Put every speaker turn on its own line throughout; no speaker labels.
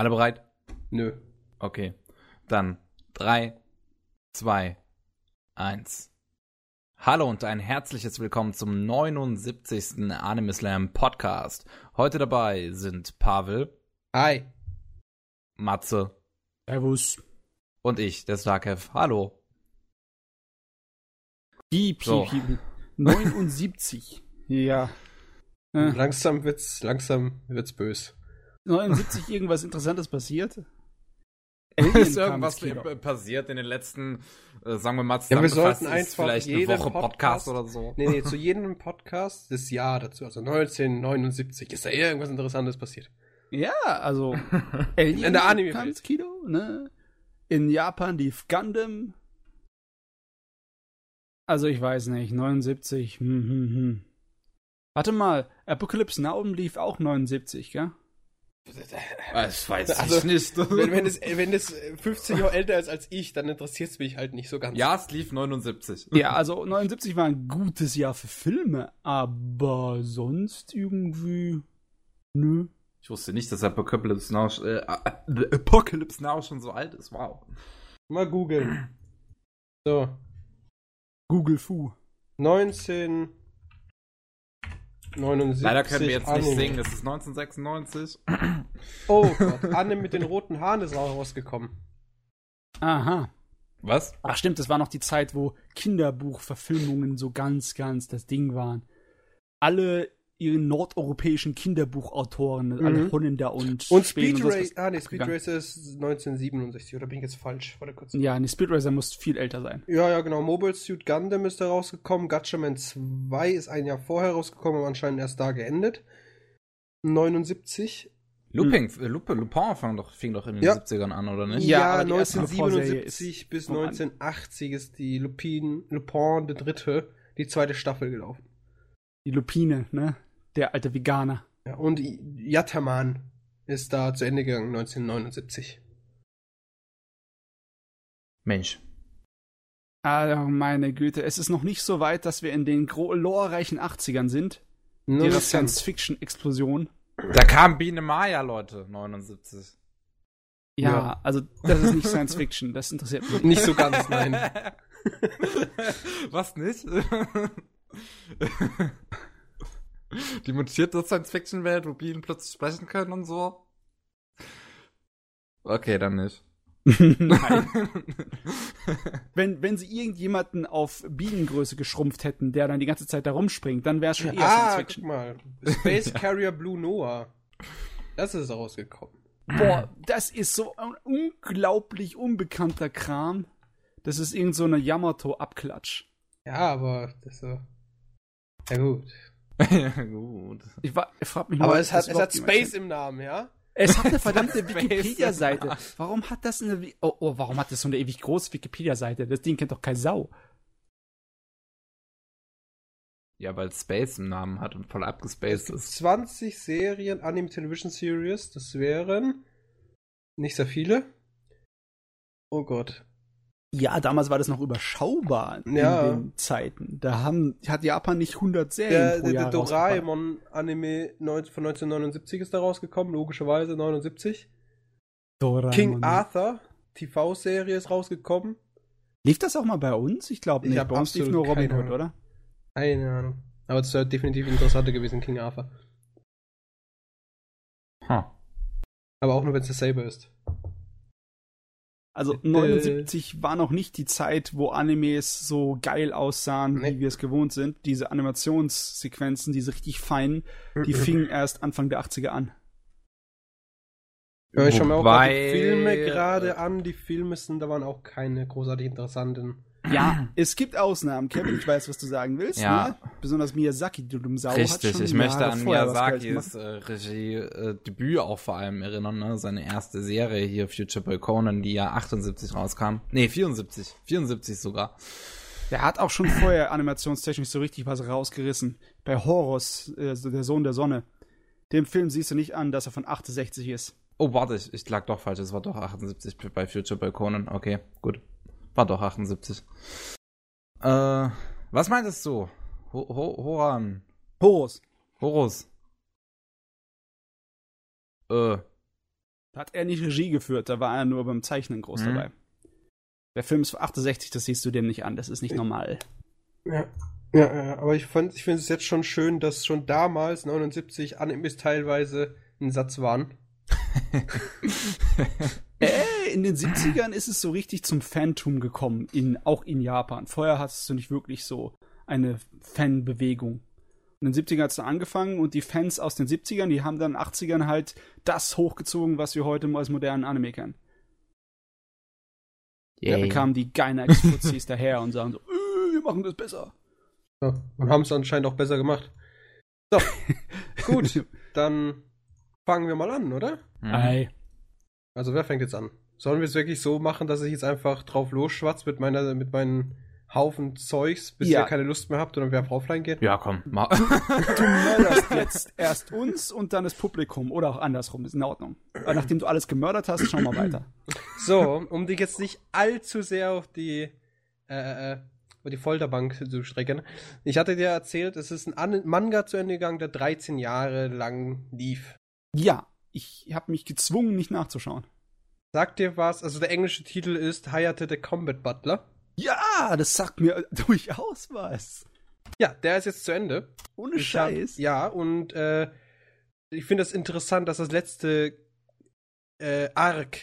Alle bereit?
Nö.
Okay. Dann 3, 2, 1. Hallo und ein herzliches Willkommen zum 79. Anime Slam Podcast. Heute dabei sind Pavel,
Hi.
Matze
Servus.
und ich, der Starkev. Hallo.
Piep,
So.
piep, piep. 79. Ja. Äh,
Langsam wird's, langsam wird's bös.
79 irgendwas Interessantes passiert?
Ist irgendwas passiert in den letzten, äh, sagen wir mal,
Ja, wir sollten einfach
vielleicht eine Woche Podcast,
Podcast-
oder so.
Nee, nee, zu jedem Podcast das Jahr dazu, also 1979. Ist da irgendwas Interessantes passiert?
Ja, also Alien
In der Anime-Welt.
kam ins Kino, ne? In Japan lief Gundam. Also ich weiß nicht, 79. Hm, hm, hm. Warte mal, Apocalypse Now lief auch 79, gell?
Das weiß
Also,
ich nicht.
Wenn, wenn, es, wenn es 15 Jahre älter ist als ich, dann interessiert es mich halt nicht so ganz.
ja, es lief 79.
Ja, also 79 war ein gutes Jahr für Filme, aber sonst irgendwie. Nö.
Ich wusste nicht, dass Apocalypse Now, äh, äh, Apocalypse Now schon so alt ist. Wow.
Mal googeln. So,
Google Fu.
1979.
Leider können wir jetzt nicht
Anime.
singen, das ist 1996.
Oh Gott, Anne mit den roten Haaren ist auch rausgekommen.
Aha.
Was?
Ach stimmt, das war noch die Zeit, wo Kinderbuchverfilmungen so ganz, ganz das Ding waren. Alle ihre nordeuropäischen Kinderbuchautoren, alle
Mhm.
Holländer und
Und Speed Racer, ah nee, Speed. Racer ist 1967, oder bin ich jetzt falsch? Warte kurz.
Ja, nee, Speed Racer muss viel älter sein.
Ja, ja, genau. Mobile Suit Gundam ist da rausgekommen. Gatchaman 2 ist ein Jahr vorher rausgekommen, aber anscheinend erst da geendet. 79.
Looping, äh, Lupe, Lupin fing doch, fing doch in den
Ja.
70ern an, oder nicht?
Ja,
Ja,
aber die erste
1977
Lupin-Serie
bis
ist vom An-
1980 ist die Lupin, Lupin der dritte, die zweite Staffel gelaufen.
Die Lupine, ne? Der alte Veganer.
Ja, und Yataman ist da zu Ende gegangen 1979.
Mensch.
Ah, meine Güte, es ist noch nicht so weit, dass wir in den glorreichen 80ern sind.
Nicht ganz.
Science-Fiction-Explosion.
Da kam Biene Maya, Leute, 79.
Ja,
Ja.
also das ist nicht Science-Fiction, das interessiert mich.
Nicht so ganz, nein.
Was nicht? Die mutierte Science-Fiction-Welt, wo Bienen plötzlich sprechen können und so? Okay, dann nicht.
Nein. Wenn, wenn sie irgendjemanden auf Bienengröße geschrumpft hätten, der dann die ganze Zeit da rumspringt, dann wäre es schon eher
ah, guck
Science-Fiction.
mal. Space Carrier Blue Noah. Das ist rausgekommen.
Boah, das ist so ein unglaublich unbekannter Kram. Das ist irgend so eine Yamato-Abklatsch.
Ja, aber das ist so. Ja, gut.
ja, gut.
Ich, wa- ich frag mich
Aber
mal,
es hat, es hat Space im Namen, ja?
Es hat eine verdammte. Wikipedia-Seite. Warum hat das eine. Oh, oh, warum hat das so eine ewig große Wikipedia-Seite? Das Ding kennt doch kein Sau.
Ja, weil Space im Namen hat und voll
Es
abgespaced ist.
20 Serien, Anime Television Series. Das wären nicht sehr viele. Oh Gott.
Ja, damals war das noch überschaubar in
Ja.
den Zeiten. Da haben, hat Japan nicht 100 Serien
Der,
pro
der,
Jahr
der. Doraemon-Anime von 1979 ist da rausgekommen, logischerweise 79.
Doraemon.
King Arthur, TV-Serie ist rausgekommen.
Lief das auch mal bei uns? Ich glaube
Ich
nicht.
hab
Bei uns lief nur Robin Hood, oder?
Keine Ahnung. Aber es wäre definitiv interessanter gewesen, King Arthur.
Huh.
Aber auch nur, wenn es dasselbe ist.
Also
Bitte.
79 war noch nicht die Zeit, wo Animes so geil aussahen,
Nee.
wie wir es gewohnt sind. Diese Animationssequenzen, diese richtig feinen, die fingen erst Anfang der 80er an.
Ja, ich schaue mir auch die Filme gerade an. Die Filme sind, da waren auch keine großartig interessanten.
Ja, es gibt Ausnahmen. Kevin, ich weiß, was du sagen willst.
Ja.
Ne? Besonders Miyazaki, du dumm Sau. hat
Richtig,
schon
ich möchte
Jahre
an Miyazakis äh, Regie-Debüt auch vor allem erinnern, ne? Seine erste Serie hier, Future Boy Conan, die ja 78 rauskam. Nee, 74. 74 sogar.
Der hat auch schon vorher animationstechnisch so richtig was rausgerissen. Bei Horus, äh, der Sohn der Sonne. Dem Film siehst du nicht an, dass er von 68 ist.
Oh, warte, ich, ich lag doch falsch. Es war doch 78 bei Future Boy Conan. Okay, gut. War doch 78. Äh, was meintest du? Ho Ho Horan.
Horus.
Horus. Äh.
Hat er nicht Regie geführt, da war er nur beim Zeichnen groß
Mhm.
dabei. Der Film ist von 68, das siehst du dem nicht an, das ist nicht normal.
Ja. Ja, ja, aber ich, fand- ich finde es jetzt schon schön, dass schon damals, 79, Animes teilweise ein Satz waren.
In den 70ern ist es so richtig zum Fantum gekommen, in, auch in Japan. Vorher hattest du nicht wirklich so eine Fanbewegung. In den 70ern hat es dann angefangen und die Fans aus den 70ern, die haben dann in den 80ern halt das hochgezogen, was wir heute als modernen Anime kennen. Da
Yay.
kamen die Gainax-Fuzis daher und sagen so, äh, wir machen das besser.
Ja, und haben es anscheinend auch besser gemacht. So, gut, dann fangen wir mal an, oder?
Mhm.
Ei.
Also wer fängt jetzt an? Sollen wir es wirklich so machen, dass ich jetzt einfach drauf losschwatz mit meiner, mit meinen Haufen Zeugs, bis
Ja.
ihr keine Lust mehr habt und dann wir auf offline gehen?
Ja, komm. Ma
Du mörderst jetzt erst uns und dann das Publikum. Oder auch andersrum, ist in Ordnung. Aber nachdem du alles gemördert hast, schauen wir weiter.
So, um dich jetzt nicht allzu sehr auf die, äh, äh, auf die Folterbank zu strecken. Ich hatte dir erzählt, es ist ein An Manga zu Ende gegangen, der 13 Jahre lang lief.
Ja, ich habe mich gezwungen, nicht nachzuschauen.
Sagt dir was? Also der englische Titel ist Hayate the Combat Butler.
Ja, das sagt mir durchaus was.
Ja, der ist jetzt zu Ende.
Ohne
Ich hab-
Scheiß.
ja, und äh, ich finde es interessant, dass das letzte äh, Arc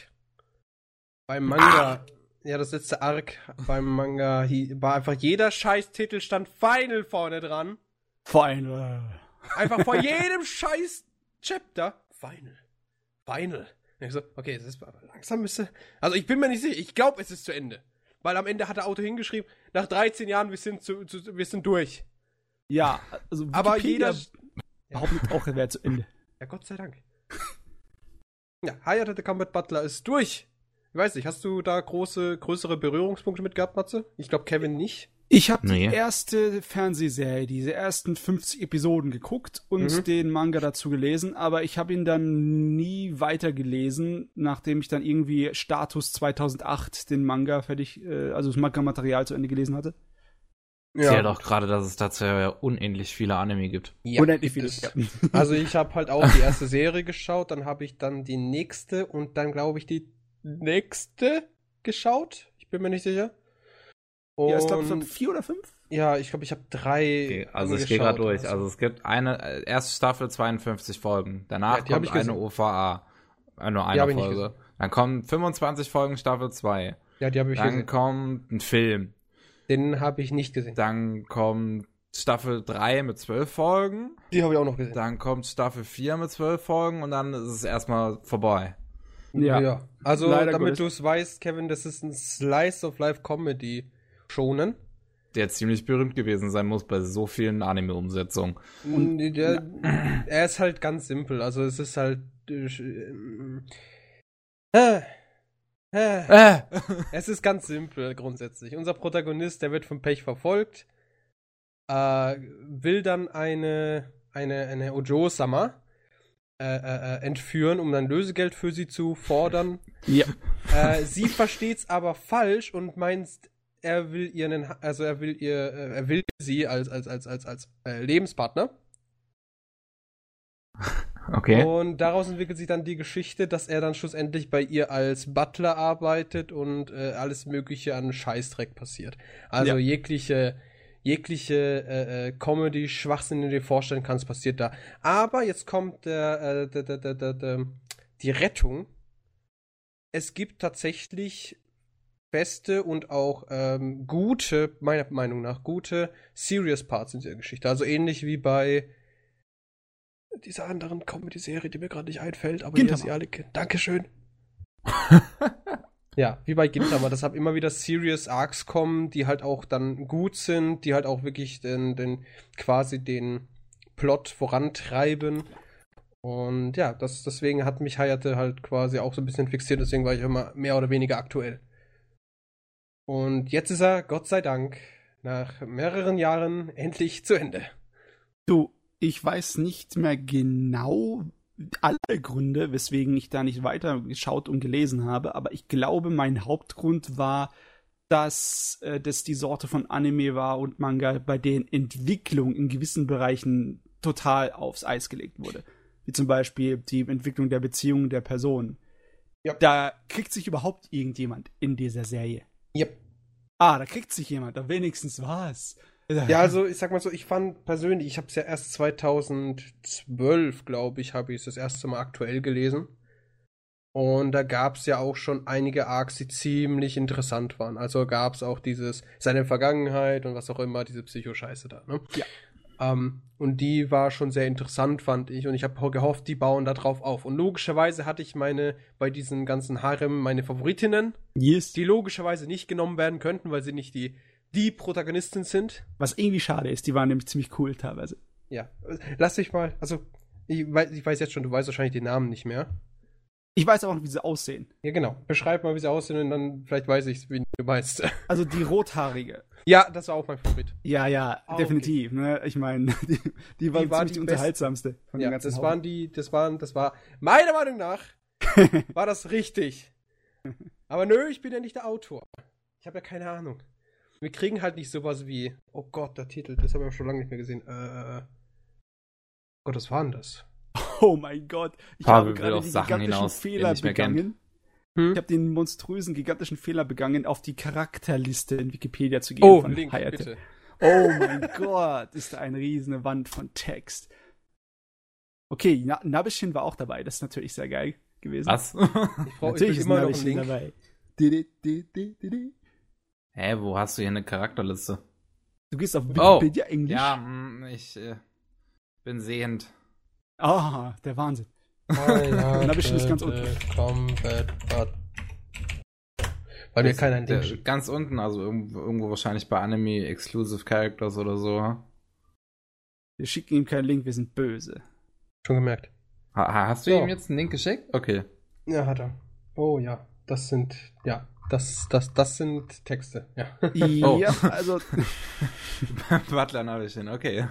beim Manga, ja, das letzte Arc beim Manga war einfach jeder Scheiß-Titel stand Final vorne dran.
Final.
Einfach vor jedem scheiß Chapter. Final. Final. Und Ich so, okay, es ist aber langsam müsste. Also ich bin mir nicht sicher. Ich glaube, es ist zu Ende. Weil am Ende hat der Auto hingeschrieben, nach 13 Jahren, wir sind, zu, zu, wir sind durch.
Ja, also
Aber
Wikipedia
jeder.
behauptet auch, er wäre zu Ende.
Ja, Gott sei Dank. ja, Hayate the Combat Butler ist durch. Ich weiß nicht, hast du da große, größere Berührungspunkte mit gehabt, Matze? Ich glaube, Kevin nicht.
Ich habe
Nee.
die erste Fernsehserie, diese ersten 50 Episoden geguckt und
Mhm.
den Manga dazu gelesen, aber ich habe ihn dann nie weitergelesen, nachdem ich dann irgendwie Status 2008 den Manga fertig, äh, also das Manga-Material zu Ende gelesen hatte.
Zähl doch gerade, dass es tatsächlich unendlich viele Anime gibt.
Ja,
Unendlich viele.
es. Also ich habe halt auch die erste Serie geschaut, dann habe ich dann die nächste und dann glaube ich die nächste geschaut. Ich bin mir nicht sicher. Und
Ja, ich glaube, es waren vier oder fünf.
ja, ich glaube, ich habe drei.
Okay, also ich gehe gerade durch. Also es gibt eine äh, erste Staffel 52 Folgen. Danach
Ja,
kommt
ich
eine
gesehen.
OVA. Äh, nur eine Folge. Dann kommen 25 Folgen Staffel 2.
ja, die habe ich
Dann
gesehen.
kommt ein Film.
Den habe ich nicht gesehen.
Dann kommt Staffel 3 mit 12 Folgen.
Die habe ich auch noch gesehen.
Dann kommt Staffel 4 mit 12 Folgen und dann ist es erstmal vorbei.
Ja.
Also,
Leider
damit du es weißt, Kevin, das ist ein Slice of Life Comedy schonen.
Der ziemlich berühmt gewesen sein muss bei so vielen Anime-Umsetzungen.
Und der, er ist halt ganz simpel. Also es ist halt. Äh, äh, äh,
Äh!
es ist ganz simpel grundsätzlich. Unser Protagonist, der wird vom Pech verfolgt, äh, will dann eine eine eine Ojo-Sama äh, äh, äh, entführen, um dann Lösegeld für sie zu fordern.
Ja.
äh, sie versteht's aber falsch und meint, er will ihren, also er will ihr, äh, er will sie als als als als als äh, Lebenspartner.
Okay.
Und daraus entwickelt sich dann die Geschichte, dass er dann schlussendlich bei ihr als Butler arbeitet und äh, alles Mögliche an Scheißdreck passiert. Also
Ja.
jegliche, jegliche äh, äh, Comedy, Schwachsinn, den du dir vorstellen kannst, passiert da. Aber jetzt kommt der, der, der, der, der, der, die Rettung. Es gibt tatsächlich beste und auch ähm, gute, meiner Meinung nach, gute Serious Parts in dieser Geschichte. Also ähnlich wie bei dieser anderen Comedy-Serie, die mir gerade nicht einfällt, aber
Gintama.
ihr sie alle kennt. Dankeschön. ja, wie bei Gintama, das haben immer wieder Serious Arcs kommen, die halt auch dann gut sind, die halt auch wirklich den, den quasi den Plot vorantreiben. Und ja, das, deswegen hat mich Hayate halt quasi auch so ein bisschen fixiert, deswegen war ich immer mehr oder weniger aktuell. Und jetzt ist er, Gott sei Dank, nach mehreren Jahren endlich zu Ende.
Du, ich weiß nicht mehr genau alle Gründe, weswegen ich da nicht weiter geschaut und gelesen habe, aber ich glaube, mein Hauptgrund war, dass äh, das die Sorte von Anime war und Manga, bei denen Entwicklung in gewissen Bereichen total aufs Eis gelegt wurde. Wie zum Beispiel die Entwicklung der Beziehungen der Personen.
Ja.
Da kriegt sich überhaupt irgendjemand in dieser Serie.
Yep.
Ah, da kriegt sich jemand, da wenigstens was.
Ja, also ich sag mal so, ich fand persönlich, ich habe es ja erst 2012, glaube ich, habe ich es das erste Mal aktuell gelesen. Und da gab es ja auch schon einige Arcs, die ziemlich interessant waren. Also gab es auch dieses seine Vergangenheit und was auch immer, diese Psychoscheiße da. Ne?
Ja.
Ähm, und die war schon sehr interessant, fand ich. Und ich habe gehofft, die bauen da drauf auf. Und logischerweise hatte ich meine, bei diesen ganzen Harem, meine Favoritinnen,
Yes.
die logischerweise nicht genommen werden könnten, weil sie nicht die, die Protagonistin sind.
Was irgendwie schade ist, die waren nämlich ziemlich cool teilweise.
Ja. Lass dich mal, also, ich weiß, ich weiß jetzt schon, du weißt wahrscheinlich den Namen nicht mehr.
Ich weiß auch noch, wie sie aussehen.
Ja, genau. Beschreib mal, wie sie aussehen und dann vielleicht weiß ich, wen du meinst.
Also die rothaarige.
ja, das war auch mein Favorit.
Ja, ja,
Ah,
definitiv. Ne? Ich meine, die, die war
Die war die
unterhaltsamste von
Ja,
dem ganzen
das
Haufen.
waren die, das waren, das war, meiner Meinung nach, war das richtig. Aber nö, ich bin ja nicht der Autor. Ich habe ja keine Ahnung. Wir kriegen halt nicht sowas wie, oh Gott, der Titel, das habe ich auch schon lange nicht mehr gesehen. Äh, Gott, was war denn das?
Oh mein Gott. Ich
Pavel
habe gerade
auf
den
Sachen
gigantischen
hinaus, er
Fehler
kennt.
begangen.
Hm?
Ich habe den monströsen, gigantischen Fehler begangen, auf die Charakterliste in Wikipedia zu gehen.
Oh,
von
Link,
Hayate.
bitte.
Oh mein Gott, ist da eine riesige Wand von Text. Okay, Na Nabishin war auch dabei. Das ist natürlich sehr geil gewesen.
Was?
Ich brauche ich
Natürlich ist
immer noch einen
Nabishin
Link.
dabei.
Hä, wo hast du hier eine Charakterliste?
Du gehst auf
Oh,
Wikipedia Englisch.
Ja, hm, ich äh, bin sehend.
Ah, der Wahnsinn.
Hayate
Nabishin ist ganz unten.
Combat Bud. Weil mir keiner einen Link
Der,
schickt.
ganz unten, also irgendwo, irgendwo wahrscheinlich bei Anime Exclusive Characters oder so. ha?
Wir schicken ihm keinen Link, wir sind böse.
Schon gemerkt.
Ha, ha- hast du
So.
ihm jetzt einen Link geschickt? Okay.
Ja, hat er. Oh ja, das sind, ja, das, das, das sind Texte, ja.
Oh.
Ja, also.
Butler Nabishin, okay.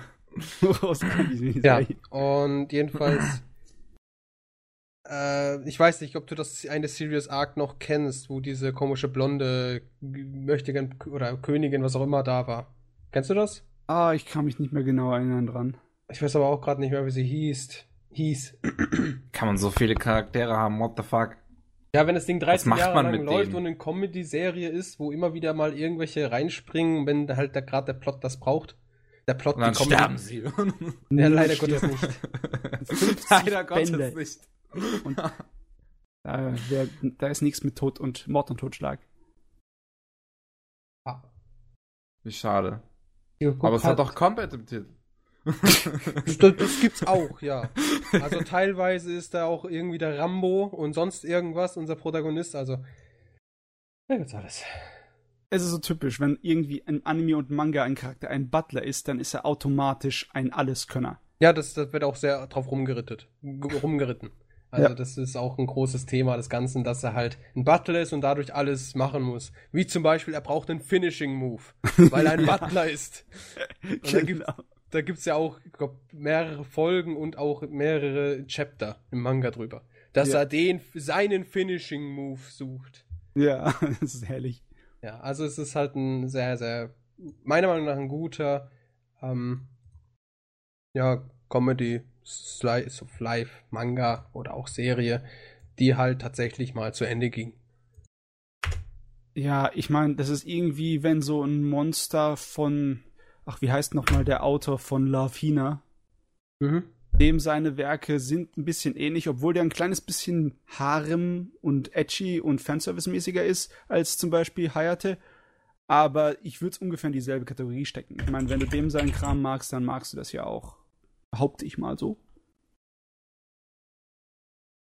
ja, und jedenfalls, äh, ich weiß nicht, ob du das eine Serious Arc noch kennst, wo diese komische blonde Möchtegern oder Königin, was auch immer da war. Kennst du das?
Ah, ich kann mich nicht mehr genau erinnern dran.
Ich weiß aber auch gerade nicht mehr, wie sie hieß. Hieß.
Kann man so viele Charaktere haben, what the fuck?
Ja, wenn das Ding 13
macht
Jahre
man
lang
mit
läuft
denen?
und eine Comedy-Serie ist, wo immer wieder mal irgendwelche reinspringen, wenn halt da gerade der Plot das braucht. Der Plot
Und dann sterben sie.
Ja, leider. Gottes nicht.
50
leider Gottes
Bände.
nicht.
Und da, wär, da ist nichts mit Tod und Mord und Totschlag.
Ah.
Wie schade.
Guck
Aber es
halt-
hat doch Combat im Titel.
Das, das gibt's auch, ja. Also teilweise ist da auch irgendwie der Rambo und sonst irgendwas, unser Protagonist, also. Da gibt's alles.
Es ist so typisch, wenn irgendwie ein Anime und Manga ein Charakter ein Butler ist, dann ist er automatisch ein Alleskönner.
Ja, das, das wird auch sehr drauf rumgerittet. Rumgeritten. Also
Ja.
das ist auch ein großes Thema des Ganzen, dass er halt ein Butler ist und dadurch alles machen muss. Wie zum Beispiel, er braucht einen Finishing Move, weil er ein
Ja.
Butler ist. Und da gibt da gibt's ja auch, glaub, mehrere Folgen und auch mehrere Chapter im Manga drüber. Dass
Ja.
er den, seinen Finishing Move sucht.
Ja, das ist herrlich.
Ja, also es ist halt ein sehr, sehr, meiner Meinung nach ein guter, ähm, ja, Comedy, Slice of Life, Manga oder auch Serie, die halt tatsächlich mal zu Ende ging.
Ja, ich meine, das ist irgendwie, wenn so ein Monster von, ach, wie heißt nochmal der Autor von Love Hina?
Mhm.
Dem seine Werke sind ein bisschen ähnlich, obwohl der ein kleines bisschen Harem und edgy und Fanservice-mäßiger ist als zum Beispiel Hayate. Aber ich würde es ungefähr in dieselbe Kategorie stecken. Ich meine, wenn du dem seinen Kram magst, dann magst du das ja auch. Behaupte ich mal so.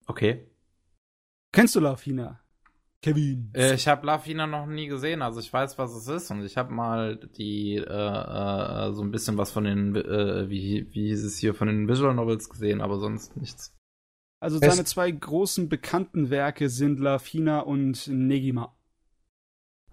Okay.
Kennst du Love Hina? Kevin.
Äh, ich habe Lafina noch nie gesehen, also ich weiß, was es ist und ich habe mal die äh, äh, so ein bisschen was von den äh, wie wie hieß es hier von den Visual Novels gesehen, aber sonst nichts.
Also
Es-
seine zwei großen bekannten Werke sind Love Hina und Negima.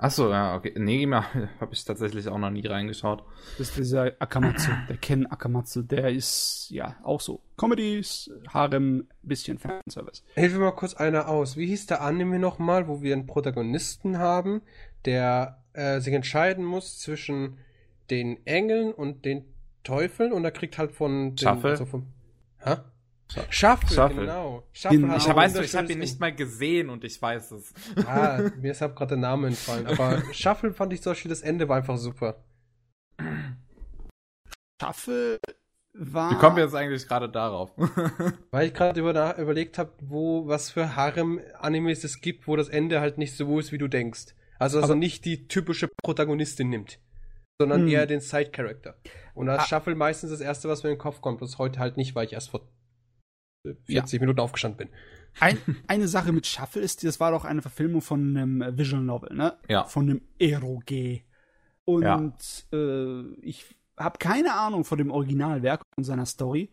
Ach so, ja, okay. Negima habe ich tatsächlich auch noch nie reingeschaut.
Das ist dieser Akamatsu, der Ken Akamatsu, der ist ja auch so. Comedies, Harem, bisschen Fanservice.
Hilf mir mal kurz einer aus. Wie hieß der Anime nochmal, wo wir einen Protagonisten haben, der äh, sich entscheiden muss zwischen den Engeln und den Teufeln und er kriegt halt von den,
Shuffle?
also vom, hä? Shuffle,
Shuffle.
genau.
Den-
hat
Ich weiß,
ein
ich habe ihn nicht mal gesehen und ich weiß es.
Ah, mir ist halt gerade der Name entfallen. Aber Shuffle fand ich zum Beispiel, das Ende war einfach super.
Shuffle war.
Wie kommen wir jetzt eigentlich gerade darauf?
Weil ich gerade über, überlegt habe, wo, was für Harem-Animes es gibt, wo das Ende halt nicht so ist, wie du denkst. Also, also
Aber-
nicht die typische Protagonistin nimmt, sondern
Hm.
eher den Side-Character. Und da
Ah.
ist Shuffle meistens das erste, was mir in den Kopf kommt. Das heute halt nicht, weil ich erst vor äh, 40 Minuten aufgestanden bin.
Ein, eine Sache mit Shuffle ist, das war doch eine Verfilmung von einem Visual Novel, ne?
Ja.
Von einem Eroge. Und äh, ich habe keine Ahnung von dem Originalwerk und seiner Story.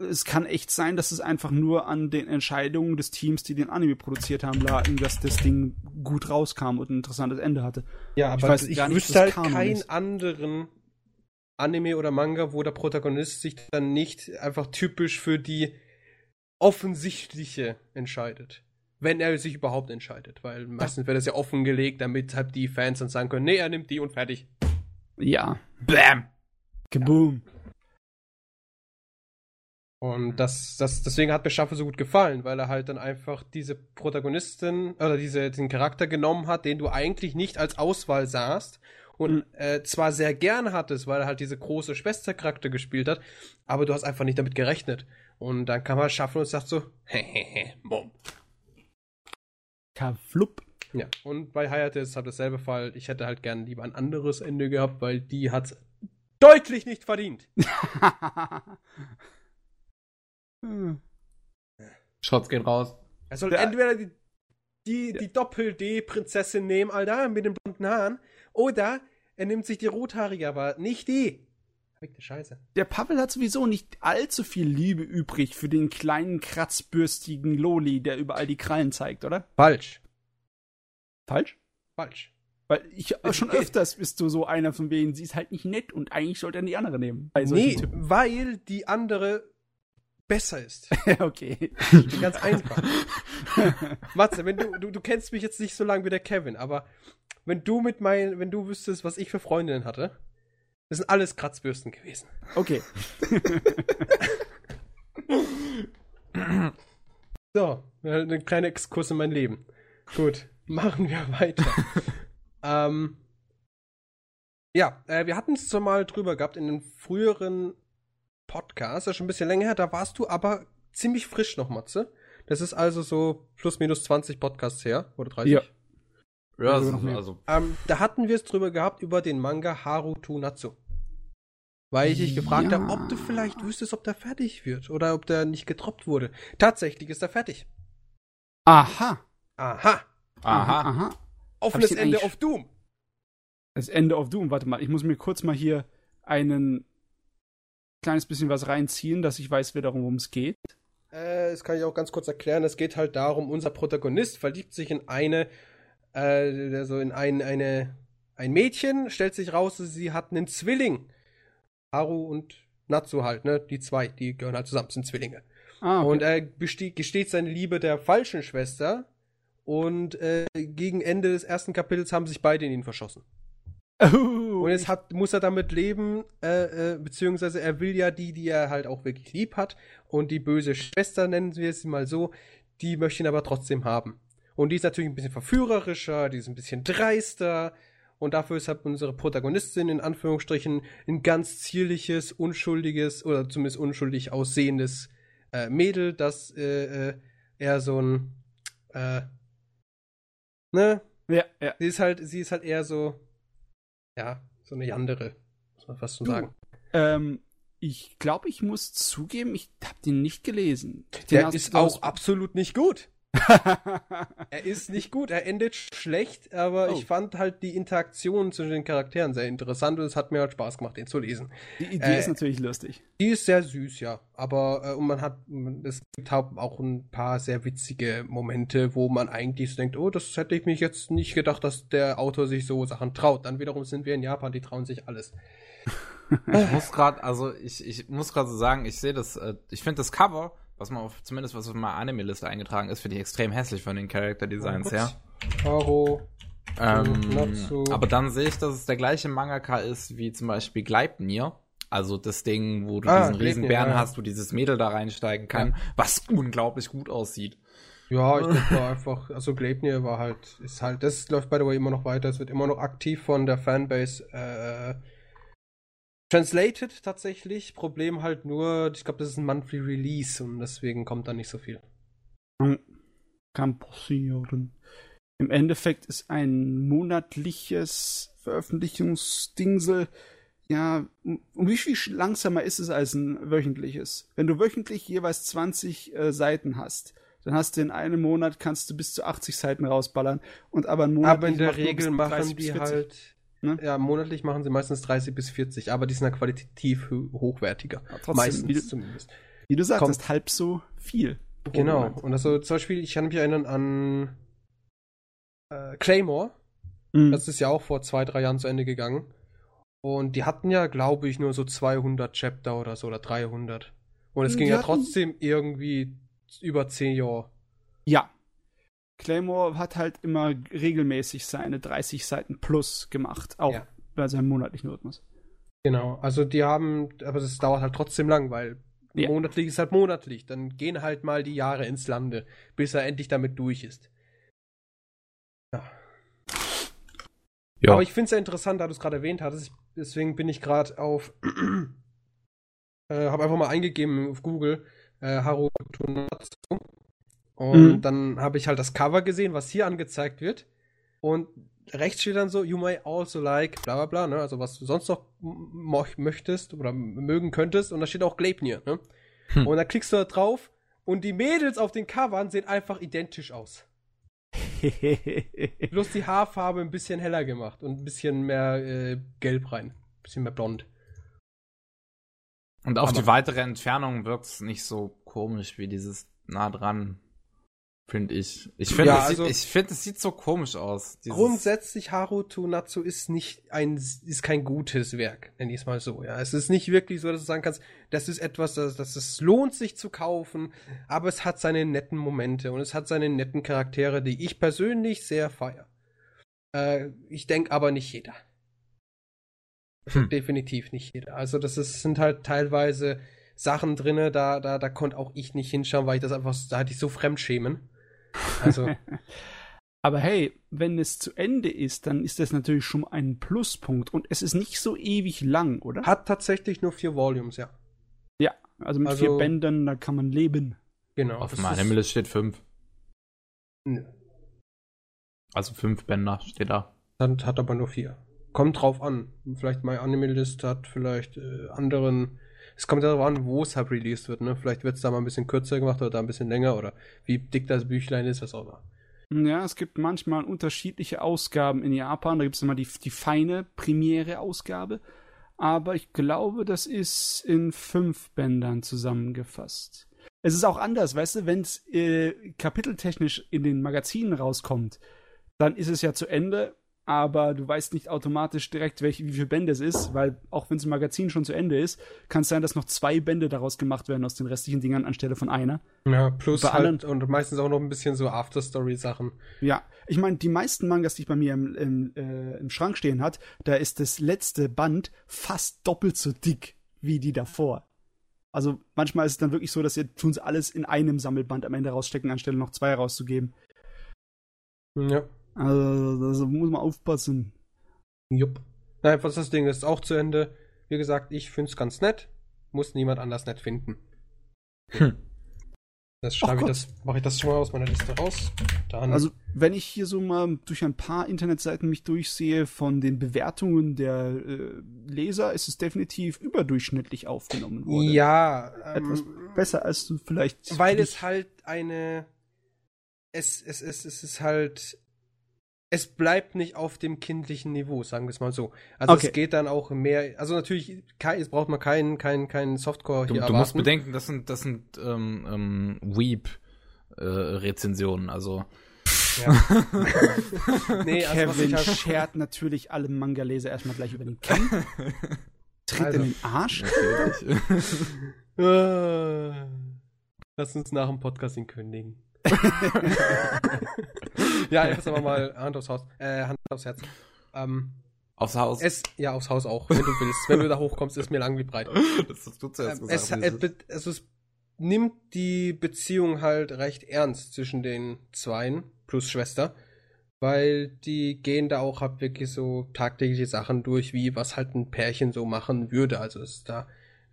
Es kann echt sein, dass es einfach nur an den Entscheidungen des Teams, die den Anime produziert haben, lagen, dass das Ding gut rauskam und ein interessantes Ende hatte.
Ja,
Ich
aber
weiß
ich,
nicht,
wüsste halt
Kanon
keinen
ist.
anderen Anime oder Manga, wo der Protagonist sich dann nicht einfach typisch für die offensichtliche entscheidet. Wenn er sich überhaupt entscheidet. Weil meistens wird das ja offengelegt, damit halt die Fans dann sagen können, nee, er nimmt die und fertig.
Ja.
Bam!
Kaboom.
Und das, das, deswegen hat mir Shuffle so gut gefallen, weil er halt dann einfach diese Protagonistin oder diese, diesen Charakter genommen hat, den du eigentlich nicht als Auswahl sahst und
Mhm.
äh, zwar sehr gern hattest, weil er halt diese große Schwestercharakter gespielt hat, aber du hast einfach nicht damit gerechnet. Und dann kam er Shuffle und sagt so, hehehe, Mom.
Kaflup.
Ja, und bei Hayate ist es halt dasselbe Fall. Ich hätte halt gern lieber ein anderes Ende gehabt, weil die hat deutlich nicht verdient.
Hm.
Shots gehen raus.
Er soll
Ja.
entweder die, die, die Doppel-D-Prinzessin nehmen, Alter, mit den blonden Haaren, oder er nimmt sich die rothaarige, aber nicht die.
Der Pavel hat sowieso nicht allzu viel Liebe übrig für den kleinen, kratzbürstigen Loli, der überall die Krallen zeigt, oder?
Falsch.
Falsch?
Falsch.
Weil ich schon öfters bist du so einer von wegen, sie ist halt nicht nett und eigentlich sollte er die andere nehmen.
Nee,
Typen.
weil die andere besser ist.
okay.
Ganz einfach. Matze, wenn du, du, du kennst mich jetzt nicht so lange wie der Kevin, aber wenn du mit meinen, wenn du wüsstest, was ich für Freundinnen hatte, das sind alles Kratzbürsten gewesen.
Okay.
So, ein kleiner Exkurs in mein Leben. Gut, machen wir weiter. ähm, ja, äh, wir hatten es schon mal drüber gehabt in den früheren Podcasts, das ist schon ein bisschen länger her, da warst du aber ziemlich frisch noch, Matze. Das ist also so plus minus 20 Podcasts her, oder 30.
Ja.
Ja,
Also
also,
noch mehr.
also
Ähm, da hatten wir es drüber gehabt über den Manga Haruto Natsu. Weil ich dich gefragt
Ja.
habe, ob du vielleicht wüsstest, ob der fertig wird oder ob der nicht getroppt wurde. Tatsächlich ist er fertig.
Aha.
Aha.
aha.
Aha.
Offenes Ende auf Doom.
Das Ende of Doom. Warte mal, ich muss mir kurz mal hier einen kleines bisschen was reinziehen, dass ich weiß wiederum, worum es geht.
Äh, das kann ich auch ganz kurz erklären. Es geht halt darum, unser Protagonist verliebt sich in eine, äh, also in ein, eine, ein Mädchen, stellt sich raus, sie hat einen Zwilling. Haru und Natsu halt, ne? Die zwei, die gehören halt zusammen, sind Zwillinge.
Ah,
Und er besteht, gesteht seine Liebe der falschen Schwester. Und äh, gegen Ende des ersten Kapitels haben sich beide in ihn verschossen.
oh,
Und jetzt hat, muss er damit leben, äh, äh, beziehungsweise er will ja die, die er halt auch wirklich lieb hat. Und die böse Schwester, nennen wir es mal so, die möchte ihn aber trotzdem haben. Und die ist natürlich ein bisschen verführerischer, die ist ein bisschen dreister. Und dafür ist halt unsere Protagonistin in Anführungsstrichen ein ganz zierliches, unschuldiges oder zumindest unschuldig aussehendes äh, Mädel, das äh, äh, eher so ein äh, ne,
ja, ja.
Sie ist halt, sie ist halt eher so, ja, so eine Yandere, muss man fast schon
Du,
sagen.
Ähm, ich glaube, ich muss zugeben, ich habe den nicht gelesen. Den
Der ist auch absolut nicht gut. Er ist nicht gut, er endet schlecht, aber
Oh.
ich fand halt die Interaktion zwischen den Charakteren sehr interessant und es hat mir halt Spaß gemacht, den zu lesen.
Die Idee
Äh,
ist natürlich lustig.
Die ist sehr süß, ja, aber äh, und man hat, es gibt halt auch ein paar sehr witzige Momente, wo man eigentlich so denkt, oh, das hätte ich mich jetzt nicht gedacht, dass der Autor sich so Sachen traut. Dann wiederum sind wir in Japan, die trauen sich alles.
Ich muss gerade, also ich, ich muss gerade so sagen, ich sehe das, äh, ich finde das Cover, was man auf, zumindest was auf meiner Anime-Liste eingetragen ist, finde ich extrem hässlich von den Character-Designs her.
Haro,
Ähm, aber dann sehe ich, dass es der gleiche Mangaka ist wie zum Beispiel Gleipnir. Also das Ding, wo du
Ah,
diesen Riesenbären
ja, ja.
hast, wo dieses Mädel da reinsteigen kann, was unglaublich gut aussieht.
Ja, ich war einfach, also Gleipnir war halt, ist halt, das läuft by the way immer noch weiter, es wird immer noch aktiv von der Fanbase äh, translated tatsächlich. Problem halt nur, ich glaube, das ist ein monthly Release und deswegen kommt da nicht so viel.
Kann passieren. Im Endeffekt ist ein monatliches Veröffentlichungsdingsel ja, um, um wie viel langsamer ist es als ein wöchentliches? Wenn du wöchentlich jeweils 20 äh, Seiten hast, dann hast du in einem Monat kannst du bis zu 80 Seiten rausballern und aber ein Monat
Aber in der Regel machen die halt,
Ne?
ja, monatlich machen sie meistens 30 bis 40, aber die sind ja qualitativ ho- hochwertiger.
trotzdem,
Meistens
wie du,
zumindest.
wie du sagst,
Kommt-
ist halb so viel.
Genau.
Monat.
Und also zum Beispiel, ich kann mich erinnern an äh, Claymore.
Mhm.
Das ist ja auch vor zwei, drei Jahren zu Ende gegangen. Und die hatten ja, glaube ich, nur so 200 Chapter oder so, oder 300. Und es
Die
ging ja trotzdem irgendwie über 10 Jahre.
Ja. Claymore hat halt immer regelmäßig seine 30 Seiten plus gemacht, auch
Ja.
bei seinem monatlichen Rhythmus.
Genau. Also die haben, aber das dauert halt trotzdem lang, weil
Ja.
monatlich ist halt monatlich. Dann gehen halt mal die Jahre ins Lande, bis er endlich damit durch ist. Ja.
Ja.
Aber ich finde es ja interessant, da du es gerade erwähnt hattest, deswegen bin ich gerade auf, äh, habe einfach mal eingegeben auf Google, äh, Haru Tunatsu. Und
Mhm.
dann habe ich halt das Cover gesehen, was hier angezeigt wird. Und rechts steht dann so, you may also like, bla bla bla, ne? Also was du sonst noch möchtest oder mögen könntest. Und da steht auch Gleipnir, ne?
Hm.
Und dann klickst du da drauf und die Mädels auf den Covern sehen einfach identisch aus. Bloß die Haarfarbe ein bisschen heller gemacht und ein bisschen mehr äh, gelb rein. Ein bisschen mehr blond.
Und auf
Aber-
die weitere Entfernung wirkt's nicht so komisch wie dieses nah dran, finde ich. Ich finde,
Ja,
es,
also-
sieht- ich es sieht so komisch aus.
Grundsätzlich Haruto Natsu ist nicht ein ist kein gutes Werk, nenn ich es mal so. Ja, es ist nicht wirklich so, dass du sagen kannst, das ist etwas, das, das es lohnt sich zu kaufen, aber es hat seine netten Momente und es hat seine netten Charaktere, die ich persönlich sehr feier. Äh, ich denke aber nicht jeder.
Hm.
Definitiv nicht jeder. Also das ist, sind halt teilweise Sachen drinne, da da da konnte auch ich nicht hinschauen, weil ich das einfach da hatte ich so Fremdschämen. Also
Aber hey, wenn es zu Ende ist, dann ist das natürlich schon ein Pluspunkt und es ist nicht so ewig lang, oder?
hat tatsächlich nur vier Volumes, ja.
ja, also mit
Also-
vier Bändern, da kann man leben.
Genau.
auf
ist-
List steht fünf.
Nö.
Also fünf Bänder steht da.
Hat, hat aber nur vier. Kommt drauf an. Vielleicht My Anime List hat vielleicht äh, anderen. Es kommt darauf an, wo es halt released wird. Ne? Vielleicht wird es da mal ein bisschen kürzer gemacht oder da ein bisschen länger oder wie dick das Büchlein ist, was auch immer.
Ja, es gibt manchmal unterschiedliche Ausgaben in Japan. Da gibt es immer die, die feine primäre Ausgabe. Aber ich glaube, das ist in fünf Bändern zusammengefasst. Es ist auch anders, weißt du, wenn es äh, kapiteltechnisch in den Magazinen rauskommt, dann ist es ja zu Ende, aber du weißt nicht automatisch direkt, welche, wie viele Bände es ist, weil auch wenn es im Magazin schon zu Ende ist, kann es sein, dass noch zwei Bände daraus gemacht werden aus den restlichen Dingern anstelle von einer.
Ja, plus
Bei
halt und meistens auch noch ein bisschen so Afterstory-Sachen.
Ja, ich meine, die meisten Mangas, die ich bei mir im, im, äh, im Schrank stehen hat, da ist das letzte Band fast doppelt so dick wie die davor. Also manchmal ist es dann wirklich so, dass sie tun sie alles in einem Sammelband am Ende rausstecken, anstelle noch zwei rauszugeben.
Ja.
Also da muss man aufpassen.
Jupp. Nein, was das Ding ist auch zu Ende. Wie gesagt, ich finde es ganz nett. Muss niemand anders nett finden.
Hm.
Das schreibe ich das, mache ich das schon mal aus meiner Liste raus. Dann
Also wenn ich hier so mal durch ein paar Internetseiten mich durchsehe von den Bewertungen der äh, Leser, ist es definitiv überdurchschnittlich aufgenommen worden.
ja,
Etwas
ähm,
besser als du vielleicht.
Weil es halt eine. Es, es, es, es ist halt. Es bleibt nicht auf dem kindlichen Niveau, sagen wir es mal so. Also
Okay.
es geht dann auch mehr. Also natürlich, es braucht man keinen keinen keinen Softcore
Du,
hier
du musst bedenken, das sind, das sind ähm, ähm, Weep-Rezensionen. also
Ja. nee, also was ich
Kevin
halt,
schert natürlich alle Manga-Leser erstmal gleich über den Kamm. Tritt
Also.
in den Arsch.
Äh, Lass uns nach dem Podcast ihn kündigen. ja, jetzt aber mal Hand aufs Haus, äh, Hand aufs Herz. Ähm,
Aufs Haus.
Es, ja, aufs Haus auch, wenn du willst. wenn du da hochkommst, ist mir lang wie breit.
das hast du zuerst
Ähm, es,
gesagt.
äh, be- also es nimmt die Beziehung halt recht ernst zwischen den Zweien plus Schwester, weil die gehen da auch halt wirklich so tagtägliche Sachen durch, wie was halt ein Pärchen so machen würde. Also es ist da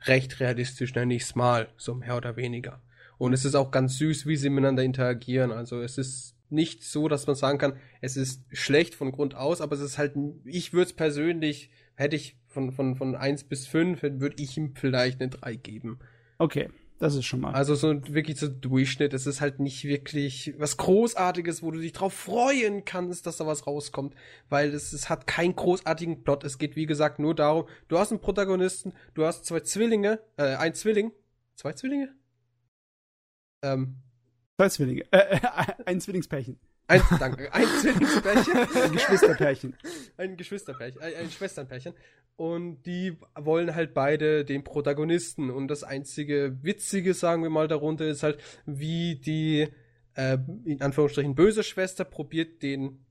recht realistisch, nenne ich es mal, so mehr oder weniger. Und es ist auch ganz süß, wie sie miteinander interagieren. Also es ist nicht so, dass man sagen kann, es ist schlecht von Grund aus, aber es ist halt, ich würde es persönlich, hätte ich von, von, von 1 bis 5, würde ich ihm vielleicht eine 3 geben.
Okay, das ist schon mal.
Also so wirklich so Durchschnitt. Es ist halt nicht wirklich was Großartiges, wo du dich drauf freuen kannst, dass da was rauskommt. Weil es, es hat keinen großartigen Plot. Es geht, wie gesagt, nur darum, du hast einen Protagonisten, du hast zwei Zwillinge, äh, ein Zwilling. Zwei Zwillinge? Ähm,
Zwei Zwillinge. Äh, äh, ein Zwillingspärchen.
ein, danke, ein Zwillingspärchen.
Ein Geschwisterpärchen.
ein Geschwisterpärchen, ein, ein Schwesternpärchen. Und die wollen halt beide den Protagonisten. Und das einzige Witzige, sagen wir mal, darunter ist halt, wie die, äh, in Anführungsstrichen, böse Schwester probiert, den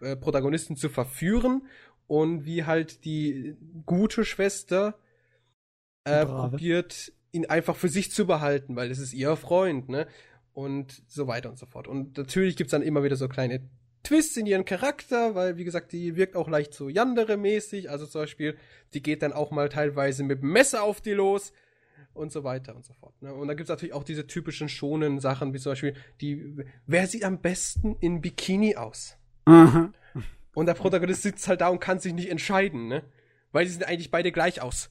äh, Protagonisten zu verführen. Und wie halt die gute Schwester äh, probiert, ihn einfach für sich zu behalten, weil es ist ihr Freund, ne? Und so weiter und so fort. Und natürlich gibt's dann immer wieder so kleine Twists in ihren Charakter, weil, wie gesagt, die wirkt auch leicht so Yandere-mäßig. Also zum Beispiel, die geht dann auch mal teilweise mit dem Messer auf die los und so weiter und so fort. Ne? Und dann gibt's natürlich auch diese typischen schonen Sachen, wie zum Beispiel, die, wer sieht am besten in Bikini aus?
Aha.
Und der Protagonist sitzt halt da und kann sich nicht entscheiden, ne? Weil die sehen eigentlich beide gleich aus.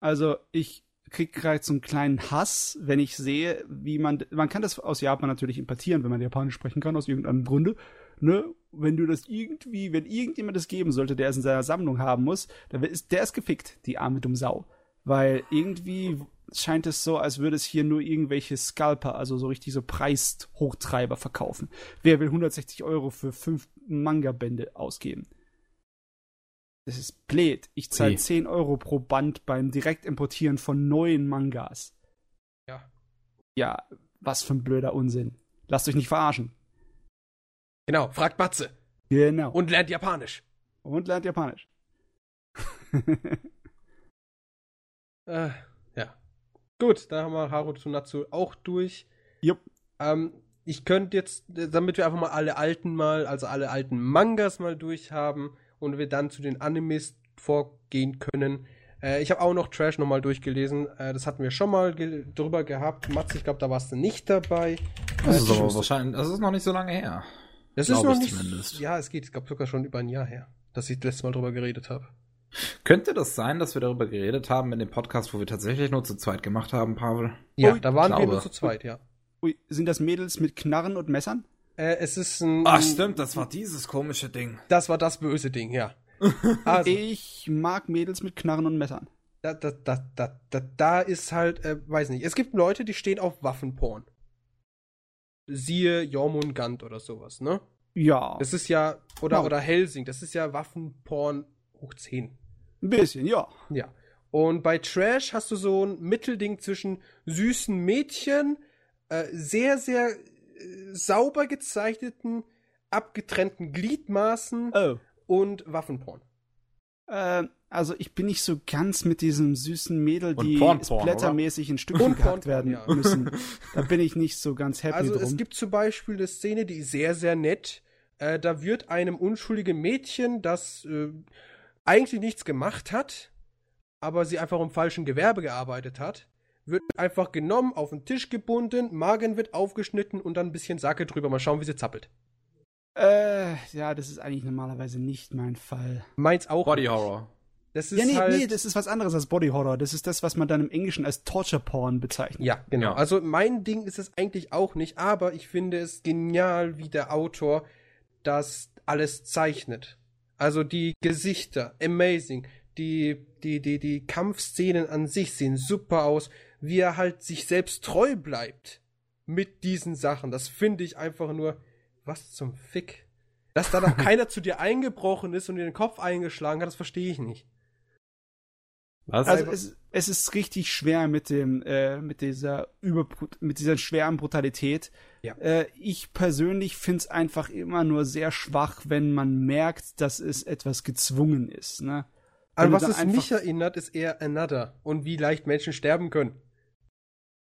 Also ich krieg gerade so einen kleinen Hass, wenn ich sehe, wie man, man kann das aus Japan natürlich importieren, wenn man Japanisch sprechen kann, aus irgendeinem Grunde, ne? Wenn du das irgendwie, wenn irgendjemand das geben sollte, der es in seiner Sammlung haben muss, dann ist, der ist gefickt, die arme dumme Sau. Weil irgendwie scheint es so, als würde es hier nur irgendwelche Scalper, also so richtig so Preishochtreiber verkaufen. Wer will 160 Euro für fünf Manga-Bände ausgeben? Das ist blöd. Ich zahle
Ui.
10 Euro pro Band beim Direktimportieren von neuen Mangas.
Ja.
Ja, was für ein blöder Unsinn. Lasst euch nicht verarschen.
Genau, fragt Matze.
Genau.
Und lernt Japanisch.
Und lernt Japanisch.
Äh, ja. Gut, da haben wir Haru Tsunatsu auch durch.
Jupp.
Ähm, ich könnte jetzt, damit wir einfach mal alle alten mal, also alle alten Mangas mal durchhaben und wir dann zu den Animes vorgehen können. Äh, ich habe auch noch Trash nochmal durchgelesen. Äh, das hatten wir schon mal ge drüber gehabt. Matze, ich glaube, da warst du nicht dabei.
Das
Äh,
ist aber wahrscheinlich, das ist noch nicht so lange her.
das ist noch
ich
nicht.
zumindest.
Ja, es geht. Ich glaube sogar schon über ein Jahr her, dass ich das letzte Mal drüber geredet habe.
Könnte das sein, dass wir darüber geredet haben in dem Podcast, wo wir tatsächlich nur zu zweit gemacht haben, Pavel?
Ja,
Ui,
da waren wir nur zu zweit, ja.
Ui, sind das Mädels mit Knarren und Messern?
Äh, es ist ein.
Ach stimmt, das war dieses komische Ding.
Das war das böse Ding, ja. Also,
Ich mag Mädels mit Knarren und Messern.
da, da, da, da, da, da ist halt, äh, weiß nicht, es gibt Leute, die stehen auf Waffenporn. Siehe Jormungand oder sowas, ne?
Ja,
Das ist ja, oder,
Ja.
oder Helsing, das ist ja Waffenporn hoch 10.
ein bisschen, ja.
Ja. Und bei Trash hast du so ein Mittelding zwischen süßen Mädchen, äh, sehr, sehr sauber gezeichneten, abgetrennten Gliedmaßen
Oh.
und Waffenporn.
Äh, also ich bin nicht so ganz mit diesem süßen Mädel,
Und
die splattermäßig in Stückchen gehackt werden
ja.
müssen. Da bin ich nicht so ganz happy
Also
drum.
es gibt zum Beispiel eine Szene, die ist sehr, sehr nett. Äh, da wird einem unschuldigen Mädchen, das äh, eigentlich nichts gemacht hat, aber sie einfach im falschen Gewerbe gearbeitet hat, wird einfach genommen, auf den Tisch gebunden, Magen wird aufgeschnitten und dann ein bisschen Sake drüber. Mal schauen, wie sie zappelt.
äh, ja, das ist eigentlich normalerweise nicht mein Fall.
Meins auch.
Body Horror.
Das ist
Ja, nee,
halt,
nee, das ist was anderes als Body Horror. Das ist das, was man dann im Englischen als Torture Porn bezeichnet.
Ja, genau.
Ja.
Also mein Ding ist es eigentlich auch nicht, aber ich finde es genial, wie der Autor das alles zeichnet. Also die Gesichter, amazing. Die, die, die, die Kampfszenen an sich sehen super aus. Wie er halt sich selbst treu bleibt mit diesen Sachen. Das finde ich einfach nur, was zum Fick. Dass da noch keiner zu dir eingebrochen ist und dir den Kopf eingeschlagen hat, das verstehe ich nicht.
Was?
Also es, es ist richtig schwer mit dem, äh, mit dieser über, mit dieser schweren Brutalität.
Ja.
Äh, ich persönlich find's einfach immer nur sehr schwach, wenn man merkt, dass es etwas gezwungen ist. Ne? Wenn du
was es mich erinnert, ist eher Another und wie leicht Menschen sterben können.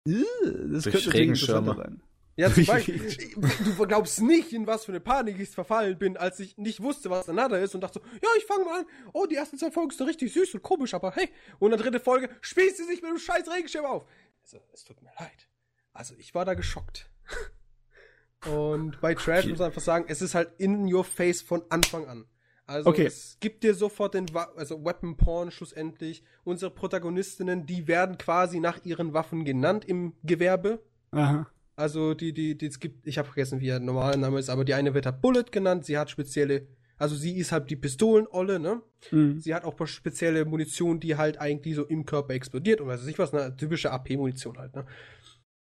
Das
Durch
könnte interessanter sein.
Ja, zum Beispiel. du glaubst nicht, in was für eine Panik ich verfallen bin, als ich nicht wusste, was Another ist und dachte so, ja, ich fange mal an. Oh, die ersten zwei Folgen sind richtig süß und komisch, aber hey. Und in der dritten Folge spießt sie sich mit einem scheiß Regenschirm auf. Also, es tut mir leid. Also, ich war da geschockt. Und bei Trash muss man einfach sagen, es ist halt in your face von Anfang an. Also
Okay.
es gibt dir sofort den Wa also Weapon Porn schlussendlich. Unsere Protagonistinnen, die werden quasi nach ihren Waffen genannt im Gewerbe.
Aha.
Also die, die, die es gibt, ich habe vergessen, wie ihr normaler Name ist, aber die eine wird halt Bullet genannt, sie hat spezielle, also sie ist halt die Pistolenolle, ne?
Mhm.
Sie hat auch spezielle Munition, die halt eigentlich so im Körper explodiert und weiß ich nicht was, eine typische AP-Munition halt, ne?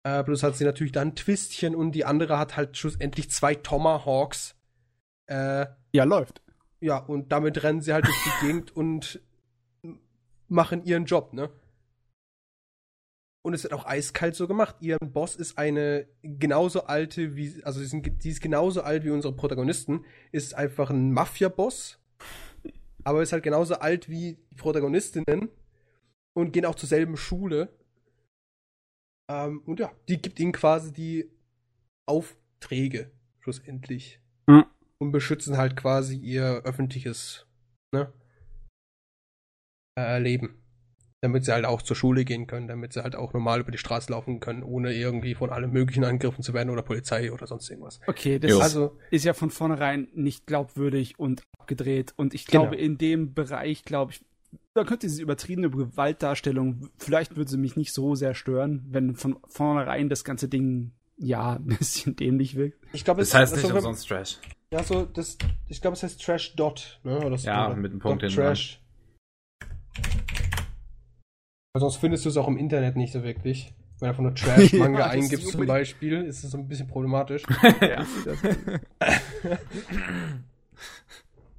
Äh, bloß hat sie natürlich dann Twistchen und die andere hat halt schlussendlich zwei Tomahawks. Äh,
Ja, läuft.
Ja, und damit rennen sie halt durch die Gegend und machen ihren Job, ne? Und es wird auch eiskalt so gemacht. Ihr Boss ist eine genauso alte wie, also sie, sind, die ist genauso alt wie unsere Protagonisten, ist einfach ein Mafia-Boss, aber ist halt genauso alt wie die Protagonistinnen und gehen auch zur selben Schule. Ähm, und ja, die gibt ihnen quasi die Aufträge, schlussendlich.
Mhm.
Und beschützen halt quasi ihr öffentliches ne, äh, Leben. Damit sie halt auch zur Schule gehen können, damit sie halt auch normal über die Straße laufen können, ohne irgendwie von allem möglichen angegriffen zu werden oder Polizei oder sonst irgendwas.
Okay, das
Jo.
Also,
ist ja von vornherein nicht glaubwürdig und abgedreht. Und ich glaube,
Genau.
in dem Bereich, glaube ich, da könnte diese übertriebene Gewaltdarstellung, vielleicht würde sie mich nicht so sehr stören, wenn von vornherein das ganze Ding, ja, ein bisschen dämlich wirkt.
ich glaube,
Das
es
heißt
also,
nicht
wenn-
umsonst Trash.
Ja, so, das, ich glaube, es heißt Trash Dot, ne? Oder so,
Ja,
oder
mit einem Punkt
Dot
hinten.
Trash. Weil sonst findest du es auch im Internet nicht so wirklich. Wenn du einfach nur Trash-Manga
Ja, das
eingibst zum Beispiel, ist es so ein bisschen problematisch.
ja, das,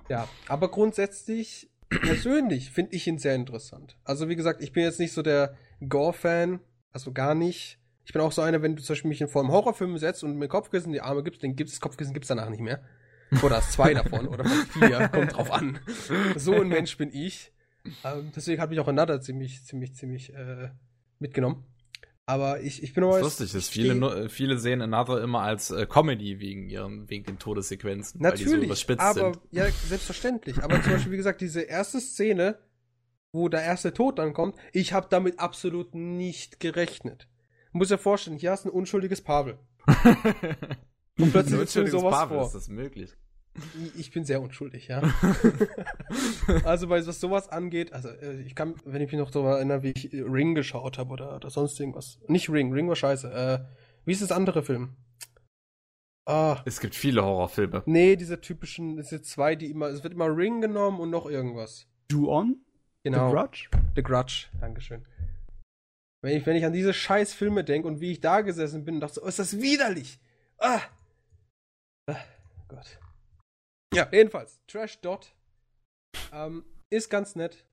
Ja, aber grundsätzlich, persönlich finde ich ihn sehr interessant. Also wie gesagt, ich bin jetzt nicht so der Gore-Fan, also gar nicht. Ich bin auch so einer, wenn du zum Beispiel mich in vor einem Horrorfilm setzt und mir Kopfkissen in die Arme gibst, dann gibt's das Kopfkissen gibt's danach nicht mehr. Oder hast zwei davon oder vier, kommt drauf an. So ein Mensch bin ich. Ähm, deswegen hat mich auch Another ziemlich, ziemlich, ziemlich äh, mitgenommen. Aber ich, ich bin aber
Das ist lustig, dass viele, nu- viele sehen Another immer als äh, Comedy wegen ihren, wegen den Todessequenzen. weil die so
Natürlich,
überspitzt
aber
sind.
ja, selbstverständlich. Aber zum Beispiel, wie gesagt, diese erste Szene, wo der erste Tod dann kommt, ich habe damit absolut nicht gerechnet. Muss dir vorstellen, hier hast du ein unschuldiges Pavel. Und plötzlich ist mir sowas
Pavel,
vor.
ist das möglich?
Ich- Ich bin sehr unschuldig, ja. also, weil was sowas angeht, also äh, ich kann, wenn ich mich noch daran erinnere, wie ich äh, Ring geschaut habe oder, oder sonst irgendwas. Nicht Ring, Ring war scheiße. Äh, wie ist das andere Film? Ah,
Es gibt viele Horrorfilme.
Nee, diese typischen, diese zwei, die immer, es wird immer Ring genommen und noch irgendwas.
Do On?
Genau.
The Grudge?
The Grudge. Dankeschön. Wenn ich, wenn ich an diese scheiß Filme denke und wie ich da gesessen bin und dachte, oh, ist das widerlich. Ah. ah Gott. Ja, jedenfalls, Trash Dot ähm, ist ganz nett.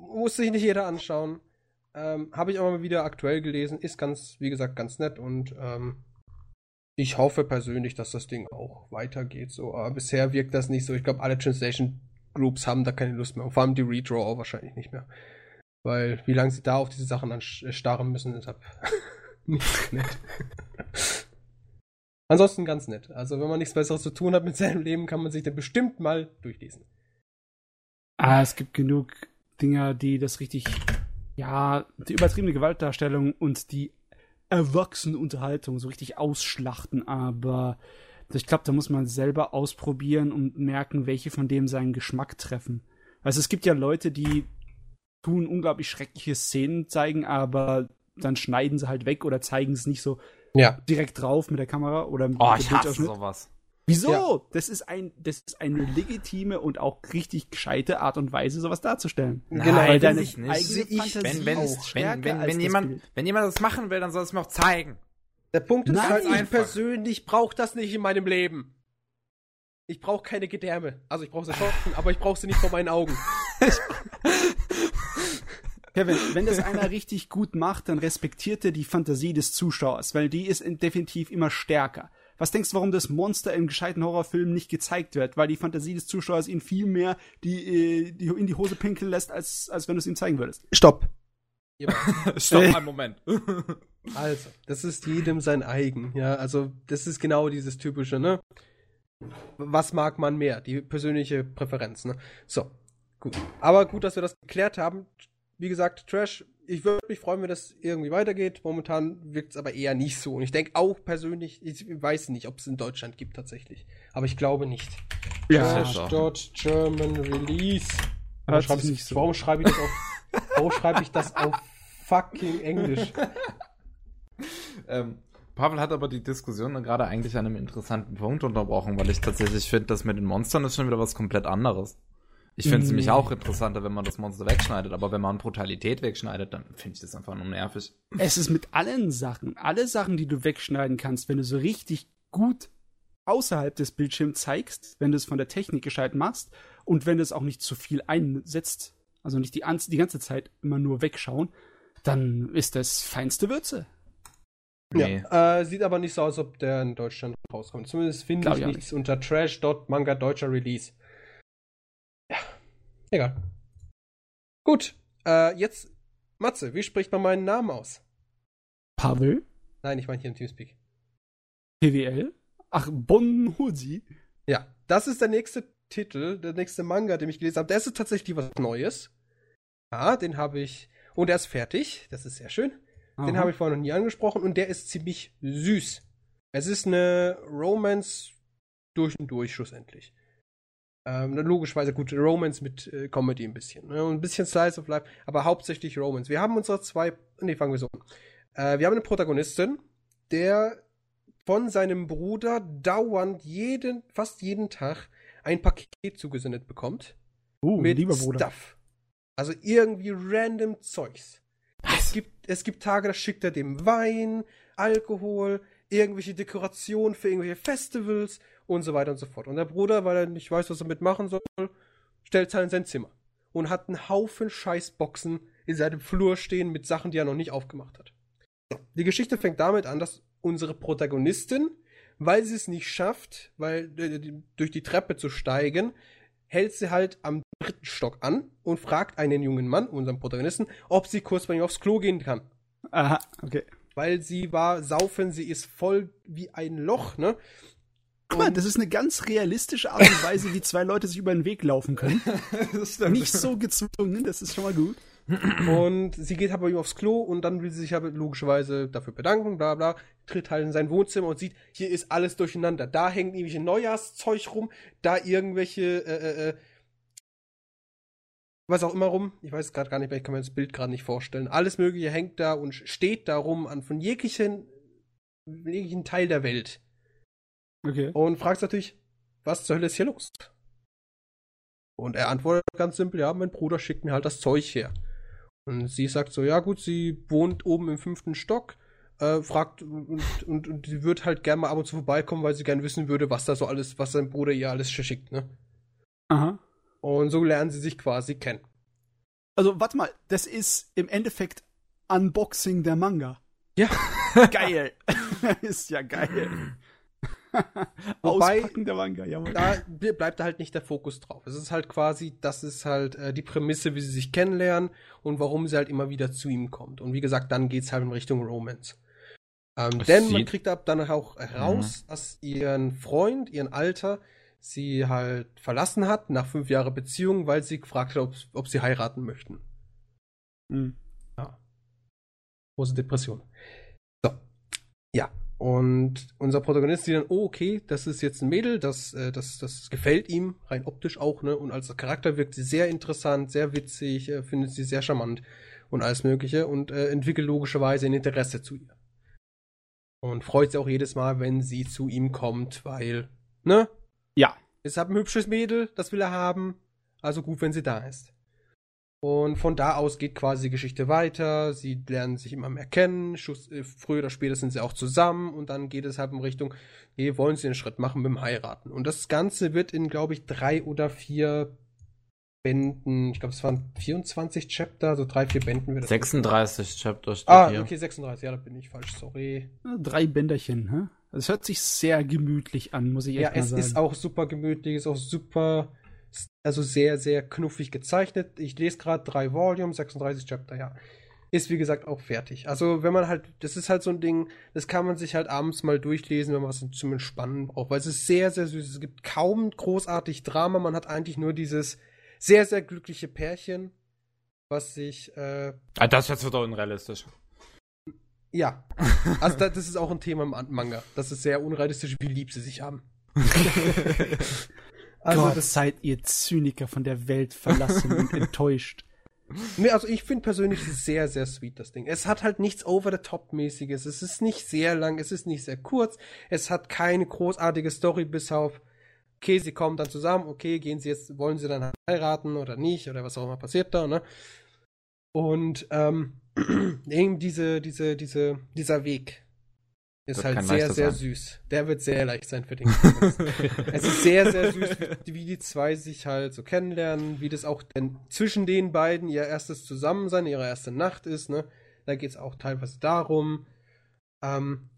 Muss sich nicht jeder anschauen. Ähm, Habe ich aber mal wieder aktuell gelesen. Ist ganz, wie gesagt, ganz nett und ähm, ich hoffe persönlich, dass das Ding auch weitergeht. So, aber bisher wirkt das nicht so. Ich glaube, alle Translation Groups haben da keine Lust mehr. Und vor allem die Redraw auch wahrscheinlich nicht mehr. Weil, wie lange sie da auf diese Sachen sch- starren müssen, ist ab nett. Ansonsten ganz nett. Also, wenn man nichts Besseres zu tun hat mit seinem Leben, kann man sich dann bestimmt mal durchlesen.
Ah, es gibt genug Dinger, die das richtig, ja, die übertriebene Gewaltdarstellung und die erwachsene Unterhaltung so richtig ausschlachten, aber ich glaube, da muss man selber ausprobieren und merken, welche von dem seinen Geschmack treffen. Also es gibt ja Leute, die tun unglaublich schreckliche Szenen zeigen, aber dann schneiden sie halt weg oder zeigen es nicht so
Ja.
direkt drauf mit der Kamera oder mit
Oh, ich hasse sowas.
Wieso?
Ja.
Das ist ein, das ist eine legitime und auch richtig gescheite Art und Weise, sowas darzustellen.
Genau,
Weil deine
ich nicht.
ich-
Fantasie
Wenn, wenn, wenn, wenn, wenn,
das
jemand, wenn jemand das machen will, dann soll es mir auch zeigen.
Der Punkt ist
Nein,
halt, ich
einfach.
persönlich brauche das nicht in meinem Leben. Ich brauche keine Gedärme. Also, ich brauche sie schon, aber ich brauche sie nicht vor meinen Augen.
Kevin, wenn das einer richtig gut macht, dann respektiert er die Fantasie des Zuschauers, weil die ist definitiv immer stärker. Was denkst du, warum das Monster im gescheiten Horrorfilm nicht gezeigt wird? Weil die Fantasie des Zuschauers ihn viel mehr die, äh, die, in die Hose pinkeln lässt, als, als wenn du es ihm zeigen würdest.
Stopp.
Stopp, einen Moment.
Also, das ist jedem sein eigen, ja. Also, das ist genau dieses typische, ne? Was mag man mehr? Die persönliche Präferenz, ne? So, gut. Aber gut, dass wir das geklärt haben. Wie gesagt, Trash, ich würde mich freuen, wenn das irgendwie weitergeht. Momentan wirkt es aber eher nicht so. Und ich denke auch persönlich, ich weiß nicht, ob es in Deutschland gibt tatsächlich. Aber ich glaube nicht.
Ja.
Trash dot German Release. Warum schreibe ich,
so
warum schreibe ich das auf, warum schreibe ich das auf fucking Englisch?
Ähm, Pavel hat aber die Diskussion gerade eigentlich an einem interessanten Punkt unterbrochen, weil ich tatsächlich finde, dass mit den Monstern ist schon wieder was komplett anderes. Ich finde es nämlich auch interessanter, wenn man das Monster wegschneidet, aber wenn man Brutalität wegschneidet, dann finde ich das einfach nur nervig.
Es ist mit allen Sachen, alle Sachen, die du wegschneiden kannst, wenn du so richtig gut außerhalb des Bildschirms zeigst, wenn du es von der Technik gescheit machst und wenn du es auch nicht zu viel einsetzt, also nicht die, die ganze Zeit immer nur wegschauen, dann ist das feinste Würze.
Nee.
Ja, äh, sieht aber nicht so aus, ob der in Deutschland rauskommt. Zumindest finde ich
ich
nichts unter trash.manga deutscher Release. Egal. Gut, äh, jetzt, Matze, wie spricht man meinen Namen aus?
Pavel,
Nein, ich meine hier im Teamspeak.
PWL, ach, Bon Husi.
Ja, das ist der nächste Titel, der nächste Manga, den ich gelesen habe. Der ist tatsächlich was Neues. Ja, den habe ich. Und der ist fertig. Das ist sehr schön. Den habe ich vorhin noch nie angesprochen und der ist ziemlich süß. Es ist eine Romance durch und durch schlussendlich. Ähm, logischerweise gut, Romance mit äh, Comedy ein bisschen. Ne? Und ein bisschen Slice of Life, aber hauptsächlich Romance. Wir haben unsere zwei. Nee, fangen wir so an. Äh, wir haben eine Protagonistin, der von seinem Bruder dauernd jeden, fast jeden Tag ein Paket zugesendet bekommt
Uh,
mit
lieber Bruder.
Stuff. Also irgendwie random Zeugs. Es gibt, es gibt Tage, da schickt er dem Wein, Alkohol, irgendwelche Dekorationen für irgendwelche Festivals und so weiter und so fort. Und der Bruder, weil er nicht weiß, was er mitmachen soll, stellt es halt in sein Zimmer. Und hat einen Haufen Scheißboxen in seinem Flur stehen mit Sachen, die er noch nicht aufgemacht hat. Die Geschichte fängt damit an, dass unsere Protagonistin, weil sie es nicht schafft, weil äh, durch die Treppe zu steigen, hält sie halt am dritten Stock an und fragt einen jungen Mann, unseren Protagonisten, ob sie kurz bei ihm aufs Klo gehen kann.
Aha, okay.
Weil sie war saufen, sie ist voll wie ein Loch, ne?
Guck mal, das ist eine ganz realistische Art und Weise, wie zwei Leute sich über den Weg laufen können. Nicht so gezwungen, das ist schon mal gut.
Und sie geht bei ihm aufs Klo und dann will sie sich aber logischerweise dafür bedanken, bla bla, tritt halt in sein Wohnzimmer und sieht, hier ist alles durcheinander. Da hängt irgendwelche Neujahrszeug rum, da irgendwelche, äh, äh, äh, was auch immer rum. Ich weiß es gerade gar nicht mehr, ich kann mir das Bild gerade nicht vorstellen. Alles Mögliche hängt da und steht da rum an von jeglichen, jeglichen Teil der Welt.
Okay.
Und fragt natürlich, was zur Hölle ist hier los? Und er antwortet ganz simpel, ja, mein Bruder schickt mir halt das Zeug her. Und sie sagt so, ja gut, sie wohnt oben im fünften Stock, äh, fragt und, und, und sie wird halt gerne mal ab und zu vorbeikommen, weil sie gerne wissen würde, was da so alles, was sein Bruder ihr alles schickt, ne?
Aha.
Und so lernen sie sich quasi kennen.
Also, warte mal, das ist im Endeffekt Unboxing der Manga.
Ja.
Geil. ist ja geil.
Wobei-
Auspacken der Manga, jawohl.
da ble- bleibt halt nicht der Fokus drauf. Es ist halt quasi, das ist halt äh, die Prämisse, wie sie sich kennenlernen und warum sie halt immer wieder zu ihm kommt. Und wie gesagt, dann geht's halt in Richtung Romance. Ähm, denn man kriegt ab dann auch raus, dass ihren Freund, ihren Alter, sie halt verlassen hat nach fünf Jahre Beziehung, weil sie gefragt hat, ob, ob sie heiraten möchten.
Hm.
Große Depression. So. Ja. Und unser Protagonist sieht dann, oh, okay, das ist jetzt ein Mädel, das, äh, das, das gefällt ihm, rein optisch auch, ne? Und als Charakter wirkt sie sehr interessant, sehr witzig, äh, findet sie sehr charmant und alles Mögliche und äh, entwickelt logischerweise ein Interesse zu ihr. Und freut sich auch jedes Mal, wenn sie zu ihm kommt, weil, ne?
Ja.
Ist halt ein hübsches Mädel, das will er haben. Also gut, wenn sie da ist. Und von da aus geht quasi die Geschichte weiter. Sie lernen sich immer mehr kennen. Schuss, äh, früher oder später sind sie auch zusammen. Und dann geht es halt in Richtung, hey, wollen sie einen Schritt machen mit dem Heiraten. Und das Ganze wird in, glaube ich, drei oder vier Bänden, ich glaube, es waren 24 Chapter, so drei, vier Bänden. wird das
36 Chapter steht
Ah,
hier.
okay, 36, ja, da bin ich falsch, sorry.
Drei Bänderchen, hä? Es hört sich sehr gemütlich an, muss ich echt
Ja,
mal
es
sagen.
ist auch super gemütlich, ist auch super, also sehr, sehr knuffig gezeichnet. Ich lese gerade drei Volumes, 36 Chapter, ja. Ist wie gesagt auch fertig. Also, wenn man halt, das ist halt so ein Ding, das kann man sich halt abends mal durchlesen, wenn man was zum Entspannen braucht, weil es ist sehr, sehr süß. Es gibt kaum großartig Drama, man hat eigentlich nur dieses sehr, sehr glückliche Pärchen, was sich, äh,
Ah, das ist jetzt wieder unrealistisch.
ja. Also, da, das ist auch ein Thema im An- Manga. Das ist sehr unrealistisch, wie lieb sie sich haben. also,
Gott,
das
seid ihr Zyniker von der Welt verlassen und enttäuscht.
Nee, also ich finde persönlich sehr, sehr sweet, das Ding. Es hat halt nichts over-the-top-mäßiges. Es ist nicht sehr lang, es ist nicht sehr kurz. Es hat keine großartige Story, bis auf, okay, sie kommen dann zusammen, okay, gehen sie jetzt, wollen sie dann heiraten oder nicht, oder was auch immer passiert da, ne? Und, ähm, eben diese, diese, diese, dieser Weg ist
Wird
halt sehr, sehr
sein.
süß. Der wird sehr leicht sein für den Es ist sehr, sehr süß, wie, wie die zwei sich halt so kennenlernen, wie das auch denn zwischen den beiden ihr erstes Zusammensein, ihre erste Nacht ist, ne? Da geht es auch teilweise darum. Ähm,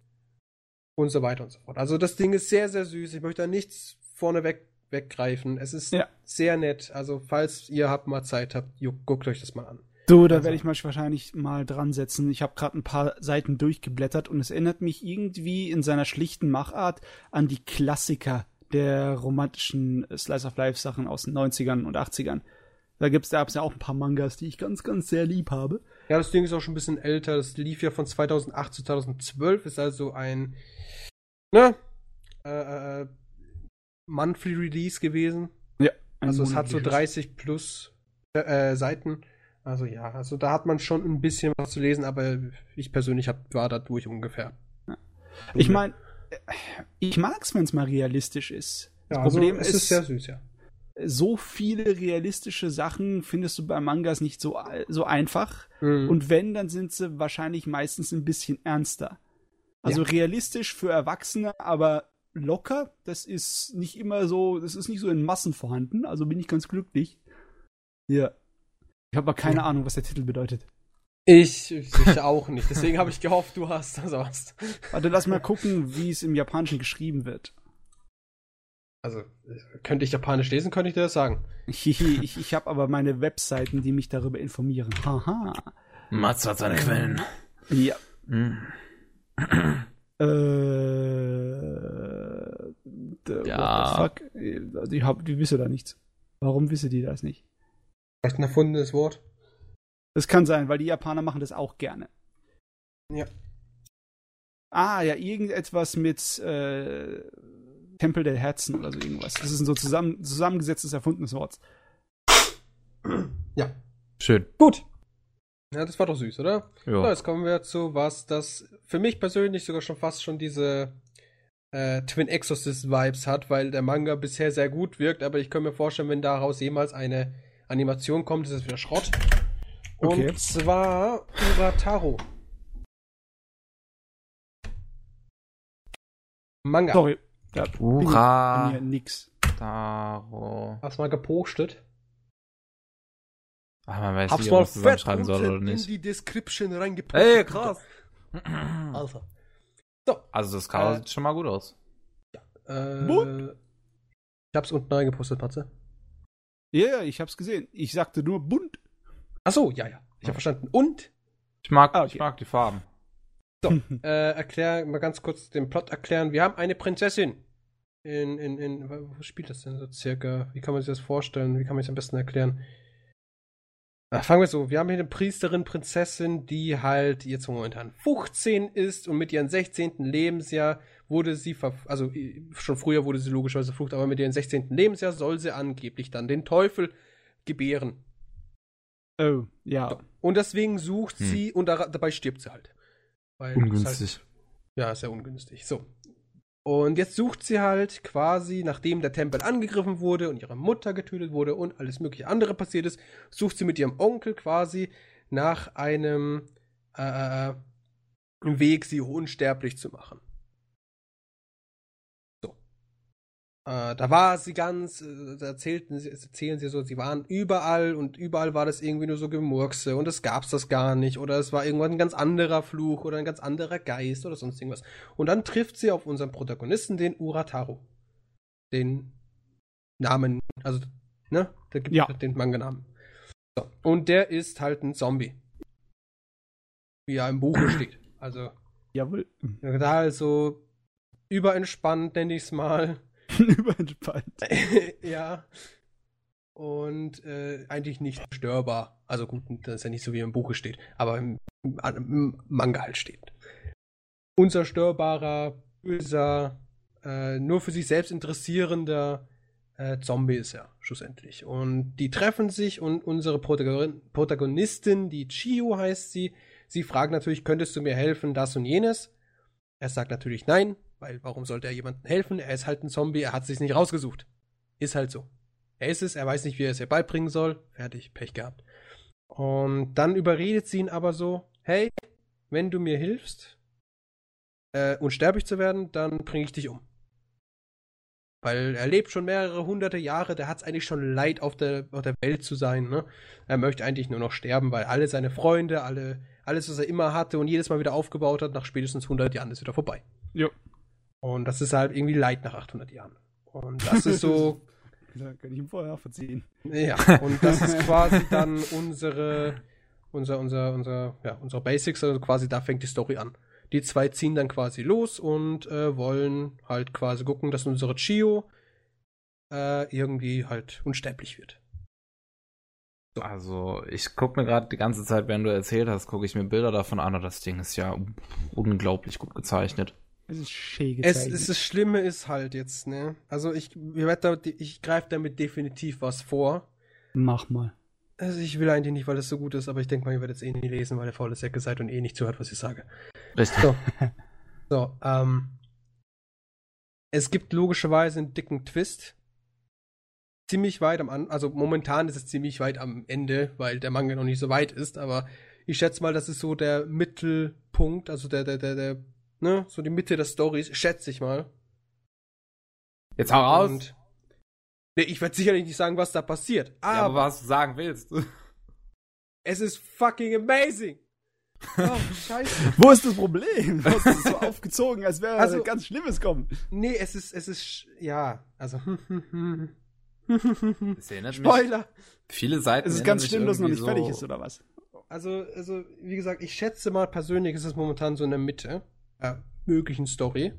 und so weiter und so fort. Also das Ding ist sehr, sehr süß. Ich möchte da nichts vorneweg weggreifen. Es ist
Ja.
sehr nett. Also falls ihr habt mal Zeit habt, guckt euch das mal an.
Du, da
Also-
werde ich mich wahrscheinlich mal dran setzen. Ich habe gerade ein paar Seiten durchgeblättert und es erinnert mich irgendwie in seiner schlichten Machart an die Klassiker der romantischen Slice of Life Sachen aus den 90ern und 80ern. Da gibt's da gab's ja auch ein paar Mangas, die ich ganz, ganz sehr lieb habe.
Ja, das Ding ist auch schon ein bisschen älter. Das lief ja von 2008 zu 2012. Ist also ein, ne, äh, äh, Monthly Release gewesen.
Ja.
Also es hat so
monatliches.
30 plus äh, Seiten. Also ja, also da hat man schon ein bisschen was zu lesen, aber ich persönlich hab, war da durch ungefähr.
Ich meine, ich mag's, wenn's mal realistisch ist.
ja,
das
also
Problem
es
ist,
ist sehr süß, ja.
so viele realistische Sachen findest du bei Mangas nicht so, so einfach.
Mhm.
Und wenn, dann sind sie wahrscheinlich meistens ein bisschen ernster. Also
Ja.
realistisch für Erwachsene, aber locker, das ist nicht immer so, das ist nicht so in Massen vorhanden, also bin ich ganz glücklich. Ja. Ich habe aber keine Ahnung, was der Titel bedeutet.
ich, ich auch nicht. Deswegen habe ich gehofft, du hast das was.
Warte, lass mal gucken, wie es im Japanischen geschrieben wird.
Also, könnte ich Japanisch lesen, könnte ich dir das sagen.
Ich, ich, ich habe aber meine Webseiten, die mich darüber informieren. Haha.
Mats hat seine Quellen.
Ja.
Hm.
Äh,
Ja.
What the fuck? Die, hab, die wissen da nichts. Warum wissen die das nicht?
Vielleicht ein erfundenes Wort.
Das kann sein, weil die Japaner machen das auch gerne.
Ja.
Ah, ja, irgendetwas mit äh, Tempel der Herzen oder so irgendwas. Das ist ein so zusammen, zusammengesetztes, erfundenes Wort.
Ja.
Schön.
Gut. Ja, das war doch süß, oder? So,
Ja.
jetzt kommen wir zu was, das für mich persönlich sogar schon fast schon diese äh, Twin Exorcist-Vibes hat, weil der Manga bisher sehr gut wirkt, aber ich kann mir vorstellen, wenn daraus jemals eine Animation kommt, ist es wieder Schrott.
Okay.
Und zwar Urataro. Manga.
Sorry. Bin
Hurra.
mir nix.
Daro.
Hast du mal gepostet?
Ach, man weiß
Hab's
nicht,
mal
ob man
fett
zusammenschreiben soll oder
unten in
nicht.
die Description reingepostet.
Ey, krass.
Also.
Also das Cover
Äh,
sieht schon mal gut aus.
Äh,
Bunt.
ich hab's unten reingepostet, Patze.
Ja, ja, ich hab's gesehen. Ich sagte nur bunt.
Ach so, ja, ja. Ich habe verstanden. Und
Ich mag,
Ah, okay.
ich mag die Farben.
So, äh, erklär mal ganz kurz den Plot erklären. Wir haben eine Prinzessin. In, in, in, wo spielt das denn so circa? Wie kann man sich das vorstellen? Wie kann man es am besten erklären? Ach, fangen wir so. Wir haben hier eine Priesterin, Prinzessin, die halt jetzt momentan 15 ist und mit ihrem 16. Lebensjahr wurde sie, ver also äh, schon früher wurde sie logischerweise verflucht, aber mit ihrem 16. Lebensjahr soll sie angeblich dann den Teufel gebären.
Oh, ja.
Und deswegen sucht
Hm.
sie und da, dabei stirbt sie halt. Weil es Halt,
Ungünstig.
ja, ist ja ungünstig. So. Und jetzt sucht sie halt quasi, nachdem der Tempel angegriffen wurde und ihre Mutter getötet wurde und alles mögliche andere passiert ist, sucht sie mit ihrem Onkel quasi nach einem äh, Weg, sie unsterblich zu machen. Äh, da war sie ganz, äh, da erzählten sie, erzählen sie so, sie waren überall und überall war das irgendwie nur so Gemurkse und es gab's das gar nicht oder es war irgendwann ein ganz anderer Fluch oder ein ganz anderer Geist oder sonst irgendwas. Und dann trifft sie auf unseren Protagonisten, den Urataru. Den Namen, also, ne, da gibt
Ja.
es den Manga-Namen. So. Und der ist halt ein Zombie. Wie er im Buche steht. Also,
Jawohl.
da also überentspannt, nenne ich es mal.
Überentspannt.
ja. Und äh, eigentlich nicht zerstörbar. Also gut, das ist ja nicht so wie im Buche steht, aber im, im Manga halt steht. Unzerstörbarer, böser, äh, nur für sich selbst interessierender äh, Zombie ist er schlussendlich. Und die treffen sich und unsere Protagon Protagonistin, die Chio heißt sie, sie fragt natürlich, könntest du mir helfen, das und jenes? Er sagt natürlich nein, weil warum sollte er jemandem helfen? Er ist halt ein Zombie, er hat sich nicht rausgesucht. Ist halt so. Er ist es, er weiß nicht, wie er es ihr beibringen soll. Fertig, Pech gehabt. Und dann überredet sie ihn aber so, hey, wenn du mir hilfst, äh, unsterblich zu werden, dann bringe ich dich um. Weil er lebt schon mehrere hunderte Jahre, der hat es eigentlich schon leid, auf der, auf der Welt zu sein. Ne? Er möchte eigentlich nur noch sterben, weil alle seine Freunde, alle, alles, was er immer hatte und jedes Mal wieder aufgebaut hat, nach spätestens 100 Jahren ist wieder vorbei.
Jo.
Und das ist halt irgendwie Leid nach 800 Jahren. Und das ist so,
Da kann ich ihm vorher verziehen.
ja, und das ist quasi dann unsere, unser, unser, unser, ja, unsere Basics, also quasi da fängt die Story an. Die zwei ziehen dann quasi los und äh, wollen halt quasi gucken, dass unsere Chio äh, irgendwie halt unsterblich wird.
Also, ich gucke mir gerade die ganze Zeit, während du erzählt hast, gucke ich mir Bilder davon an und das Ding ist ja unglaublich gut gezeichnet.
Es ist schön
Es, es, das Schlimme ist halt jetzt, ne? Also ich, ich, werd da- ich greife damit definitiv was vor.
Mach mal.
Also ich will eigentlich nicht, weil das so gut ist, aber ich denke mal, ihr werdet es eh nie lesen, weil ihr faule Säcke seid und eh nicht zuhört, was ich sage.
Richtig.
So. so, ähm. Es gibt logischerweise einen dicken Twist. Ziemlich weit am Anfang, also momentan ist es ziemlich weit am Ende, weil der Manga noch nicht so weit ist, aber ich schätze mal, das ist so der Mittelpunkt, also der, der, der, der, ne, so die Mitte der Stories, schätze ich mal.
Jetzt hau raus,
Und, nee, ich werde sicherlich nicht sagen, was da passiert,
ja, aber
aber
was du sagen willst.
es ist fucking amazing. Oh, scheiße.
Wo ist das Problem? Du hast es so aufgezogen, als wäre
Also-
ganz Schlimmes kommen.
Nee, es ist, es ist, sch- ja, also,
Es erinnert mich,
Spoiler.
viele Seiten
Es ist ganz schlimm, dass es noch nicht
irgendwie
fertig
so-
ist, oder was?
Also, also, wie gesagt, ich schätze mal persönlich ist es momentan so in der Mitte der möglichen Story.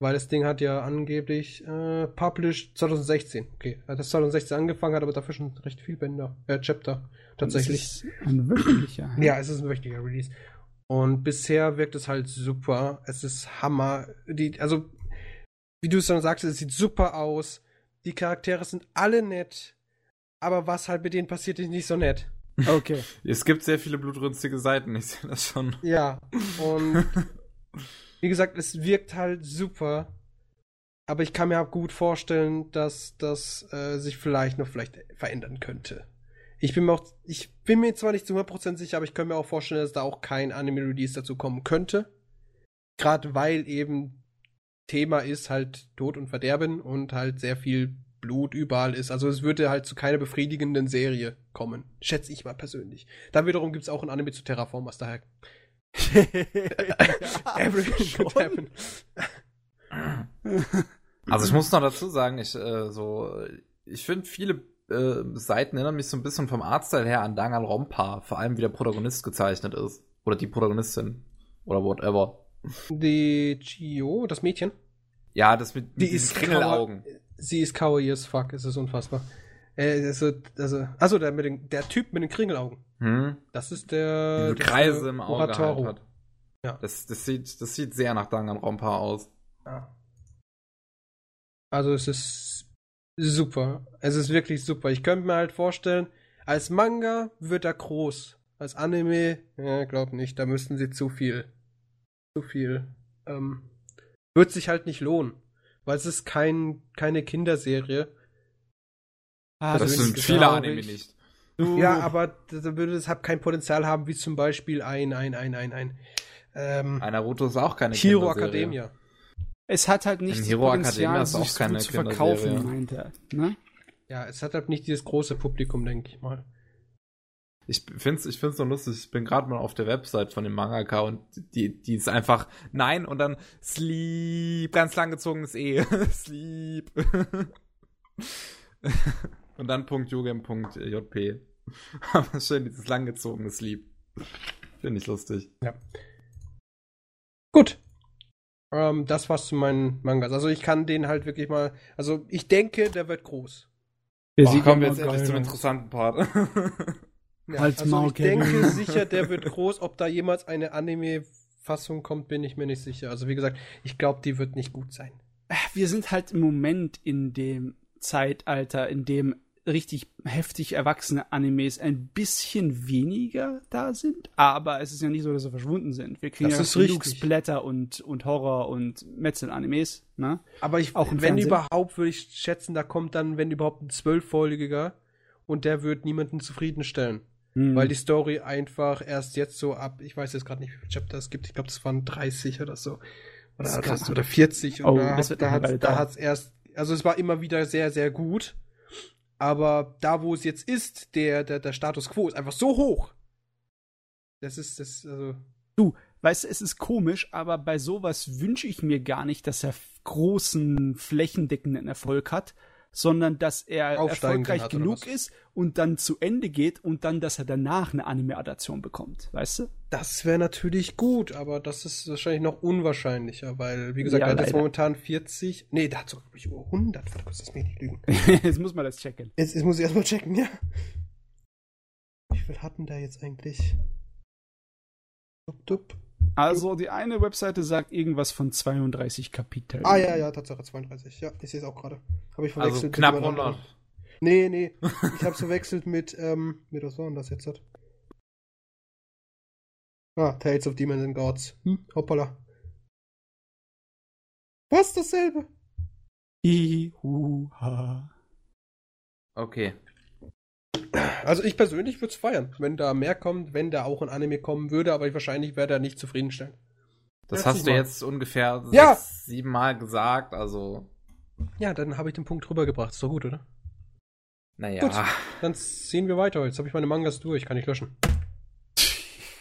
Weil das Ding hat ja angeblich äh, published 2016. Okay, hat das 2016 angefangen, hat aber dafür schon recht viel Bänder, äh, Chapter tatsächlich.
Es ist ein wöchentlicher.
Ja, es ist ein wichtiger Release. Und bisher wirkt es halt super. Es ist Hammer. Die, also, wie du es dann sagst, es sieht super aus. Die Charaktere sind alle nett. Aber was halt mit denen passiert, ist nicht so nett.
Okay.
Es gibt sehr viele blutrünstige Seiten, ich sehe das schon.
Ja, und wie gesagt, es wirkt halt super. Aber ich kann mir auch gut vorstellen, dass das äh, sich vielleicht noch vielleicht verändern könnte. Ich bin mir auch, ich bin mir zwar nicht zu 100% sicher, aber ich kann mir auch vorstellen, dass da auch kein Anime-Release dazu kommen könnte. Gerade weil eben Thema ist halt Tod und Verderben und halt sehr viel Blut überall ist. Also es würde halt zu keiner befriedigenden Serie kommen. Schätze ich mal persönlich. Dann wiederum gibt es auch ein Anime zu Terraformers, daher everything could happen.
Also ich muss noch dazu sagen, ich äh, so, ich finde viele äh, Seiten erinnern mich so ein bisschen vom Artstyle her an Danganronpa, vor allem wie der Protagonist gezeichnet ist oder die Protagonistin oder whatever.
Die Chio, das Mädchen,
Ja, das mit, mit
Die ist
Kringelaugen.
sie ist kawaii as fuck, es ist unfassbar. Äh, also, also, achso, der, mit den, der Typ mit den Kringelaugen.
Hm?
Das ist der.
Diese
das
Kreise im Auge halt hat.
Ja.
Das, das sieht, das sieht sehr nach Danganronpa aus.
Ja. Also es ist super. Es ist wirklich super. Ich könnte mir halt vorstellen, als Manga wird er groß. Als Anime, ja, glaub nicht, da müssten sie zu viel. Zu viel. Ähm, wird sich halt nicht lohnen. Weil es ist kein, keine Kinderserie.
Ah,
das
ist
sind viele Anime nicht.
Du,
Ja, aber da würde es halt kein Potenzial haben, wie zum Beispiel ein, ein, ein, ein, ein, ähm,
Ein Naruto ist auch keine
Hero. Academia.
Es hat halt nicht
In
das
Hero Academia
Potenzial,
ist auch
sich
keine
gut zu verkaufen, meint er. Ne?
Ja, es hat halt nicht dieses große Publikum, denke ich mal.
Ich find's, ich find's so lustig. Ich bin gerade mal auf der Website von dem Mangaka und die, die ist einfach nein und dann sleep, ganz langgezogenes E. sleep. und dann Punkt Jugend, Punkt JP. Aber schön dieses langgezogene Sleep. Finde ich lustig.
Gut. Ähm, das war's zu meinen Mangas. Also ich kann den halt wirklich mal. Also ich denke, der wird groß.
Der
Boah, kommen wir jetzt endlich zum interessanten Part.
Ja, also
Maul,
ich
Kevin.
denke sicher, der wird groß. Ob da jemals eine Anime-Fassung kommt, bin ich mir nicht sicher. Also wie gesagt, ich glaube, die wird nicht gut sein.
wir sind halt im Moment in dem Zeitalter, in dem richtig heftig erwachsene Animes ein bisschen weniger da sind, aber es ist ja nicht so, dass sie verschwunden sind. Wir kriegen
Das
ja genug. Splatter und, und Horror und Metzel-Animes, ne?
Aber ich,
Auch
wenn
Fernsehen?
überhaupt, würde ich schätzen, da kommt dann, wenn überhaupt, ein zwölffolgiger und der wird niemanden zufriedenstellen.
Hm.
Weil die Story einfach erst jetzt so ab, ich weiß jetzt gerade nicht, wie viele Chapter es gibt, ich glaube, das waren 30 oder so.
Das
Oder,
krass.
oder 40. Und
Oh,
da,
das
hat,
wird
da, hat,
Weile
da hat's erst, also es war immer wieder sehr, sehr gut. Aber da, wo es jetzt ist, der, der, der Status quo ist einfach so hoch. Das ist, das, also,
Weißt du, es ist komisch, aber bei sowas wünsche ich mir gar nicht, dass er großen, flächendeckenden Erfolg hat, sondern dass er erfolgreich
hat
genug ist und dann zu Ende geht und dann, dass er danach eine Anime-Adaption bekommt, weißt du?
das wäre natürlich gut, aber das ist wahrscheinlich noch unwahrscheinlicher, weil, wie gesagt,
Ja,
er hat jetzt momentan 40, nee, der hat sogar, glaub ich, über 100, warte kurz, das mir nicht lügen.
Jetzt muss man das checken.
Jetzt, jetzt muss ich erstmal checken, ja. Wie viel hatten der jetzt eigentlich? Dup, dup.
Also, die eine Webseite sagt irgendwas von 32 Kapiteln.
Ah, ja, ja, Tatsache 32. Ja, ich sehe es auch gerade. Habe ich verwechselt.
Also
mit
knapp
jemand
100.
anderem. Nee, nee. Ich habe es verwechselt mit, ähm, mit was war denn das jetzt? Hat? Ah, Tales of Demons and Gods. Hm, hoppala. Was, dasselbe?
Ihuha.
Okay.
Also ich persönlich würde es feiern, wenn da mehr kommt, wenn da auch ein Anime kommen würde, aber wahrscheinlich wäre er nicht zufriedenstellen.
Das
Hört
hast du
mal.
jetzt ungefähr
Ja.
sechs, sieben Mal gesagt, also,
Ja, dann habe ich den Punkt rübergebracht. Ist doch gut, oder?
naja.
Gut. Dann sehen wir weiter. Jetzt habe ich meine Mangas durch, kann ich löschen.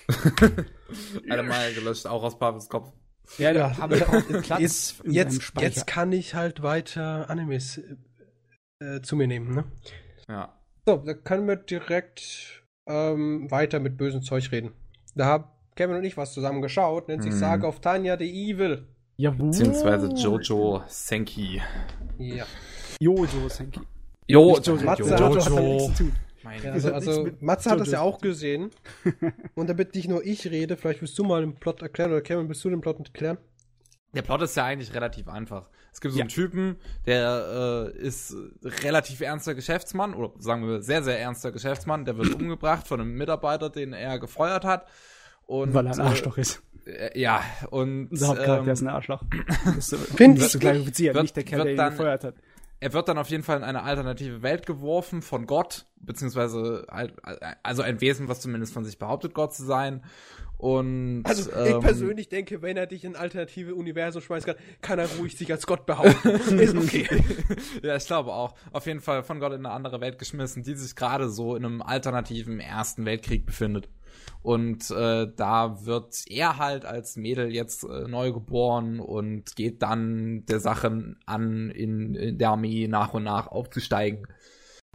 Alle Mal gelöscht, auch aus Pavels Kopf.
Ja, da habe ich auch den Platz
Jetzt, jetzt, jetzt kann ich halt weiter Animes äh, zu mir nehmen, ne?
Ja.
So, da können wir direkt ähm, weiter mit bösem Zeug reden. Da haben Kevin und ich was zusammen geschaut, nennt sich
Mhm.
Saga of Tanya the Evil.
Jawohl.
Beziehungsweise Jojo Senki.
Ja.
Jojo Senki.
Jo,
Jojo.
Matze
Jojo
hat-
nichts zu tun.
Ja also, also Matze hat das ja auch gesehen. und damit nicht nur ich rede, vielleicht willst du mal den Plot erklären, oder Kevin, willst du den Plot erklären?
Der Plot ist ja eigentlich relativ einfach. Es gibt so
Ja.
einen Typen, der äh, ist relativ ernster Geschäftsmann, oder sagen wir sehr, sehr ernster Geschäftsmann, der wird umgebracht von einem Mitarbeiter, den er gefeuert hat. Und,
Weil er ein Arschloch ist.
Äh, ja, und
Unser Hauptcharakter
ähm,
ist ein Arschloch. Das ist so,
Find
das
ich
ist so gleich Offizier,
Wird-
nicht der Kerl, der ihn
dann-
gefeuert hat.
er wird dann auf jeden Fall in eine alternative Welt geworfen von Gott, beziehungsweise halt- also ein Wesen, was zumindest von sich behauptet, Gott zu sein. Und
Also, ich
ähm,
persönlich denke, wenn er dich in alternative Universum schmeißen kann, kann er ruhig sich als Gott behaupten. ist okay.
ja, ich glaube auch. Auf jeden Fall von Gott in eine andere Welt geschmissen, die sich gerade so in einem alternativen Ersten Weltkrieg befindet. Und äh, da wird er halt als Mädel jetzt äh, neu geboren und geht dann der Sache an, in, in der Armee nach und nach aufzusteigen.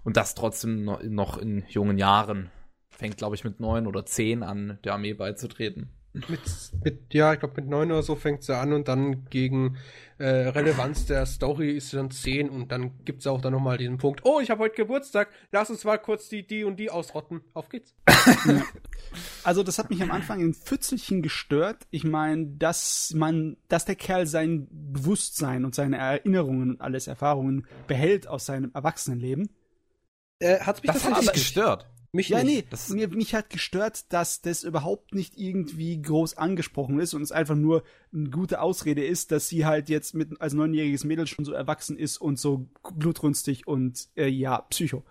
Und das trotzdem no- noch in jungen Jahren. Fängt, glaube ich, mit neun oder zehn an, der Armee beizutreten.
mit, mit, ja, ich glaube, mit neun oder so fängt sie an und dann gegen äh, Relevanz der Story ist sie dann zehn und dann gibt es auch dann nochmal diesen Punkt, oh, ich habe heute Geburtstag, lass uns mal kurz die, die und die ausrotten. Auf geht's.
Also, das hat mich am Anfang in Pfützelchen gestört. Ich meine, dass man, dass der Kerl sein Bewusstsein und seine Erinnerungen und alles Erfahrungen behält aus seinem Erwachsenenleben.
Äh, hat's mich
Das hat
tatsächlich
dich gestört.
Mich
Ja, nee,
nicht.
Das-
mir, mich hat gestört, dass das überhaupt nicht irgendwie groß angesprochen ist und es einfach nur eine gute Ausrede ist, dass sie halt jetzt mit als neunjähriges Mädel schon so erwachsen ist und so blutrünstig und äh, ja, Psycho.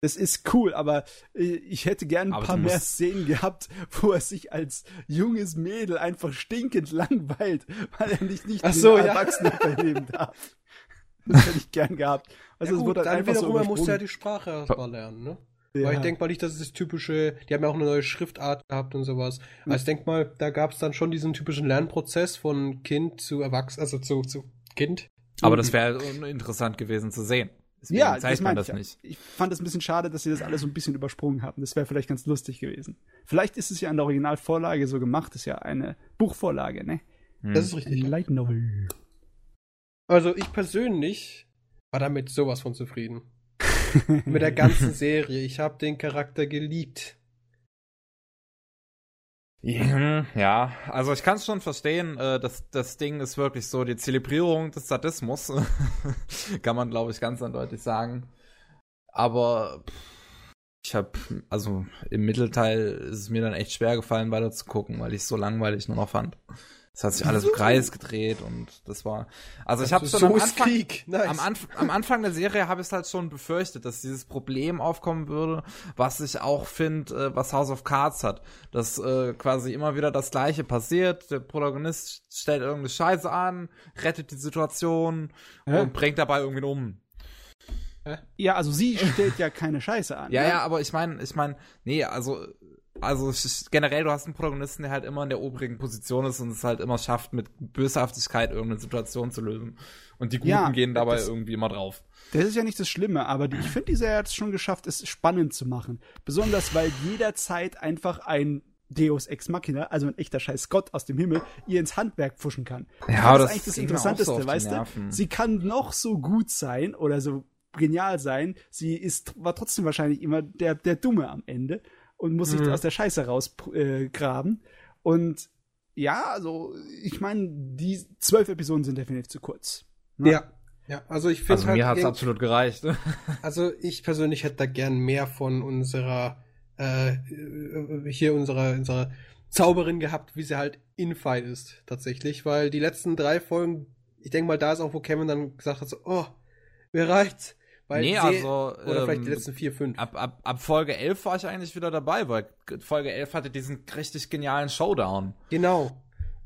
Das ist cool, aber äh, ich hätte gern ein
Aber
paar mehr Szenen gehabt, wo er sich als junges Mädel einfach stinkend langweilt, weil er nicht, nicht
so,
den
ja.
Erwachsenen verleben darf. Das hätte ich gern gehabt. Also
ja,
es
gut,
wurde
dann
einfach so
wiederum, er muss ja die Sprache erstmal lernen, ne?
Ja.
Weil ich denke mal nicht, dass es das typische, die haben ja auch eine neue Schriftart gehabt und sowas.
Hm.
Also ich denke mal, da gab es dann schon diesen typischen Lernprozess von Kind zu Erwachsen, also zu, zu Kind.
Aber das wäre interessant gewesen zu sehen. Deswegen
ja, das
zeigt man
meine
das
ich.
nicht.
Ich fand es ein bisschen schade, dass sie das alles so ein bisschen übersprungen haben. Das wäre vielleicht ganz lustig gewesen. Vielleicht ist es ja an der Originalvorlage so gemacht, ist ja eine Buchvorlage, ne?
Hm.
Das ist richtig.
Light Novel.
Also ich persönlich war damit sowas von zufrieden. Mit der ganzen Serie. Ich habe den Charakter geliebt.
Ja, also ich kann es schon verstehen. Äh, das, das Ding ist wirklich so die Zelebrierung des Sadismus. kann man, glaube ich, ganz eindeutig sagen. Aber ich habe, also im Mittelteil ist es mir dann echt schwer gefallen, weiter zu gucken, weil ich es so langweilig nur noch fand. Es hat sich alles im Kreis gedreht und das war. Also ich habe schon am Anfang.
Nice.
am, Anf am Anfang der Serie habe ich es halt schon befürchtet, dass dieses Problem aufkommen würde, was ich auch finde, äh, was House of Cards hat. Dass äh, quasi immer wieder das Gleiche passiert. Der Protagonist stellt irgendeine Scheiße an, rettet die Situation
Hä?
und bringt dabei irgendwen um.
Ja, also sie stellt ja keine Scheiße an.
Ja,
ne?
ja, aber ich meine, ich meine, nee, also also generell, du hast einen Protagonisten, der halt immer in der obrigen Position ist und es halt immer schafft, mit Böshaftigkeit irgendeine Situation zu lösen. Und die Guten
Ja,
gehen dabei
das-
irgendwie immer drauf.
Das ist ja nicht das Schlimme, aber die, ich finde, die Serie hat es schon geschafft, es spannend zu machen. Besonders, weil jederzeit einfach ein Deus Ex Machina, also ein echter Scheiß Gott aus dem Himmel, ihr ins Handwerk pfuschen kann.
Ja,
das
das
ist eigentlich das
so
Interessanteste,
die
weißt du? Sie kann noch so gut sein oder so genial sein, sie ist, war trotzdem wahrscheinlich immer der, der Dumme am Ende und muss sich
Mhm.
aus der Scheiße rausgraben. Äh, graben. und ja, also, ich meine, die zwölf Episoden sind definitiv zu kurz. Ne?
ja. Ja, also ich finde
Also
halt,
mir hat's
irgend-
absolut gereicht.
also ich persönlich hätte da gern mehr von unserer, äh, äh, hier unserer, unserer Zauberin gehabt, wie sie halt in Fight ist, tatsächlich, weil die letzten drei Folgen, ich denke mal, da ist auch, wo Kevin dann gesagt hat, so, oh, mir reicht's. Weil
nee, also
oder vielleicht die
ähm,
letzten vier, fünf.
ab, ab, ab Folge 11 war ich eigentlich wieder dabei, weil Folge 11 hatte diesen richtig genialen Showdown.
Genau.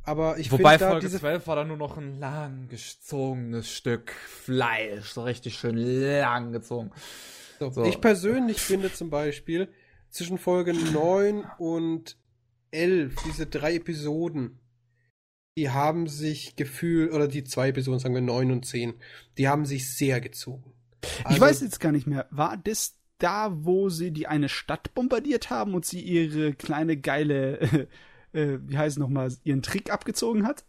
Aber ich
Wobei Folge
diese
12 war dann nur noch ein lang gezogenes Stück Fleisch, so richtig schön lang gezogen.
So,
So.
Ich persönlich finde zum Beispiel zwischen Folge 9 und 11, diese drei Episoden, die haben sich gefühlt, oder die zwei Episoden, sagen wir 9 und 10, die haben sich sehr gezogen.
Ich
Also-
weiß jetzt gar nicht mehr. War das da, wo sie die eine Stadt bombardiert haben und sie ihre kleine geile, äh, wie heißt es nochmal, ihren Trick abgezogen hat?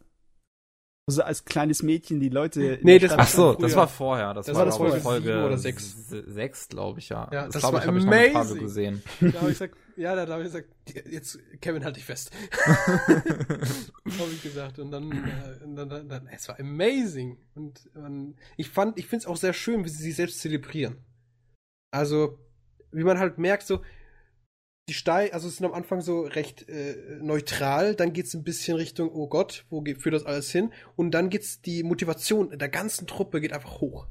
Sie als kleines Mädchen die Leute.
Nee, das
Ach so, das war vorher. Das,
Das
war,
war das
glaube ich,
Folge
Folge
sieben oder sechs.
6, glaube ich, ja.
Ja, das
glaube
war
ich, habe ich noch gesehen.
Da habe ich gesagt, ja, da habe ich gesagt, jetzt, Kevin, halt dich fest. habe ich gesagt. Und dann, äh, und dann, dann, dann, es war amazing. Und man, ich fand, ich finde es auch sehr schön, wie sie sich selbst zelebrieren. Also, wie man halt merkt, so, die Steig, also es sind am Anfang so recht äh, neutral, dann geht's ein bisschen Richtung, oh Gott, wo geht, führt das alles hin? Und dann geht's die Motivation der ganzen Truppe geht einfach hoch.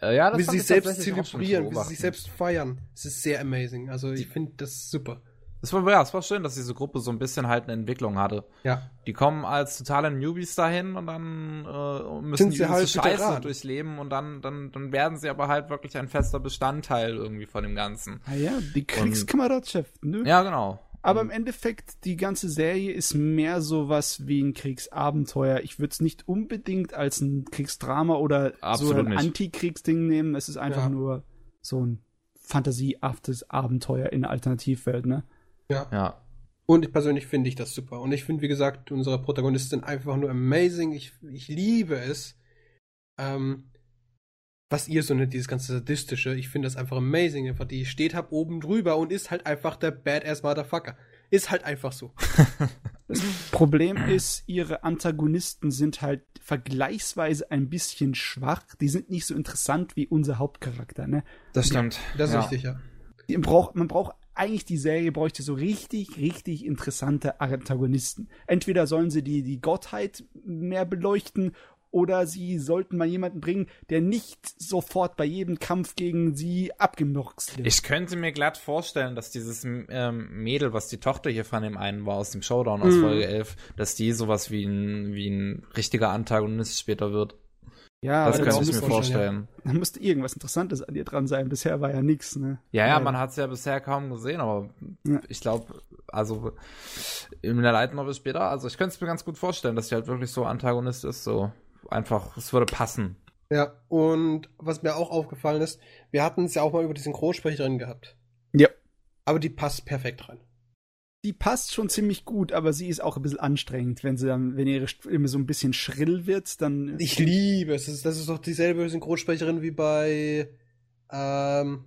Äh, ja, das
wie sie sich
ich
selbst zelebrieren, wie sie sich selbst feiern. Es ist sehr amazing. Also ich finde das super.
Es war, ja, es war schön, dass diese Gruppe so ein bisschen halt eine Entwicklung hatte.
Ja.
Die kommen als totale Newbies dahin und dann äh, müssen
Sind
die
sie halt
Scheiße
Veteranen.
durchleben und dann, dann, dann werden sie aber halt wirklich ein fester Bestandteil irgendwie von dem Ganzen.
Ah ja, die Kriegskameradschaft, ne?
Ja, genau.
Aber im Endeffekt, die ganze Serie ist mehr sowas wie ein Kriegsabenteuer. Ich würde es nicht unbedingt als ein Kriegsdrama oder
Absolut
so ein. Antikriegsding nehmen. Es ist einfach
Ja.
nur so ein fantasiehaftes Abenteuer in der Alternativwelt, ne?
Ja.
Und ich persönlich finde ich das super. Und ich finde, wie gesagt, unsere Protagonistin einfach nur amazing. Ich, ich liebe es. Ähm, was ihr so nennt, dieses ganze Sadistische. Ich finde das einfach amazing. Einfach, die steht halt oben drüber und ist halt einfach der Badass Motherfucker. Ist halt einfach so.
Das Problem ist, ihre Antagonisten sind halt vergleichsweise ein bisschen schwach. Die sind nicht so interessant wie unser Hauptcharakter, ne?
Das stimmt.
Das ist
ja.
richtig, ja.
Die braucht, man braucht eigentlich die Serie bräuchte so richtig, richtig interessante Antagonisten. Entweder sollen sie die, die Gottheit mehr beleuchten oder sie sollten mal jemanden bringen, der nicht sofort bei jedem Kampf gegen sie abgemurkst wird.
Ich könnte mir glatt vorstellen, dass dieses ähm, Mädel, was die Tochter hier von dem einen war aus dem Showdown aus
Mhm.
Folge 11, dass die sowas wie ein, wie ein richtiger Antagonist später wird.
Ja,
das
das
ich mir vorstellen.
da musste irgendwas Interessantes an dir dran sein. Bisher war ja nichts, ne?
Ja, ja,
Weil-
man hat es ja bisher kaum gesehen, aber
Ja.
ich glaube, also in der Light Novel später, also ich könnte es mir ganz gut vorstellen, dass sie halt wirklich so Antagonist ist, so einfach, es würde passen.
Ja, und was mir auch aufgefallen ist, wir hatten es ja auch mal über die Synchronsprecherin gehabt.
Ja.
Aber die passt perfekt rein.
Die passt schon ziemlich gut, aber sie ist auch ein bisschen anstrengend, wenn sie dann, wenn ihre Stimme so ein bisschen schrill wird, dann.
Ich liebe es. Das ist, das ist doch dieselbe Synchronsprecherin wie bei. Ähm.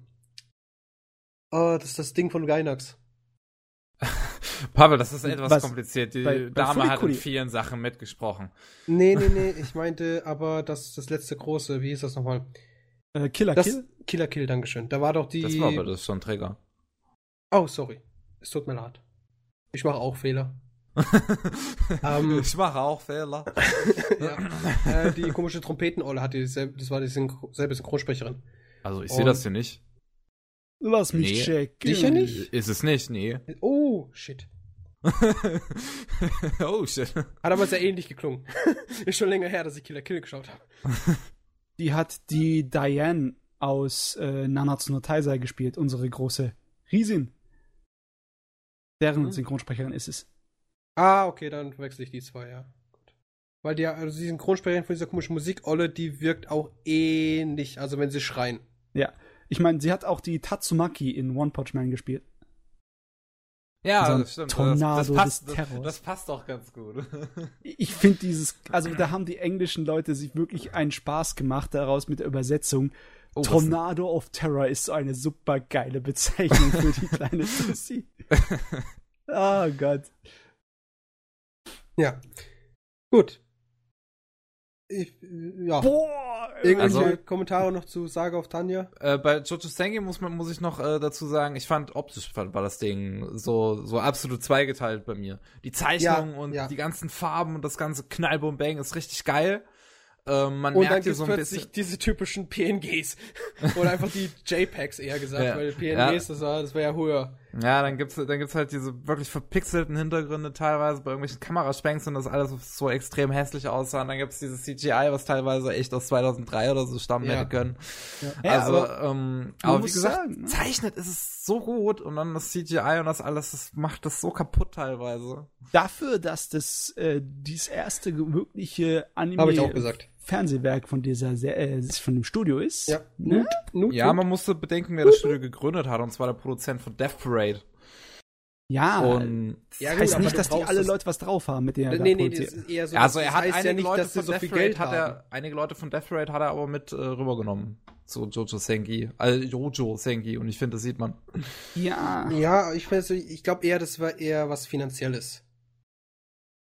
Oh, das ist das Ding von Gainax.
Pavel, das ist etwas
Was?
kompliziert. Die
Bei- bei
Dame hat in vielen Sachen mitgesprochen.
Nee, nee, nee. Ich meinte aber das, das letzte große. Wie hieß das nochmal?
Äh, Killer
Das
Kill?
Killer Kill, Dankeschön. Da war doch die.
Das war aber das schon ein Trigger.
Oh, sorry. Es tut mir leid. Ich mache auch Fehler. Ähm.
ich mache auch Fehler.
ja. äh, die komische Trompetenolle hatte dieselbe, das war die Synchro, selbe Synchronsprecherin.
Also ich sehe das hier nicht.
Lass mich
Nee.
checken.
Sicher nicht?
Ist es nicht, nee.
Oh, shit.
oh shit.
Hat aber sehr ähnlich geklungen. Ist schon länger her, dass ich Killer Kill geschaut habe.
Die hat die Diane aus äh, Nanatsu no Taisai gespielt, unsere große Riesin. Deren
Mhm.
Synchronsprecherin ist es.
Ah, okay, dann verwechsel ich die zwei, ja. Gut. Weil die, also die Synchronsprecherin von dieser komischen Musikolle, die wirkt auch ähnlich, also wenn sie schreien.
Ja. Ich meine, sie hat auch die Tatsumaki in One Punch Man gespielt.
Ja,
So ein
das stimmt.
Tornado
das, das, passt,
des
das,
Terrors.
das passt auch ganz gut.
Ich finde dieses, also da haben die englischen Leute sich wirklich einen Spaß gemacht daraus mit der Übersetzung.
Oh,
Tornado of Terror ist so eine super geile Bezeichnung für die kleine Tussi. Oh Gott.
Ja. Gut. Ich, ja.
Boah!
Irgendwelche
Also-
Kommentare noch zu Saga of Tanya?
Äh, bei Jojo Sengi muss man muss ich noch äh, dazu sagen, ich fand optisch fand, war das Ding so so absolut zweigeteilt bei mir. Die Zeichnung
Ja,
und
ja.
die ganzen Farben und das ganze Knallbum Bang ist richtig geil. Ähm, man
Und dann
merkt hier
gibt's
so ein
plötzlich
bisschen
diese typischen PNGs. Oder einfach die JPEGs eher gesagt,
Ja.
weil PNGs,
Ja.
das war, das war ja höher.
Ja, dann gibt's dann gibt's halt diese wirklich verpixelten Hintergründe teilweise bei irgendwelchen Kameraspenks und das alles so extrem hässlich aussah. Und dann gibt's dieses CGI, was teilweise echt aus 2003 oder so stammen
Ja.
hätte können.
Ja,
also,
aber
ähm,
man
aber wie gesagt,
sagen, ne?
zeichnet ist es so gut und dann das CGI und das alles, das macht das so kaputt teilweise.
dafür, dass das äh, dieses erste wirkliche Anime
Habe ich auch gesagt.
Fernsehwerk von dieser Se äh, von dem Studio ist.
Ja.
Ne?
Nut, Nut,
Ja,
Nut.
man musste bedenken, wer das Studio gegründet hat, und zwar der Produzent von Death Parade.
Ja.
Und
Ja,
das
gut,
heißt nicht, dass die alle Leute was drauf haben, mit denen er da
nee, nee, das
produziert.
ist eher so.
also er hat einige
ja nicht,
Leute von
so
Death
viel
Parade
Geld
hat
haben.
er, einige Leute von Death Parade hat er aber mit äh, rübergenommen zu Jojo Senki, also Jojo Senki und ich finde, das sieht man.
Ja.
Ja, ich, weiß ich glaube eher, das war eher was Finanzielles.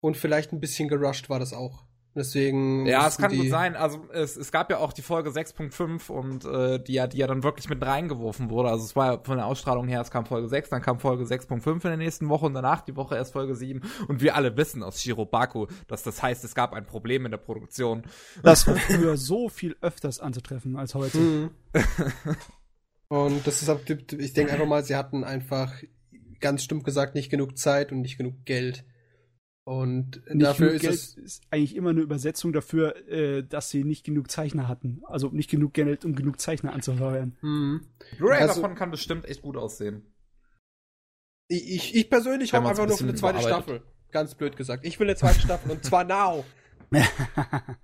Und vielleicht ein bisschen gerusht war das auch. Deswegen.
Ja, es kann gut sein. Also es, es gab ja auch die Folge 6.5 und äh, die ja, die ja dann wirklich mit reingeworfen wurde. Also es war ja von der Ausstrahlung her, es kam Folge 6, dann kam Folge 6.5 in der nächsten Woche und danach die Woche erst Folge 7. Und wir alle wissen aus Shirobaku, dass das heißt, es gab ein Problem in der Produktion.
Das war früher so viel öfters anzutreffen als heute.
Mhm. Und das ist, ich denke einfach mal, sie hatten einfach ganz stumpf gesagt nicht genug Zeit und nicht genug Geld. Und
Nicht
dafür ist
Geld
es.
ist eigentlich immer eine Übersetzung dafür, äh, dass sie nicht genug Zeichner hatten. Also nicht genug Geld, um genug Zeichner anzuheuern.
Mhm.
Blu-ray
Also-
davon kann bestimmt echt gut aussehen.
Ich, ich, ich persönlich
man's
einfach
ein
nur für eine zweite. Staffel. Ganz blöd gesagt. Ich will eine zweite Staffel und zwar now.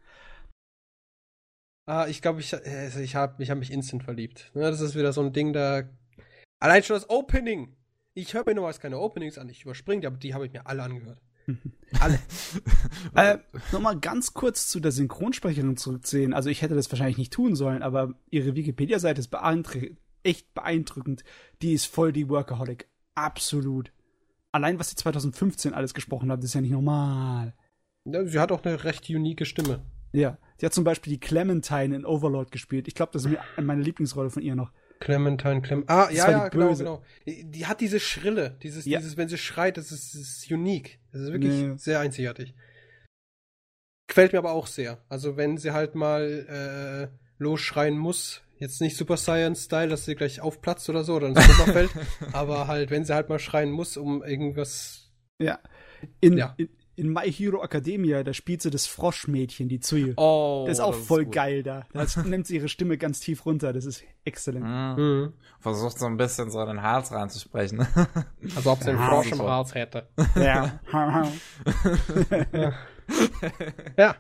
Ah, ich glaube, ich, äh, ich habe ich hab mich instant verliebt. Ne, das ist wieder so ein Ding, da. Allein schon das Opening. Ich höre mir normalerweise keine Openings an, ich überspringe die, aber die habe ich mir alle angehört. alle.
äh, Nochmal ganz kurz zu der Synchronsprecherin zurückzusehen. Also ich hätte das wahrscheinlich nicht tun sollen, aber ihre Wikipedia-Seite ist beeindruckend, echt beeindruckend. Die ist voll die Workaholic. Absolut. Allein, was sie 2015 alles gesprochen hat, ist ja nicht normal.
Ja, sie hat auch eine recht unique Stimme.
Ja, sie hat zum Beispiel die Clementine in Overlord gespielt. Ich glaube, das ist meine Lieblingsrolle von ihr noch.
Clementine Clem. Ah, ja,
war
ja,
die
genau,
Böse.
genau. Die hat diese Schrille, dieses,
Ja.
dieses, wenn sie schreit, das ist, das ist unique. Das ist wirklich
Nee.
sehr einzigartig. Gefällt mir aber auch sehr. Also wenn sie halt mal äh, losschreien muss, jetzt nicht Super Saiyan-Style, dass sie gleich aufplatzt oder so oder ins Kummer fällt, aber halt, wenn sie halt mal schreien muss, um irgendwas.
Ja. In,
Ja.
in, in My Hero Academia, da spielt sie das Froschmädchen, die Tsuyu.
Oh,
das ist auch voll
gut.
geil da. Da nimmt sie ihre Stimme ganz tief runter. Das ist exzellent.
Mhm.
Mhm.
Versucht so ein bisschen so in den Hals reinzusprechen.
Also ob sie einen
Ja,
Frosch im. Hals hätte.
Ja.
Ja.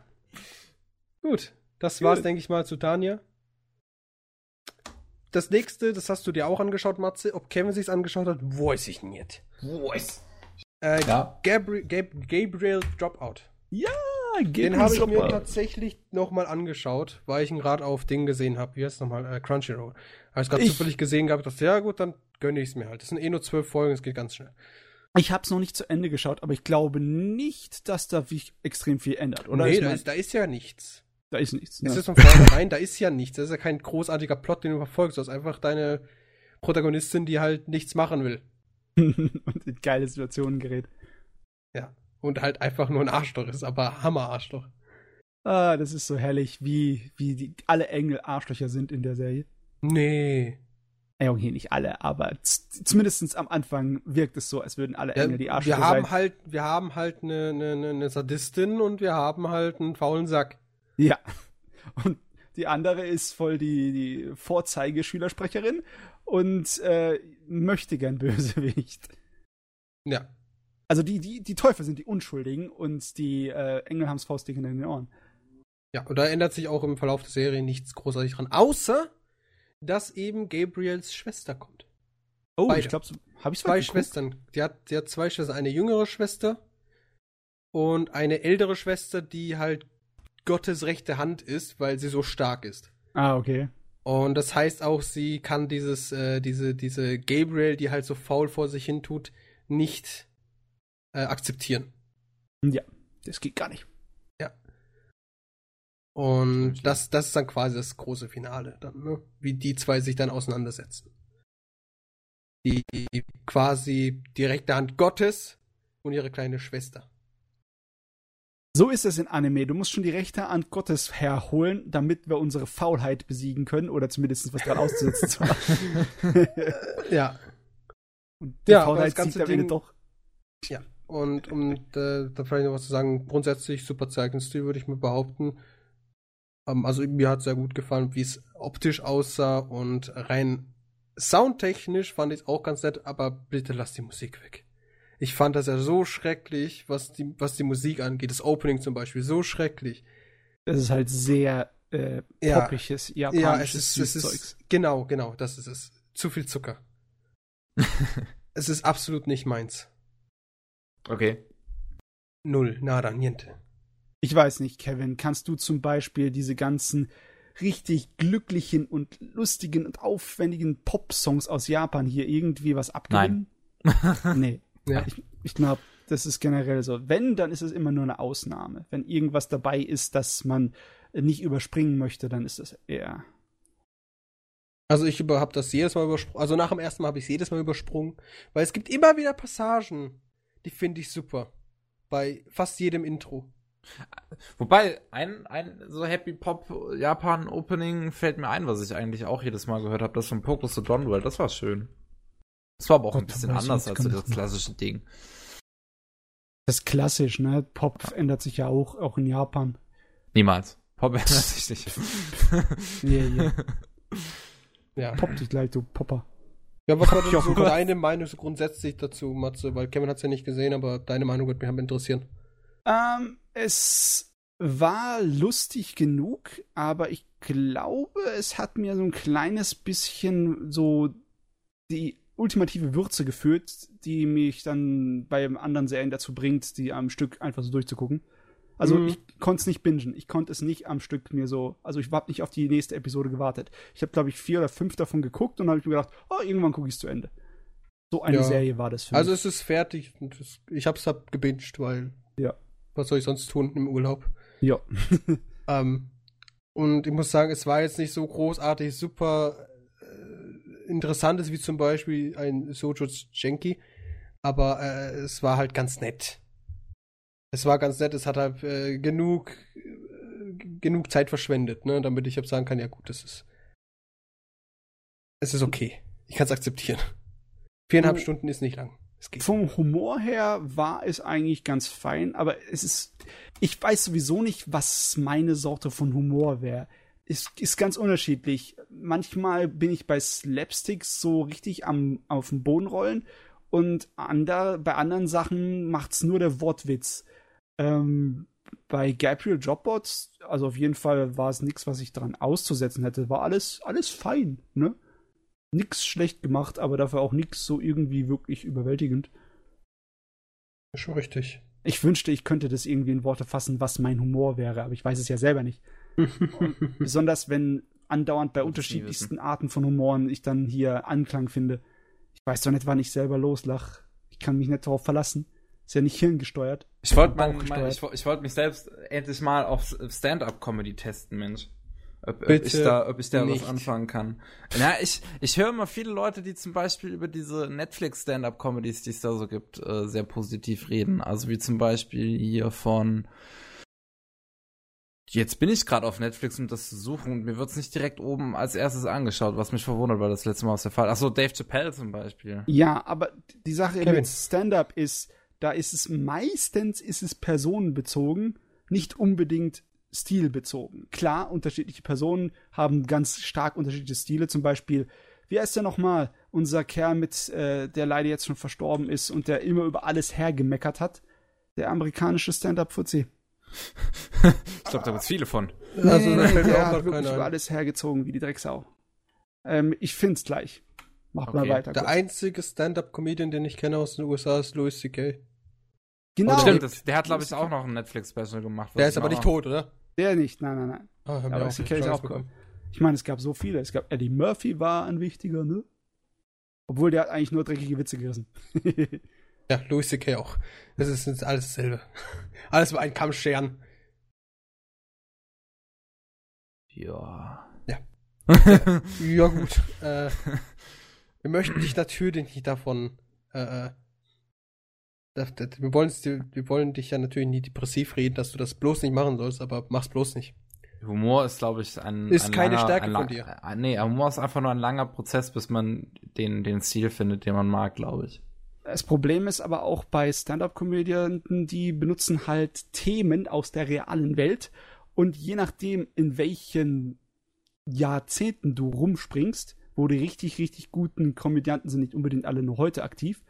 Gut. Das war's, denke ich mal, zu Tanja. Das nächste, das hast du dir auch angeschaut, Matze. Ob Kevin sich's angeschaut hat, weiß ich nicht.
Voice.
Äh,
Ja.
Gabri Gab Gabriel Dropout.
ja,
Den habe ich mir tatsächlich nochmal angeschaut, weil ich ihn gerade auf Ding gesehen habe. Wie heißt es nochmal? Äh, Crunchyroll. Habe ich gerade zufällig gesehen gehabt, dachte, ja gut, dann gönne ich es mir halt. Das sind eh nur zwölf Folgen, es geht ganz schnell.
Ich habe es noch nicht zu Ende geschaut, aber ich glaube nicht, dass da extrem viel ändert. Oder?
nee, da ist, da ist ja nichts.
da ist nichts. Ne?
Es ist von vornherein, da ist ja nichts. Das ist ja kein großartiger Plot, den du verfolgst. Du hast einfach deine Protagonistin, die halt nichts machen will.
und in geile Situationen gerät.
Ja. Und halt einfach nur ein Arschloch ist, aber Hammer-Arschloch.
Ah, das ist so herrlich, wie, wie die, alle Engel Arschlöcher sind in der Serie.
Nee.
Ja, okay, nicht alle, aber zumindest am Anfang wirkt es so, als würden alle
Ja,
Engel die Arschlöcher
wir haben
sein.
halt, wir haben halt eine, eine, eine- eine Sadistin und wir haben halt einen faulen Sack.
Ja. Und die andere ist voll die, die Vorzeigeschülersprecherin und äh, möchte gern Bösewicht.
Ja.
Also die, die, die Teufel sind die Unschuldigen und die äh, Engel haben's faustdick in den Ohren.
Ja, und da ändert sich auch im Verlauf der Serie nichts großartig dran, außer dass eben Gabriels Schwester kommt.
Oh,
Beide.
ich glaube, habe ich
Zwei Schwestern. Die hat, die hat zwei Schwestern. Eine jüngere Schwester und eine ältere Schwester, die halt Gottes rechte Hand ist, weil sie so stark ist.
Ah, okay.
Und das heißt auch, sie kann dieses, äh, diese, diese Gabriel, die halt so faul vor sich hin tut, nicht äh, akzeptieren.
Ja, das geht gar nicht.
Und das, das ist dann quasi das große Finale, dann, ne? wie die zwei sich dann auseinandersetzen. Die quasi die rechte Hand Gottes und ihre kleine Schwester.
So ist es in Anime. Du musst schon die rechte Hand Gottes herholen, damit wir unsere Faulheit besiegen können oder zumindest was dran auszusetzen.
Ja.
Und die
Ja,
Faulheit
das ganze
Ende
Ding-
doch.
Ja. Und um äh, da vielleicht noch was zu sagen, grundsätzlich super Zeichenstil, würde ich mir behaupten. Ähm, also mir hat sehr gut gefallen, wie es optisch aussah und rein soundtechnisch fand ich es auch ganz nett, aber bitte lass die Musik weg. Ich fand das ja so schrecklich, was die, was die Musik angeht. Das Opening zum Beispiel, so schrecklich.
Das ist halt sehr äh,
Ja.
poppiges,
Ja, es
japanisches
ist, es
Zeugs.
ist, genau, genau, das ist es. Zu viel Zucker. es ist absolut nicht meins.
Okay.
Null, nada, niente.
Ich weiß nicht, Kevin, kannst du zum Beispiel diese ganzen richtig glücklichen und lustigen und aufwendigen Pop-Songs aus Japan hier irgendwie was abgewinnen? nee.
Ja.
Ich, ich glaube, das ist generell so. Wenn, dann ist es immer nur eine Ausnahme. Wenn irgendwas dabei ist, das man nicht überspringen möchte, dann ist das eher.
Also ich über, hab das jedes Mal übersprungen. Also nach dem ersten Mal habe ich es jedes Mal übersprungen. Weil es gibt immer wieder Passagen, die finde ich super. Bei fast jedem Intro.
Wobei, ein, ein so Happy Pop Japan Opening fällt mir ein, was ich eigentlich auch jedes Mal gehört habe, das von Pokus to Dawnwell, das war schön. Das war aber auch
Gott,
ein bisschen anders als so das klassische Ding.
Das ist klassisch, ne? Pop ändert sich ja auch, auch in Japan.
Niemals. Pop ändert sich nicht.
Yeah, yeah.
Ja.
Pop dich gleich, du Popper.
Ja, was war denn so deine Meinung so grundsätzlich dazu, Matze? Weil Kevin hat es ja nicht gesehen, aber deine Meinung würde mich interessieren.
Ähm, es war lustig genug, aber ich glaube, es hat mir so ein kleines bisschen so die ultimative Würze geführt, die mich dann bei anderen Serien dazu bringt, die am Stück einfach so durchzugucken. Also
Mhm.
ich konnte es nicht bingen. Ich konnte es nicht am Stück mir so, also ich habe nicht auf die nächste Episode gewartet. Ich habe, glaube ich, vier oder fünf davon geguckt und habe ich mir gedacht, oh, irgendwann gucke ich es zu Ende. So eine
Ja.
Serie war das für
Also
mich.
es ist fertig. und es- Ich hab's hab gebinged, weil.
Ja.
Was soll ich sonst tun im Urlaub?
Ja.
Ähm, und ich muss sagen, es war jetzt nicht so großartig super interessantes wie zum Beispiel ein Sojo Genki, aber äh, es war halt ganz nett. Es war ganz nett, es hat halt äh, genug, äh, genug Zeit verschwendet, ne, damit ich sagen kann, ja gut, das ist. Es ist okay. Ich kann es akzeptieren. Viereinhalb
Oh.
Stunden ist nicht lang.
Vom Humor her war es eigentlich ganz fein, aber es ist. Ich weiß sowieso nicht, was meine Sorte von Humor wäre. Es ist ganz unterschiedlich. Manchmal bin ich bei Slapsticks so richtig am, auf dem Boden rollen und ander, bei anderen Sachen macht's nur der Wortwitz. Ähm, bei Gabriel Jobbots, also auf jeden Fall war es nichts, was ich daran auszusetzen hätte. War alles, alles fein, ne? Nix schlecht gemacht, aber dafür auch nix so irgendwie wirklich überwältigend.
Ist schon richtig.
Ich wünschte, ich könnte das irgendwie in Worte fassen, was mein Humor wäre, aber ich weiß es ja selber nicht. Besonders wenn andauernd bei unterschiedlichsten Arten von Humoren ich dann hier Anklang finde. Ich weiß doch nicht, wann ich selber loslach. Ich kann mich nicht darauf verlassen. Ist ja nicht hirngesteuert.
Ich wollte ich, ich wollte mich selbst endlich mal auf Stand-up-Comedy testen, Mensch. Ob, ob ich da, ob ich da
nicht.
was anfangen kann. Na, ich, ich höre immer viele Leute, die zum Beispiel über diese Netflix-Stand-up-Comedies, die es da so gibt, äh, sehr positiv reden. Also wie zum Beispiel hier von Jetzt bin ich gerade auf Netflix, um das zu suchen und mir wird's nicht direkt oben als erstes angeschaut, was mich verwundert, weil das letzte Mal aus der Fall. Achso, Dave Chappelle zum Beispiel.
Ja, aber die Sache
Kevin.
mit Stand-up ist, da ist es meistens ist es personenbezogen, nicht unbedingt stilbezogen. Klar, unterschiedliche Personen haben ganz stark unterschiedliche Stile. Zum Beispiel, wie heißt der nochmal? Unser Kerl mit, äh, der leider jetzt schon verstorben ist und der immer über alles hergemeckert hat. Der amerikanische Stand-up-Fuzzi.
Ich glaube, da gibt's viele von.
Also,
nee,
da
nee,
fällt mir
der hat wirklich über alles hergezogen wie die Drecksau. Ähm, ich find's gleich. Macht mal
Okay.
weiter.
Der
kurz.
einzige Stand-Up-Comedian, den ich kenne aus den USA, ist Louis C.K.
genau,
Stimmt, das, der hat, glaube ich, auch noch ein Netflix-Special gemacht.
Der ist aber
mir
nicht tot, oder?
der nicht. Nein, nein, nein.
Ah,
Aber CK ist auch
bekommen.
Ich meine, es gab so viele. Es gab Eddie Murphy war ein wichtiger, ne? Obwohl der hat eigentlich nur dreckige Witze gerissen.
Ja, Louis C.K. auch. Das ist jetzt alles dasselbe. Alles war ein Kamm scheren.
Ja.
Ja. Ja, gut. äh, wir möchten dich natürlich nicht davon. Äh, äh, wir, wollen's dir- wir wollen dich ja natürlich nie depressiv reden, dass du das bloß nicht machen sollst, aber mach's bloß nicht.
Humor ist, glaube ich, ein.
Ist
ein
keine
langer,
Stärke
ein
von
lang-
dir.
Äh, nee, Humor ist einfach nur ein langer Prozess, bis man den, den Stil findet, den man mag, glaube ich.
Das Problem ist aber auch bei Stand-up-Komödianten, die benutzen halt Themen aus der realen Welt und je nachdem, in welchen Jahrzehnten du rumspringst, wo die richtig, richtig guten Komödianten sind nicht unbedingt alle nur heute aktiv,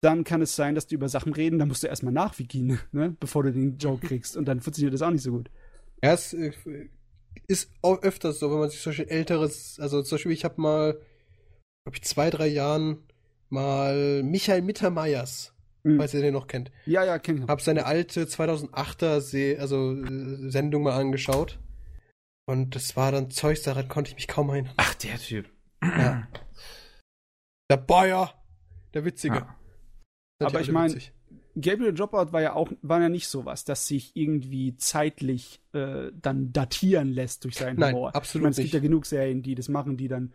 dann kann es sein, dass die über Sachen reden, da musst du erstmal nachwiegen, ne, bevor du den Joke kriegst und dann funktioniert das auch nicht so gut.
Ja, es äh, ist auch öfters so, wenn man sich solche älteres, also zum Beispiel, ich habe mal, glaube ich, zwei, drei Jahren mal Michael Mittermeiers,
Mhm.
falls ihr den noch kennt.
Ja, ja, kenn ich.
Hab seine alte 2008er Se also, äh, Sendung mal angeschaut. Und das war dann Zeugs, daran konnte ich mich kaum erinnern.
Ach, der Typ.
Ja. Der Bayer, der Witzige.
Ja.
Aber ich mein,
witzig.
Gabriel Dropout war ja auch, war ja nicht sowas, dass sich irgendwie zeitlich äh, dann datieren lässt durch seinen
Nein,
Humor.
absolut
ich meine, es
nicht.
gibt ja genug Serien, die das machen, die dann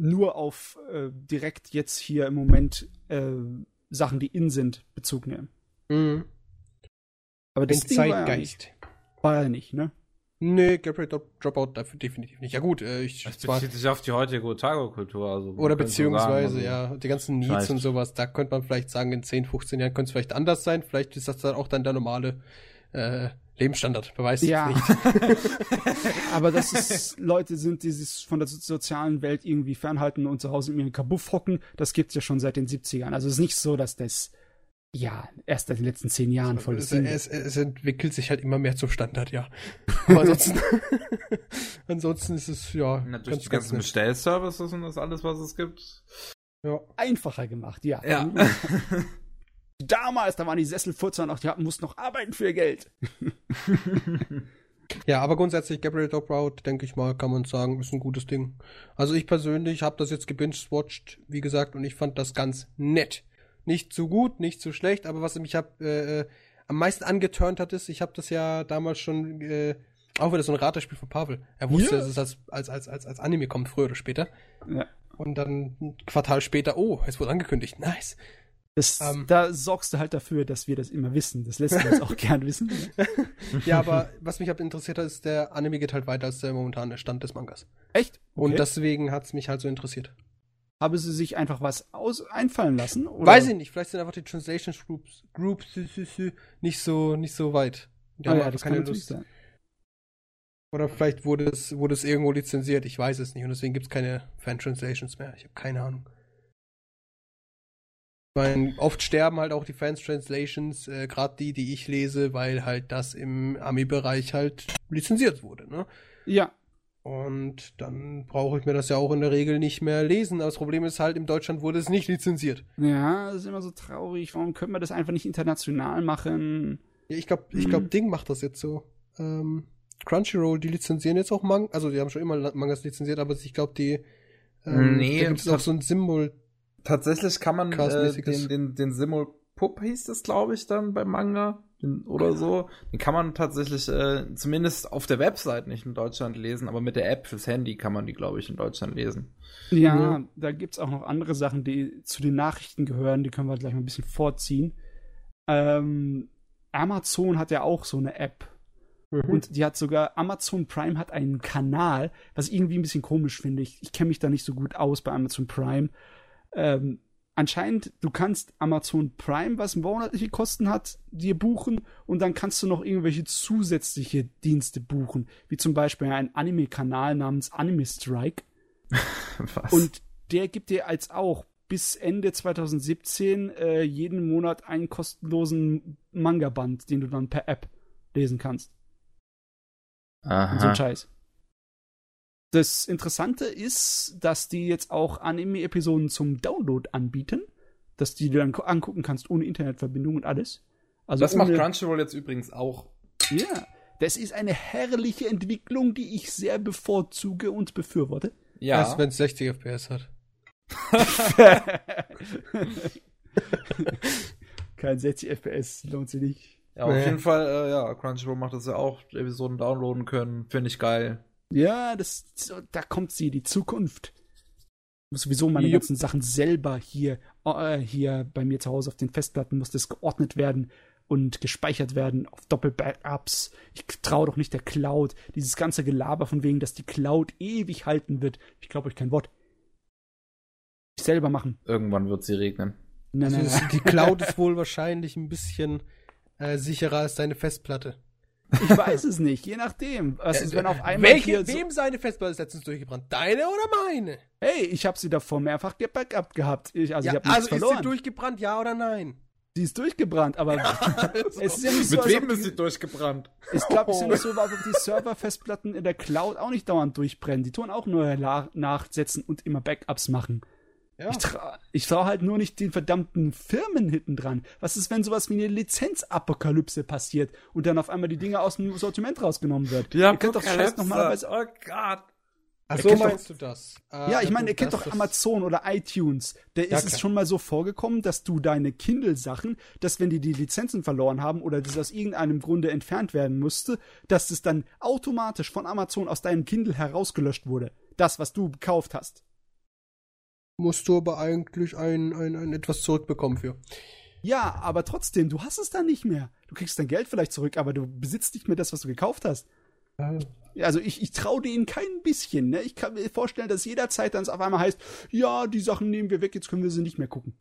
nur auf äh, direkt jetzt hier im Moment äh, Sachen, die in sind, Bezug nehmen.
Mhm.
Aber
Den
das Ding war ja, nicht,
Zeitgeist.
war ja nicht, ne?
Nee, Gabriel Drop Dropout dafür definitiv nicht. Ja gut, äh, ich
Das
zwar,
bezieht sich auf die heutige Otago-Kultur. Also,
oder
so sagen,
beziehungsweise,
also-
ja, die ganzen Needs
Vielleicht.
und sowas, da könnte man vielleicht sagen, in 10, 15 Jahren könnte es vielleicht anders sein. Vielleicht ist das dann auch dann der normale äh, Lebensstandard. Es
Ja.
nicht.
Aber dass es Leute sind, die sich von der so- sozialen Welt irgendwie fernhalten und zu Hause in ihrem Kabuff hocken, das gibt's ja schon seit den 70ern. Also es ist nicht so, dass das ja erst seit den letzten zehn Jahren voll
es, es,
ist.
es entwickelt sich halt immer mehr zum Standard, ja. Aber ansonsten, ansonsten ist es ja
Natürlich die
ganz
ganzen
nett.
Bestellservices und das alles, was es gibt.
Ja.
Einfacher gemacht, ja.
Ja.
Damals, da waren die Sesselfurzer noch, die hatten, mussten noch arbeiten für ihr Geld.
Ja, aber grundsätzlich Gabriel Dropout, denke ich mal, kann man sagen, ist ein gutes Ding. Also ich persönlich habe das jetzt gebinged-watched, wie gesagt, und ich fand das ganz nett. Nicht zu gut, nicht zu schlecht, aber was mich hab, äh, äh, am meisten angeturnt hat, ist, ich habe das ja damals schon, äh, auch wieder so ein Ratespiel von Pavel. Er wusste,
Ja.
dass es als, als, als, als, als Anime kommt, früher oder später.
Ja.
Und dann ein Quartal später, oh, es wurde angekündigt, nice.
Das,
Ähm.
da sorgst du halt dafür, dass wir das immer wissen. Das lässt du uns auch gern wissen.
ja, aber was mich halt interessiert hat, ist, der Anime geht halt weiter als der momentane Stand des Mangas.
Echt?
Und
Okay.
deswegen hat es mich halt so interessiert.
Haben sie sich einfach was aus einfallen lassen? Oder?
Weiß ich nicht, vielleicht sind einfach die Translation Groups, Groups nicht so nicht so weit. Die
Ah, ja, das kann
keine
natürlich
Lust.
sein.
Oder vielleicht wurde es, wurde es irgendwo lizenziert, ich weiß es nicht. Und deswegen gibt es keine Fan-Translations mehr. Ich habe keine Ahnung. Ich meine, oft sterben halt auch die Fans-Translations, äh, gerade die, die ich lese, weil halt das im Ami-Bereich halt lizenziert wurde. Ne?
Ja,
Und dann brauche ich mir das ja auch in der Regel nicht mehr lesen. Aber das Problem ist halt, in Deutschland wurde es nicht lizenziert.
ja, das ist immer so traurig. Warum können wir das einfach nicht international machen?
Ja, ich glaube, ich glaub, Ding macht das jetzt so. Ähm, Crunchyroll, die lizenzieren jetzt auch Manga. Also, die haben schon immer Mangas lizenziert, aber ich glaube, die. Ähm,
Nee,
da gibt es auch so ein Symbol.
Tatsächlich kann man äh, den, den, den Simul Pup hieß das, glaube ich, dann beim Manga den, oder so. Den kann man tatsächlich äh, zumindest auf der Website nicht in Deutschland lesen, aber mit der App fürs Handy kann man die, glaube ich, in Deutschland lesen.
Ja,
Ja.
da gibt's auch noch andere Sachen, die zu den Nachrichten gehören. Die können wir gleich mal ein bisschen vorziehen. Ähm, Amazon hat ja auch so eine App.
Mhm.
Und die hat sogar, Amazon Prime hat einen Kanal, was ich irgendwie ein bisschen komisch finde. Ich, ich kenne mich da nicht so gut aus bei Amazon Prime. Ähm, anscheinend, du kannst Amazon Prime, was monatliche Kosten hat, dir buchen und dann kannst du noch irgendwelche zusätzliche Dienste buchen, wie zum Beispiel einen Anime-Kanal namens Anime Strike.
Was?
Und der gibt dir als auch bis Ende 2017 äh, jeden Monat einen kostenlosen Manga-Band, den du dann per App lesen kannst. Und so
Aha.
ein Scheiß. Das Interessante ist, dass die jetzt auch Anime-Episoden zum Download anbieten, dass die du dann angucken kannst ohne Internetverbindung und alles. Also
das macht Crunchyroll jetzt übrigens auch.
Ja, das ist eine herrliche Entwicklung, die ich sehr bevorzuge und befürworte.
Ja.
Erst wenn es 60 FPS hat.
Kein 60 FPS, lohnt sich nicht.
ja, auf
Nee.
jeden Fall, äh, ja, Crunchyroll macht das ja auch, Episoden downloaden können. Finde ich geil.
Ja, das, da kommt sie, die Zukunft. Ich muss sowieso meine
Jupp.
ganzen Sachen selber hier, äh, hier bei mir zu Hause auf den Festplatten muss das geordnet werden und gespeichert werden auf Doppel-Backups. Ich traue doch nicht der Cloud. Dieses ganze Gelaber von wegen, dass die Cloud ewig halten wird. Ich glaube euch kein Wort. Ich selber machen.
Irgendwann wird sie regnen.
Nein,
Also
nein, nein.
die Cloud ist wohl wahrscheinlich ein bisschen äh, sicherer als deine Festplatte.
Ich weiß es nicht, je nachdem. Was ist, wenn auf einmal
Welche,
hier so,
wem seine Festplatte ist letztens durchgebrannt? Deine oder meine?
Hey, ich habe sie davor mehrfach gebackupt gehabt. Ich, also
ja,
ich habe nichts
also ist
verloren.
sie durchgebrannt, ja oder nein?
sie ist durchgebrannt, aber
Also,
es ist ja nicht so,
Mit wem ist
die-
sie durchgebrannt?
Ich glaube, es ist ja nicht so, als ob die Serverfestplatten in der Cloud auch nicht dauernd durchbrennen. Die tun auch nur nachsetzen und immer Backups machen.
Ja.
Ich traue ich trau halt nur nicht den verdammten Firmen hinten dran. Was ist, wenn sowas wie eine Lizenzapokalypse passiert und dann auf einmal die Dinge aus dem Sortiment rausgenommen wird? ihr kennt doch Scheiß normalerweise.
Oh Gott.
Ach so
kennt doch-
meinst du das?
Ja, ich meine,
gut,
ihr kennt doch Amazon oder iTunes. Da ist
Ja,
es schon mal so vorgekommen, dass du deine Kindle-Sachen, dass wenn die die Lizenzen verloren haben oder das aus irgendeinem Grunde entfernt werden musste, dass es dann automatisch von Amazon aus deinem Kindle herausgelöscht wurde. Das, was du gekauft hast.
Musst du aber eigentlich ein, ein, ein etwas zurückbekommen für.
Ja, aber trotzdem, du hast es dann nicht mehr. Du kriegst dein Geld vielleicht zurück, aber du besitzt nicht mehr das, was du gekauft hast. Also ich, ich traue denen kein bisschen. Ne? Ich kann mir vorstellen, dass jederzeit dann es auf einmal heißt, ja, die Sachen nehmen wir weg, jetzt können wir sie nicht mehr gucken.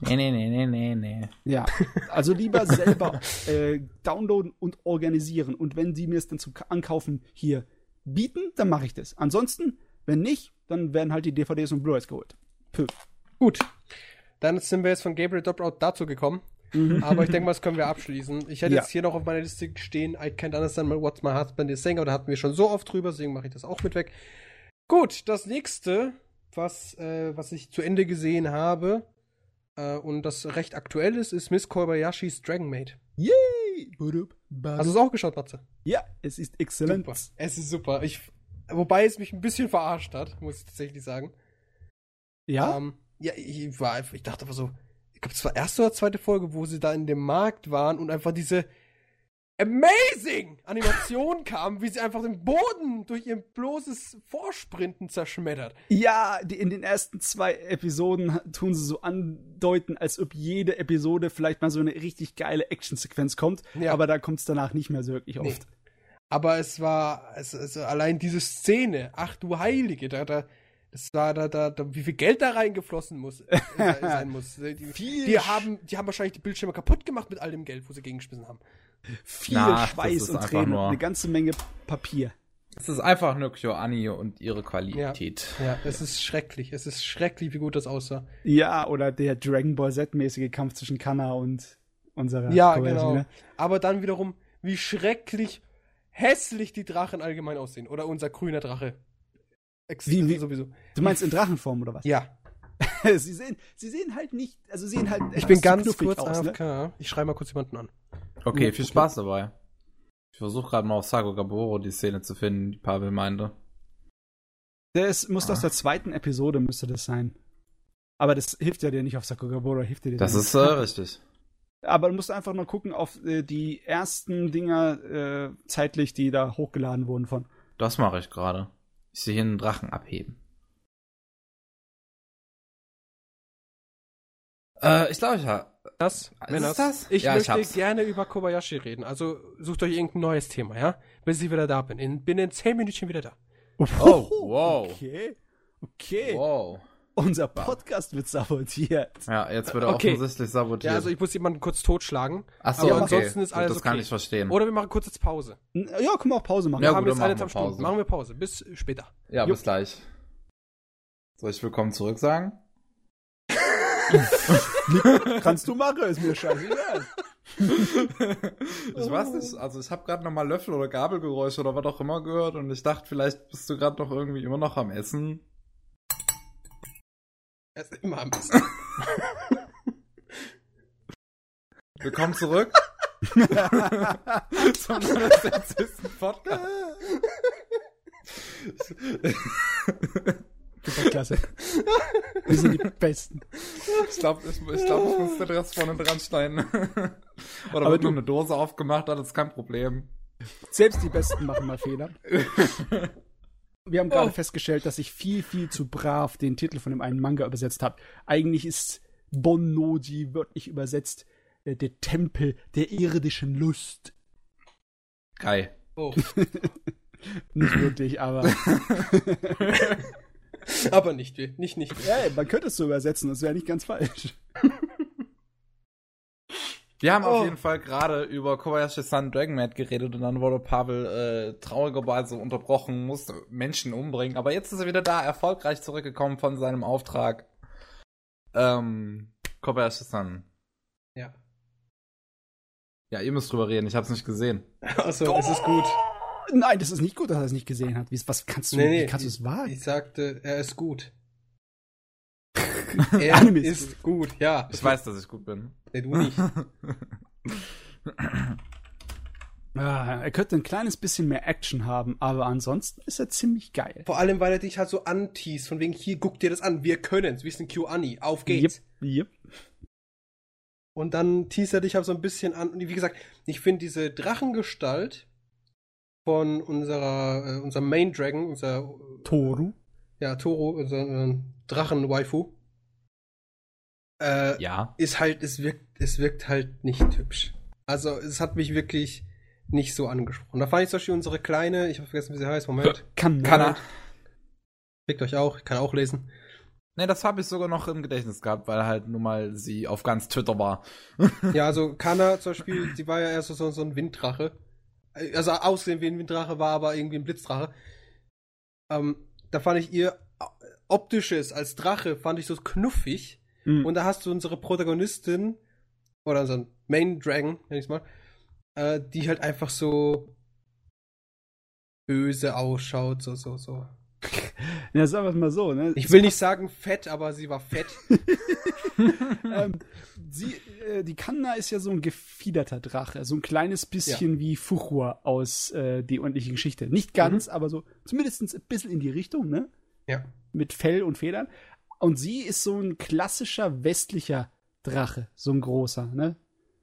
Nee, nee, nee, nee, nee, nee.
Ja, also lieber selber äh, downloaden und organisieren. Und wenn sie mir es dann zum Ka- Ankaufen hier bieten, dann mache ich das. Ansonsten, wenn nicht, dann werden halt die DVDs und Blu-rays geholt. Puh.
Gut. Dann sind wir jetzt von Gabriel Dropout dazu gekommen. Aber ich denke mal, das können wir abschließen. Ich hätte
Ja.
jetzt hier noch auf meiner Liste stehen, I can't understand what my husband is saying, aber da hatten wir schon so oft drüber, deswegen mache ich das auch mit weg. Gut, das nächste, was, äh, was ich zu Ende gesehen habe, äh, und das recht aktuell ist, ist Miss Kobayashis Dragon Maid.
Yay!
Hast du es auch geschaut, Matze?
ja, es ist exzellent.
Super. Es ist super. Ich, wobei es mich ein bisschen verarscht hat, muss ich tatsächlich sagen.
Ja?
Ähm, ja, ich, war einfach, ich dachte einfach so, ich glaube, es war erste oder zweite Folge, wo sie da in dem Markt waren und einfach diese amazing Animation kam, wie sie einfach den Boden durch ihr bloßes Vorsprinten zerschmettert.
Ja, die, in den ersten zwei Episoden tun sie so andeuten, als ob jede Episode vielleicht mal so eine richtig geile Actionsequenz kommt,
Ja.
aber da kommt es danach nicht mehr so wirklich
Nee. Aber es war, es, es, allein diese Szene, ach du Heilige, da, da, das war da, da, da, wie viel Geld da reingeflossen muss, äh, sein muss. Die,
Viel
die, haben, die haben wahrscheinlich die Bildschirme kaputt gemacht mit all dem Geld, wo sie gegengeschmissen haben.
Viel
Na,
Schweiß und Tränen eine ganze Menge Papier.
Es ist einfach nur KyoAni und ihre Qualität.
Ja, es ist schrecklich. Es ist schrecklich, wie gut das aussah.
Ja, oder der Dragon Ball Z-mäßige Kampf zwischen Kanna und unserer
Ja,
Kobayashi,
genau.
ne?
Aber dann wiederum, wie schrecklich hässlich die Drachen allgemein aussehen. Oder unser grüner Drache. Ex
Wie- wie-
sowieso.
Du meinst in Drachenform oder was?
Ja.
sie, sehen, sie sehen halt nicht, also sie sehen halt
Ich bin ganz kurz
aus, ne?
AFK. Ich schreibe mal kurz jemanden an.
Okay, viel
okay.
Spaß dabei. Ich versuche gerade mal auf Sago Gaboro die Szene zu finden, die Pavel meinte.
Das muss
Ah.
aus der zweiten Episode müsste das sein. Aber das hilft ja dir nicht auf Sakugabura, hilft dir
Das
nicht.
ist äh, richtig.
Aber du musst einfach nur gucken auf äh, die ersten Dinger äh, zeitlich, die da hochgeladen wurden von.
Das mache ich gerade. Ich sehe hier einen Drachen abheben. Äh, ich glaube, ich habe.
Das,
Ist
Männers,
es das?
Ich
Ja, ich
möchte
hab's.
gerne über Kobayashi reden. Also sucht euch irgendein neues Thema, ja? Bis ich wieder da bin. In, bin in 10 Minuten wieder da.
Oh, wow.
Okay. Okay.
Wow.
Unser Podcast wird sabotiert.
Ja, jetzt wird er
Okay.
offensichtlich sabotiert.
Ja, also ich muss jemanden kurz totschlagen.
Achso,
aber
okay.
ansonsten ist alles
Das kann
okay.
ich verstehen.
Oder wir machen kurz jetzt Pause.
Ja, können wir auch Pause machen.
Ja,
wir haben
gut,
jetzt eineinhalb
wir Pause.
Stunden. Machen wir Pause. Bis später.
ja,
Jo.
bis gleich. Soll ich willkommen zurück sagen?
Kannst du machen, ist mir scheißegal.
ich weiß nicht, also ich habe gerade nochmal Löffel oder Gabelgeräusche oder was auch immer gehört und ich dachte, vielleicht bist du gerade noch irgendwie immer noch am Essen.
Er ist immer am besten.
Willkommen zurück zum 69. Podcast.
Klasse. Wir sind die Besten.
Ich glaube, ich, ich, glaub, ich muss den Rest vorne dran schneiden. Oder
Aber
wird
du-
nur eine Dose aufgemacht, das ist kein Problem.
Selbst die Besten machen mal Fehler. Wir haben gerade
Oh.
festgestellt, dass ich viel, viel zu brav den Titel von dem einen Manga übersetzt habe. Eigentlich ist Bonnoji wörtlich übersetzt äh, der Tempel der irdischen Lust.
Geil.
Oh.
Nicht wirklich, aber
Aber nicht, nicht, nicht.
ja, man könnte es so übersetzen, das wäre nicht ganz falsch.
Wir haben
Oh.
auf jeden Fall gerade über Kobayashi-san Dragonmaid geredet und dann wurde Pavel äh, traurigerweise unterbrochen, musste Menschen umbringen. Aber jetzt ist er wieder da, erfolgreich zurückgekommen von seinem Auftrag. Ähm, Kobayashi-san.
Ja.
Ja, ihr müsst drüber reden, ich hab's nicht gesehen.
Also, es ist gut.
Nein, das ist nicht gut, dass er es nicht gesehen hat. Wie, was kannst du,
Nee, nee,
wie kannst du es wagen?
Ich sagte, er ist gut. Er
Anime
ist,
ist
gut. ja.
Ich weiß, dass ich gut bin.
Nee, du nicht.
Ah, er könnte ein kleines bisschen mehr Action haben, aber ansonsten ist er ziemlich geil.
Vor allem, weil er dich halt so anteast, von wegen, hier, guck dir das an, wir können's, wir sind QAni, auf geht's.
Yep, yep.
Und dann teast er dich halt so ein bisschen an. Und wie gesagt, ich finde diese Drachengestalt von unserer, äh, unserem Main Dragon, unser,
Toru.
ja, Toro, unser äh, Drachen-Waifu, äh,
Ja.
ist halt, es wirkt, es wirkt halt nicht hübsch. Also, es hat mich wirklich nicht so angesprochen. Da fand ich zum Beispiel unsere kleine, ich habe vergessen, wie sie heißt, Moment.
Kann,
Kann er.
Fickt euch auch, ich kann auch lesen.
Ne, das habe ich sogar noch im Gedächtnis gehabt, weil halt nun mal sie auf ganz Twitter war.
Ja, also Kana zum Beispiel, sie war ja erst so, so ein Winddrache. Also aussehen wie ein Winddrache, war aber irgendwie ein Blitzdrache. Ähm, da fand ich ihr optisches als Drache, fand ich so knuffig.
Mhm.
Und da hast du unsere Protagonistin, oder unseren Main Dragon, nenn ich's mal, äh, die halt einfach so böse ausschaut, so, so, so.
Ja, sagen wir es mal so, ne?
Ich will nicht sagen fett, aber sie war fett.
ähm, sie, äh, die Kanna ist ja so ein gefiederter Drache, so ein kleines bisschen wie Fuchua aus äh, Die unendliche Geschichte. Nicht ganz, aber so zumindest ein bisschen in die Richtung, ne?
Ja.
Mit Fell und Federn. Und sie ist so ein klassischer westlicher Drache, so ein großer, ne?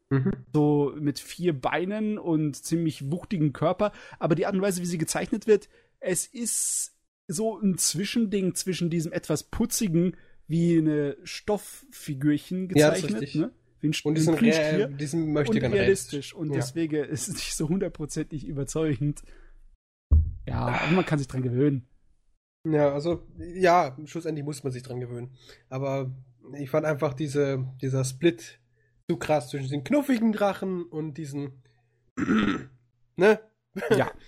Mhm.
So mit vier Beinen und ziemlich wuchtigen Körper. Aber die Art und Weise, wie sie gezeichnet wird, es ist so ein Zwischending zwischen diesem etwas putzigen, wie eine Stofffigürchen
Ja,
gezeichnet,
richtig.
ne? Wie ein,
Und diesen,
Plüschtier.
Re diesen möchte
und realistisch. Und
Ja.
deswegen ist es nicht so hundertprozentig überzeugend. Ja, aber man kann sich dran gewöhnen.
Ja, also, ja, schlussendlich muss man sich dran gewöhnen. Aber ich fand einfach diese, dieser Split zu krass zwischen den knuffigen Drachen und diesen. ne?
Ja.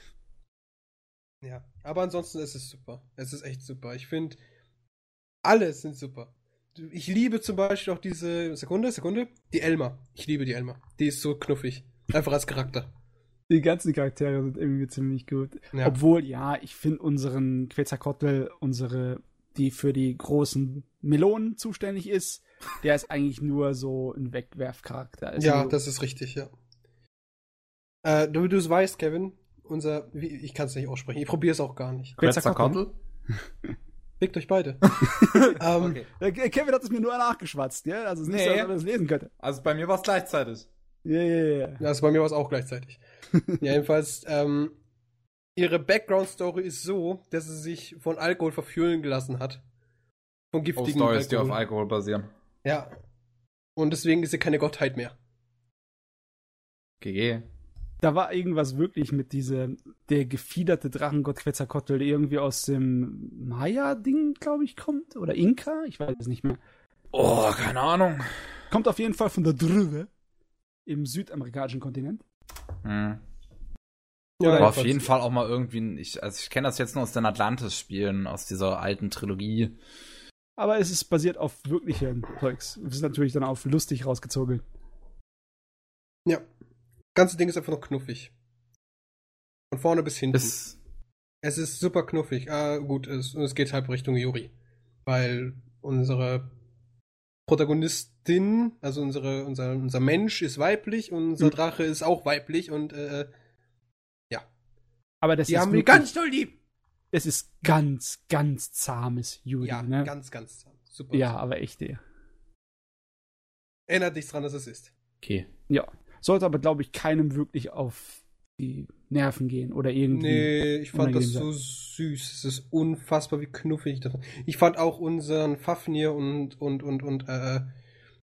Ja, aber ansonsten ist es super. Es ist echt super. Ich finde, alle sind super. Ich liebe zum Beispiel auch diese. Sekunde, Sekunde. Die Elma. Ich liebe die Elma. Die ist so knuffig. Einfach als Charakter.
Die ganzen Charaktere sind irgendwie ziemlich gut.
Ja.
Obwohl, ja, ich finde unseren Quetzalcoatl, unsere, die für die großen Melonen zuständig ist, der ist eigentlich nur so ein Wegwerfcharakter. Also,
ja, das ist richtig, ja. Äh, du, du weißt, Kevin, unser. Wie, ich kann es nicht aussprechen. Ich probiere es auch gar nicht.
Quetzalcoatl?
Fickt euch beide. ähm,
Okay.
Äh, Kevin hat es mir nur nachgeschwatzt, ja? Also es ist nicht so,
Nee.
dass man das lesen könnte.
Also bei mir war es gleichzeitig.
Ja, ja, ja.
Ja, also bei mir war es auch gleichzeitig. ja, jedenfalls, ähm, ihre Background-Story ist so, dass sie sich von Alkohol verfühlen gelassen hat. Von
Oh,
giftigen
Stories, die auf
Alkohol.
Alkohol basieren.
Ja. Und deswegen ist sie keine Gottheit mehr.
GG.
Da war irgendwas wirklich mit dieser, der gefiederte Drachengott Quetzalcoatl, der irgendwie aus dem Maya-Ding, glaube ich, kommt. Oder Inka? Ich weiß es nicht mehr.
Oh, keine Ahnung.
Kommt auf jeden Fall von der Drüwe im südamerikanischen Kontinent.
Hm.
Ja,
Aber auf jeden Fall auch mal irgendwie, ich, also ich kenne das jetzt nur aus den Atlantis-Spielen, aus dieser alten Trilogie.
Aber es ist basiert auf wirklichen Zeugs. Es ist natürlich dann auf lustig rausgezogen.
Ja. Das ganze Ding ist einfach noch knuffig. Von vorne bis hinten.
Ist,
Es ist super knuffig. Ah, gut, es, es geht halb Richtung Yuri. Weil unsere Protagonistin, also unsere, unser, unser Mensch ist weiblich und unser
Mhm.
Drache ist auch weiblich und äh,
Aber das
die
ist
haben wir
wirklich,
ganz doll lieb.
es ist ganz, ganz zahmes Yuri,
Ja,
ne?
ganz, ganz super.
ja, aber echt, ey.
Erinnert dich dran, dass es ist.
okay.
Ja. Sollte aber, glaube ich, keinem wirklich auf die Nerven gehen oder irgendwie.
Nee, ich fand das
unangenehm
so süß. Es ist unfassbar, wie knuffig das war. Ich fand auch unseren Fafnir und, und, und, und, äh,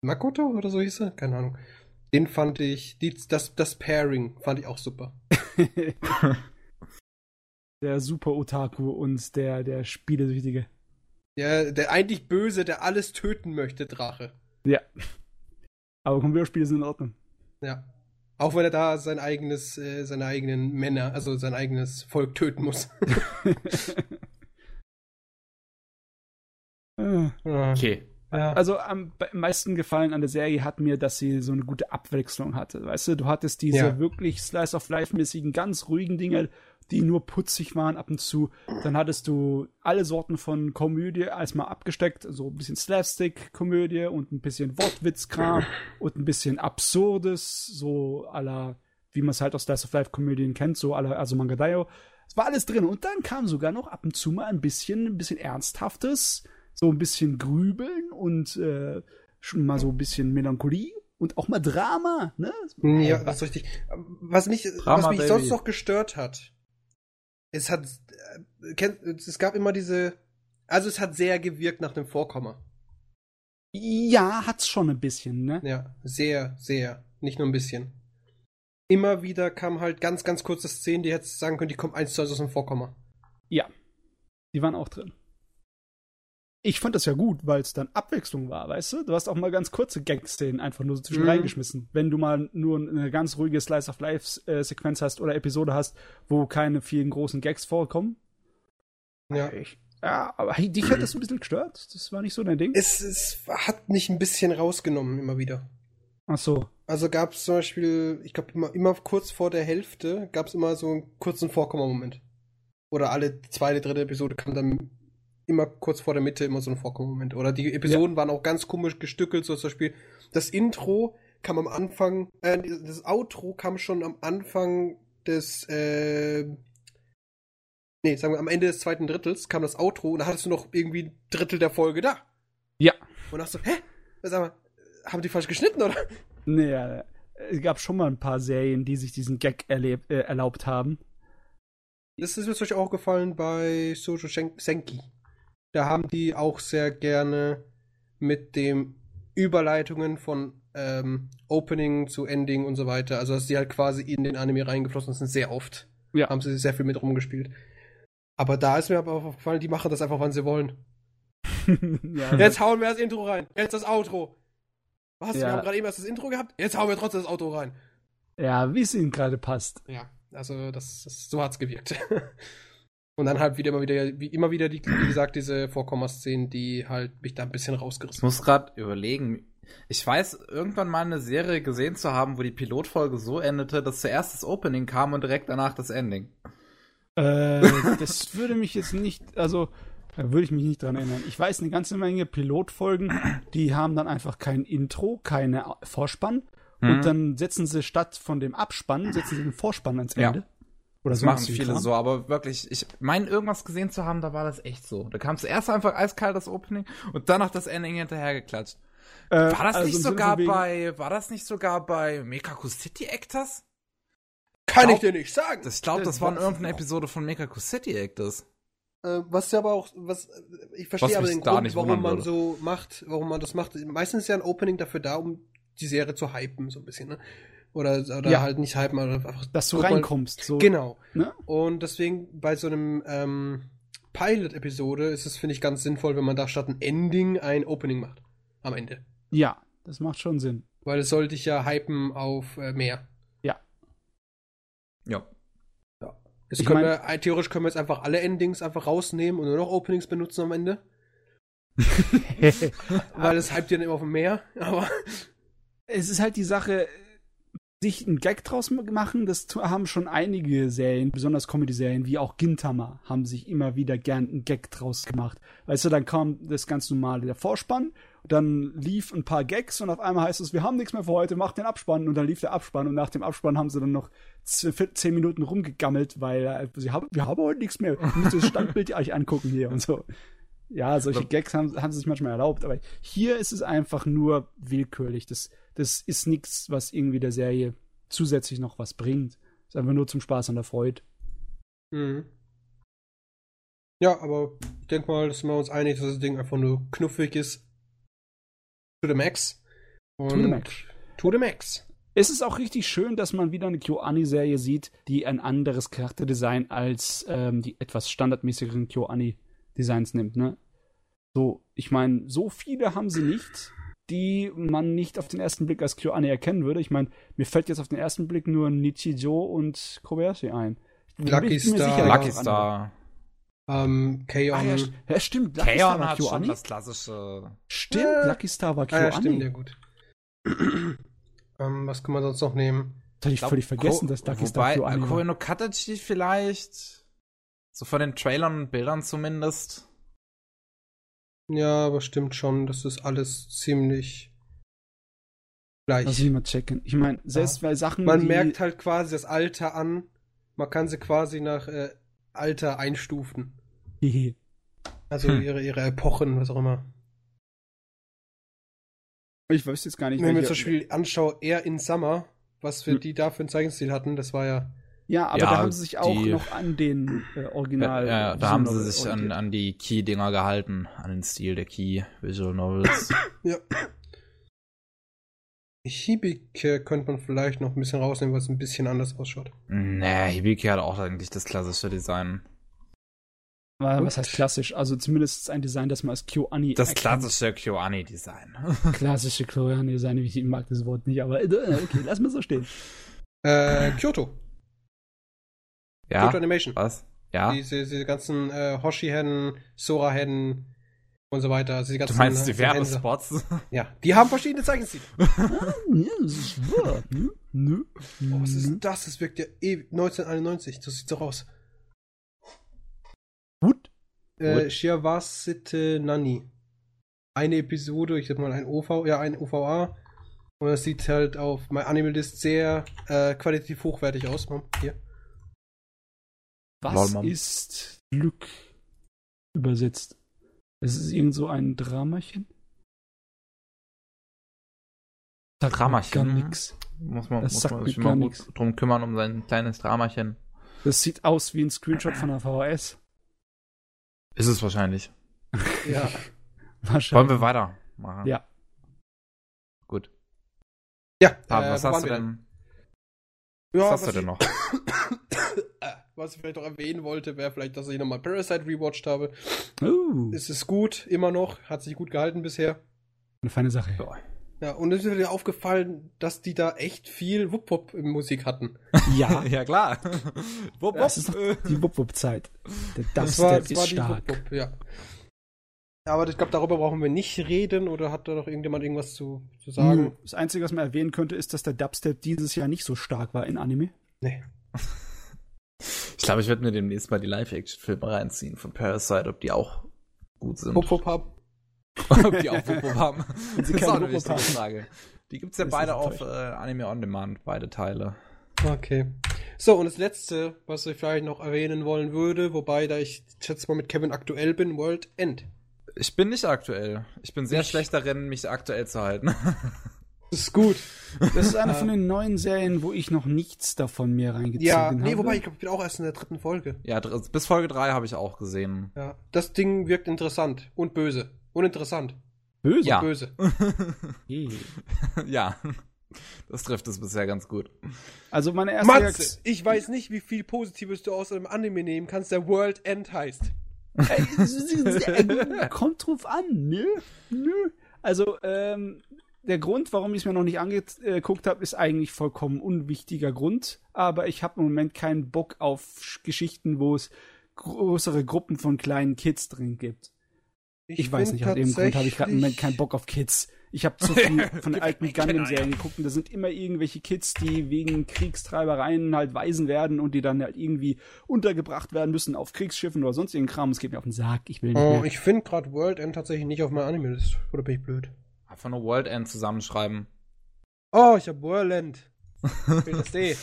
Makoto oder so hieß er? Keine Ahnung. Den fand ich, die, das, das Pairing fand ich auch super.
der Super Otaku und der, der Spielesüchtige.
Der, der eigentlich Böse, der alles töten möchte, Drache.
Ja. Aber Computerspiele sind in Ordnung.
Ja. Auch wenn er da sein eigenes, äh, seine eigenen Männer, also sein eigenes Volk töten muss.
Äh.
Okay.
Ja.
Also am meisten gefallen an der Serie hat mir, dass sie so eine gute Abwechslung hatte. Weißt du, du hattest diese
Ja.
wirklich Slice of Life-mäßigen, ganz ruhigen Dinge, die nur putzig waren ab und zu. Dann hattest du alle Sorten von Komödie erstmal abgesteckt, so ein bisschen Slapstick-Komödie und ein bisschen Wortwitzkram und ein bisschen Absurdes, so aller, wie man es halt aus Slice of Life-Komödien kennt, so aller also Mangadayo. Es war alles drin. Und dann kam sogar noch ab und zu mal ein bisschen, ein bisschen Ernsthaftes, so ein bisschen Grübeln und äh, schon mal so ein bisschen Melancholie und auch mal Drama, ne?
Ja, das ist richtig. Was mich,
Drama,
was mich
Baby.
sonst noch gestört hat, es hat, äh, kennt, es gab immer diese, also es hat sehr gewirkt nach dem Vorkommer.
Ja, hat's schon ein bisschen, ne?
Ja, sehr, sehr, nicht nur ein bisschen. Immer wieder kam halt ganz, ganz kurze Szenen, die hättest sagen können, die kommen eins zu eins aus dem Vorkommer.
Ja. Die waren auch drin. Ich fand das ja gut, weil es dann Abwechslung war, weißt du? Du hast auch mal ganz kurze Gag-Szenen einfach nur so zwischen
Mhm.
reingeschmissen. Wenn du mal nur eine ganz ruhige Slice of Life-Sequenz hast oder Episode hast, wo keine vielen großen Gags vorkommen.
Ja.
Ich, ja, aber dich hat das ein bisschen gestört. Das war nicht so dein Ding.
Es, es hat mich ein bisschen rausgenommen, immer wieder.
Ach so.
Also gab es zum Beispiel, ich glaube, immer, immer kurz vor der Hälfte gab es immer so einen kurzen Vorkommermoment. Oder alle zweite, dritte Episode kam dann immer kurz vor der Mitte immer so ein Vorkommermoment. Oder die Episoden waren auch ganz komisch gestückelt, so zum Beispiel das Intro kam am Anfang, äh, das Outro kam schon am Anfang des, äh, nee, sagen wir am Ende des zweiten Drittels kam das Outro und da hattest du noch irgendwie ein Drittel der Folge da.
Ja.
Und dachte so, hä? Sag mal, haben die falsch geschnitten, oder?
Äh, es gab schon mal ein paar Serien, die sich diesen Gag erleb, äh, erlaubt haben.
Das ist mir Beispiel auch gefallen bei Sojo Senki. Da haben die auch sehr gerne mit dem Überleitungen von ähm, Opening zu Ending und so weiter. Also, dass die halt quasi in den Anime reingeflossen sind, sehr oft.
Ja.
Haben sie sehr viel mit rumgespielt. Aber da ist mir aber aufgefallen, die machen das einfach, wann sie wollen.
ja,
Jetzt hauen wir das Intro rein. Jetzt das Outro. Was? Wir
Ja.
haben gerade eben erst das Intro gehabt? Jetzt hauen wir trotzdem das Outro rein.
ja, wie es ihnen gerade passt.
Ja, also das, das so hat's gewirkt. Und dann halt wieder immer wieder, wie immer wieder, die, wie gesagt, diese Vorkommaszenen, die halt mich da ein bisschen
Ich
rausgerissen
muss gerade überlegen. Ich weiß, irgendwann mal eine Serie gesehen zu haben, wo die Pilotfolge so endete, dass zuerst das Opening kam und direkt danach das Ending.
Äh, das würde mich jetzt nicht, also da würde ich mich nicht dran erinnern. Ich weiß eine ganze Menge Pilotfolgen, die haben dann einfach kein Intro, keine Vorspann
Mhm.
und dann setzen sie statt von dem Abspann, setzen sie den Vorspann ans
Ja.
Oder
Das machen viele so, aber wirklich, ich meine, irgendwas gesehen zu haben, da war das echt so. Da kam zuerst einfach eiskalt das Opening und danach das Ending hinterhergeklatscht.
Äh,
War das
also
nicht sogar bei, war das nicht sogar bei Mekaku City Actors?
Kann
Glaub-
ich dir nicht sagen.
Das, ich glaube, das
Äh,
war in irgendeiner Episode von Mekaku City Actors.
Äh, was ja aber auch, was, ich verstehe aber den Grund,
nicht
warum man
würde.
so macht, warum man das macht. Meistens ist ja ein Opening dafür da, um die Serie zu hypen, so ein bisschen, ne? Oder, oder
Ja.
halt nicht hypen, aber einfach.
dass du reinkommst. So.
Genau.
Ne?
Und deswegen bei so einem ähm, Pilot-Episode ist es, finde ich, ganz sinnvoll, wenn man da statt ein Ending ein Opening macht. Am Ende.
Ja, das macht schon Sinn.
Weil es soll dich ja hypen auf äh, mehr.
Ja.
Jetzt
Ich
können
mein-
wir, äh, theoretisch können wir jetzt einfach alle Endings einfach rausnehmen und nur noch Openings benutzen am Ende. Weil es hypt ja dann immer auf dem Meer. Aber
es ist halt die Sache, sich einen Gag draus machen, das haben schon einige Serien, besonders Comedy-Serien, wie auch Gintama, haben sich immer wieder gern einen Gag draus gemacht. Weißt du, dann kam das ganz normale, der Vorspann, dann lief ein paar Gags und auf einmal heißt es, wir haben nichts mehr für heute, macht den Abspann und dann lief der Abspann und nach dem Abspann haben sie dann noch zehn Minuten rumgegammelt, weil äh, sie haben, wir haben heute nichts mehr, ihr müsst das Standbild euch angucken hier und so. Ja, solche Gags haben, haben sie sich manchmal erlaubt, aber hier ist es einfach nur willkürlich. Das, das ist nichts, was irgendwie der Serie zusätzlich noch was bringt. Ist einfach nur zum Spaß und der Freude.
Mhm. Ja, aber ich denke mal, dass wir uns einig, dass das Ding einfach nur knuffig ist. To the max. Und
To the max.
To the max.
Es ist auch richtig schön, dass man wieder eine KyoAni-Serie sieht, die ein anderes Charakterdesign als ähm, die etwas standardmäßigeren KyoAni-Designs nimmt, ne? So, ich meine, so viele haben sie nicht, die man nicht auf den ersten Blick als KyoAni erkennen würde. Ich meine, mir fällt jetzt auf den ersten Blick nur Nichijou und Kobayashi ein.
Lucky Star.
Lucky. Star.
Ähm, Kayon.
Ah, ja, ja, stimmt. Lucky Star
Kaon
war
hat schon
KyoAni.
das klassische.
Stimmt,
Äh,
Lucky Star war
ah, ja, stimmt, ja gut. ähm, was kann man sonst noch nehmen?
Das hatte ich
glaub,
völlig vergessen,
Ko-
dass Lucky Star
Koe
war.
no Katachi vielleicht. So von den Trailern und Bildern zumindest.
Ja, aber stimmt schon, das ist alles ziemlich gleich.
Lass mich mal checken. Ich meine, selbst bei Sachen,
Man
die,
merkt halt quasi das Alter an. Man kann sie quasi nach äh, Alter einstufen. Also
Hm.
ihre, ihre Epochen, was auch immer.
ich weiß jetzt gar nicht,
Wenn ich mir zum Beispiel anschaue, Air in Summer, was für
Hm.
die da für einen Zeichenstil hatten, das war ja.
Ja, aber
Ja,
da haben sie sich auch
die-
noch an den äh, Original.
Ja, ja,
äh,
da haben sie sich an, an die Key-Dinger gehalten, an den Stil der Key Visual Novels.
Ja. Hibike könnte man vielleicht noch ein bisschen rausnehmen, weil es ein bisschen anders ausschaut.
nee, Hibiki hat auch eigentlich das klassische Design.
Aber was heißt klassisch? Also zumindest ein Design, das man als KyoAni
Das
erkennt.
klassische KyoAni-Design.
klassische KyoAni-Design, ich mag das Wort nicht, aber äh, okay, lass mal so stehen.
Äh, Kyoto.
Ja,
Kyoto Animation.
was? Ja,
Diese, diese ganzen äh, Hoshi-Hennen, Sora-Hennen und so weiter. Also die
du
ganzen,
meinst die
äh.
Werbespots?
Ja, die haben verschiedene Zeichenstile.
nö,
Oh, was ist das? Das wirkt ja eh 1991. Das sieht so aus.
Gut.
Äh. Shiawasite Nani. Eine Episode, ich sag mal ein OV, ja, ein OVA. Und das sieht halt auf My Animalist sehr äh, qualitativ hochwertig aus. Hier.
Was
Mom.
ist Glück übersetzt? Es ist irgend so ein Dramachen? Sagt
Dramachen.
Gar nix.
Muss man,
Das
muss
sagt
man sich
gar
mal
nix.
gut drum kümmern, um sein kleines Dramachen.
Das sieht aus wie ein Screenshot von der VHS.
Ist es wahrscheinlich.
Ja.
Wahrscheinlich.
Wollen wir weitermachen?
Ja.
Gut.
Ja,
Pablo,
äh,
was hast du
wir
denn?
Ja,
Was hast du denn noch?
Was ich vielleicht noch erwähnen wollte, wäre vielleicht, dass ich nochmal Parasite rewatcht habe.
Uh,
Es ist gut, immer noch, hat sich gut gehalten bisher.
eine feine Sache.
Ja.
Ja, und es ist mir aufgefallen, dass die da echt viel Wupp-Wupp-Musik hatten.
Ja,
ja, klar. wupp,
das ist
wupp.
die Wupp-Wupp-Zeit. Der
Das war, war
ist
die
stark.
Wupp-Wupp, ja. Aber ich glaube, darüber brauchen wir nicht reden oder hat da noch irgendjemand irgendwas zu, zu sagen?
Nö. Das Einzige, was man erwähnen könnte, ist, dass der Dubstep dieses Jahr nicht so stark war in Anime.
Nee.
Ich glaube, ich werde mir demnächst mal die Live-Action-Filme reinziehen von Parasite, ob die auch gut sind.
Wupp-Wupp haben.
ob die auch Wupp haben.
Sie
das ist auch eine wichtige. Frage. Die gibt's ja
Ist
beide
das
auf äh, Anime On Demand, beide Teile.
Okay. So, und das letzte, was ich vielleicht noch erwähnen wollen würde, wobei da ich schätze mal mit Kevin aktuell bin, World End.
Ich bin nicht aktuell. Ich bin sehr
Ich-
schlecht darin, mich aktuell zu halten.
Das ist gut.
Das ist eine von den neuen Serien, wo ich noch nichts davon mir reingezogen
Ja,
habe.
nee, wobei ich glaub, ich bin auch erst in der dritten Folge.
ja, bis Folge 3 habe ich auch gesehen.
Ja, das Ding wirkt interessant und böse. Uninteressant.
Böse.
Ja.
Böse.
Ja. Das trifft es bisher ganz gut.
Also meine erste
Matze,
Reaktion.
ich weiß nicht, wie viel Positives du aus einem Anime nehmen kannst, der World End heißt.
Ey, Kommt drauf an, nö, nö. Also, ähm, der Grund, warum ich es mir noch nicht angeguckt habe, ist eigentlich vollkommen unwichtiger Grund. Aber ich habe im Moment keinen Bock auf Sch- Geschichten, wo es größere Gruppen von kleinen Kids drin gibt. Ich, weiß
find
nicht, aus dem Grund habe ich gerade im Moment keinen Bock auf Kids. Ich habe zu viel von den alten Gundam-Serien geguckt und da sind immer irgendwelche Kids, die wegen Kriegstreibereien halt Waisen werden und die dann halt irgendwie untergebracht werden müssen auf Kriegsschiffen oder sonst irgendein Kram. Es geht mir auf den Sack, ich will nicht
Oh,
mehr.
ich finde gerade World End tatsächlich nicht auf meinem Anime-List. Oder bin ich blöd?
Einfach nur World End zusammenschreiben.
Oh, ich habe World End. Fehlt das D.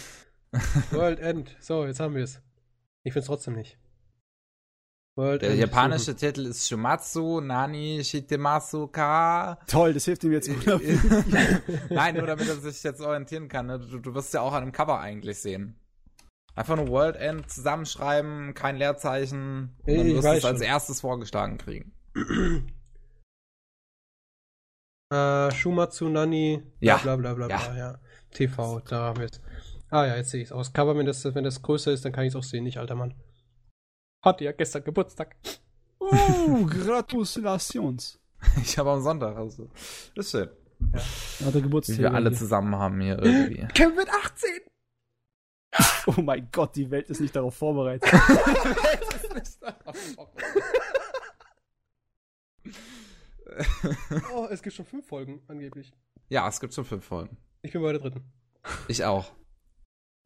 World End. So, jetzt haben wir es. Ich finde es trotzdem nicht. World
Der
End
japanische Titel ist Shumatsu Nani Shitemasu Ka.
Toll, das hilft ihm jetzt gut.
Nein, nur damit er sich jetzt orientieren kann. Ne? Du, du wirst ja auch an dem Cover eigentlich sehen. Einfach nur World End zusammenschreiben, kein Leerzeichen. Und dann
Ich
wirst du
weiß
es als erstes vorgeschlagen kriegen.
Äh, Shumatsu Nani.
Ja.
Bla bla bla bla.
Ja.
Ja. ja. TV, da haben wir es. Ah ja, jetzt sehe ich es aus. Cover, wenn das, wenn das größer ist, dann kann ich es auch sehen, nicht, alter Mann. Hatte ja gestern Geburtstag.
Oh, Gratulations.
Ich habe am Sonntag, also. Ist schön.
Hat er Geburtstag.
Wie wir alle zusammen haben hier irgendwie.
Kevin wird 18!
Oh mein Gott, die Welt ist nicht darauf vorbereitet.
oh, es gibt schon fünf Folgen, angeblich.
ja, es gibt schon fünf Folgen.
Ich bin bei der dritten.
Ich auch.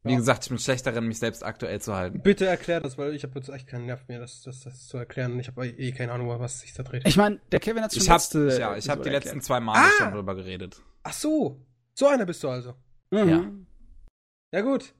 Wie
Ja.
gesagt, ich bin schlecht darin, mich selbst aktuell zu halten.
Bitte erklär das, weil ich habe jetzt echt keinen Nerv mehr, das, das, das zu erklären. Ich habe eh keine Ahnung, was sich da dreht.
Ich meine, der Kevin hat schon
Ich habe
letzte
ja, ich hab
so
die
erklärt.
letzten zwei Male
Ah!
schon drüber geredet.
Ach so, so einer bist du also.
Mhm.
Ja.
Ja gut.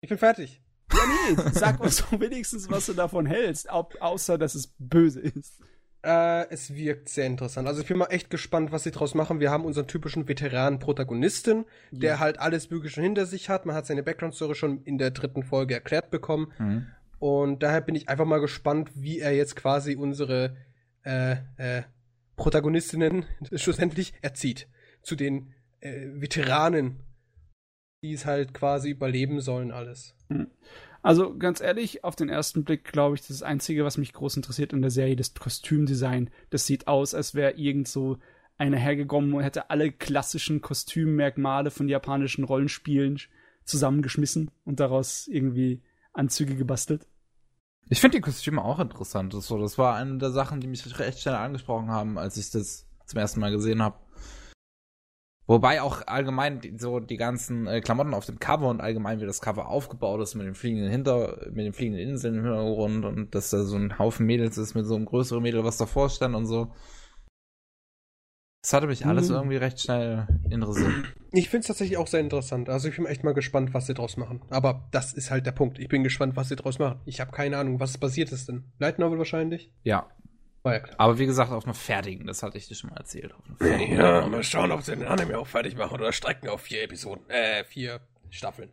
Ich bin fertig.
Ja, nee, sag uns doch wenigstens, was du davon hältst, au außer dass es böse ist.
Äh, es wirkt sehr interessant. Also ich bin mal echt gespannt, was sie draus machen. Wir haben unseren typischen Veteranen-Protagonisten, der
Ja.
halt alles Mögliche schon hinter sich hat. Man hat seine Background-Story schon in der dritten Folge erklärt bekommen.
Mhm.
Und daher bin ich einfach mal gespannt, wie er jetzt quasi unsere äh, äh, Protagonistinnen schlussendlich erzieht. Zu den äh, Veteranen, die es halt quasi überleben sollen, alles.
Also ganz ehrlich, auf den ersten Blick glaube ich, das, das Einzige, was mich groß interessiert in der Serie, das Kostümdesign. Das sieht aus, als wäre irgend so einer hergekommen und hätte alle klassischen Kostümmerkmale von japanischen Rollenspielen zusammengeschmissen und daraus irgendwie Anzüge gebastelt.
Ich finde die Kostüme auch interessant. Das, das war eine der Sachen, die mich recht schnell angesprochen haben, als ich das zum ersten Mal gesehen habe. Wobei auch allgemein so die ganzen äh, Klamotten auf dem Cover und allgemein wie das Cover aufgebaut ist mit den fliegenden Hinter, mit den fliegenden Inseln im Hintergrund und dass da so ein Haufen Mädels ist mit so einem größeren Mädel, was davor stand und so. Das hatte mich alles
Mhm.
irgendwie recht schnell interessiert.
Ich finde es tatsächlich auch sehr interessant. Also ich bin echt mal gespannt, was sie draus machen. Aber das ist halt der Punkt. Ich bin gespannt, was sie draus machen. Ich habe keine Ahnung, was passiert ist denn? Light Novel wahrscheinlich?
Ja.
Ja.
Aber wie gesagt, auf einer fertigen, das hatte ich dir schon mal erzählt.
Ja, mal schauen, ob sie den Anime auch fertig machen oder strecken auf vier Episoden. Äh, vier Staffeln.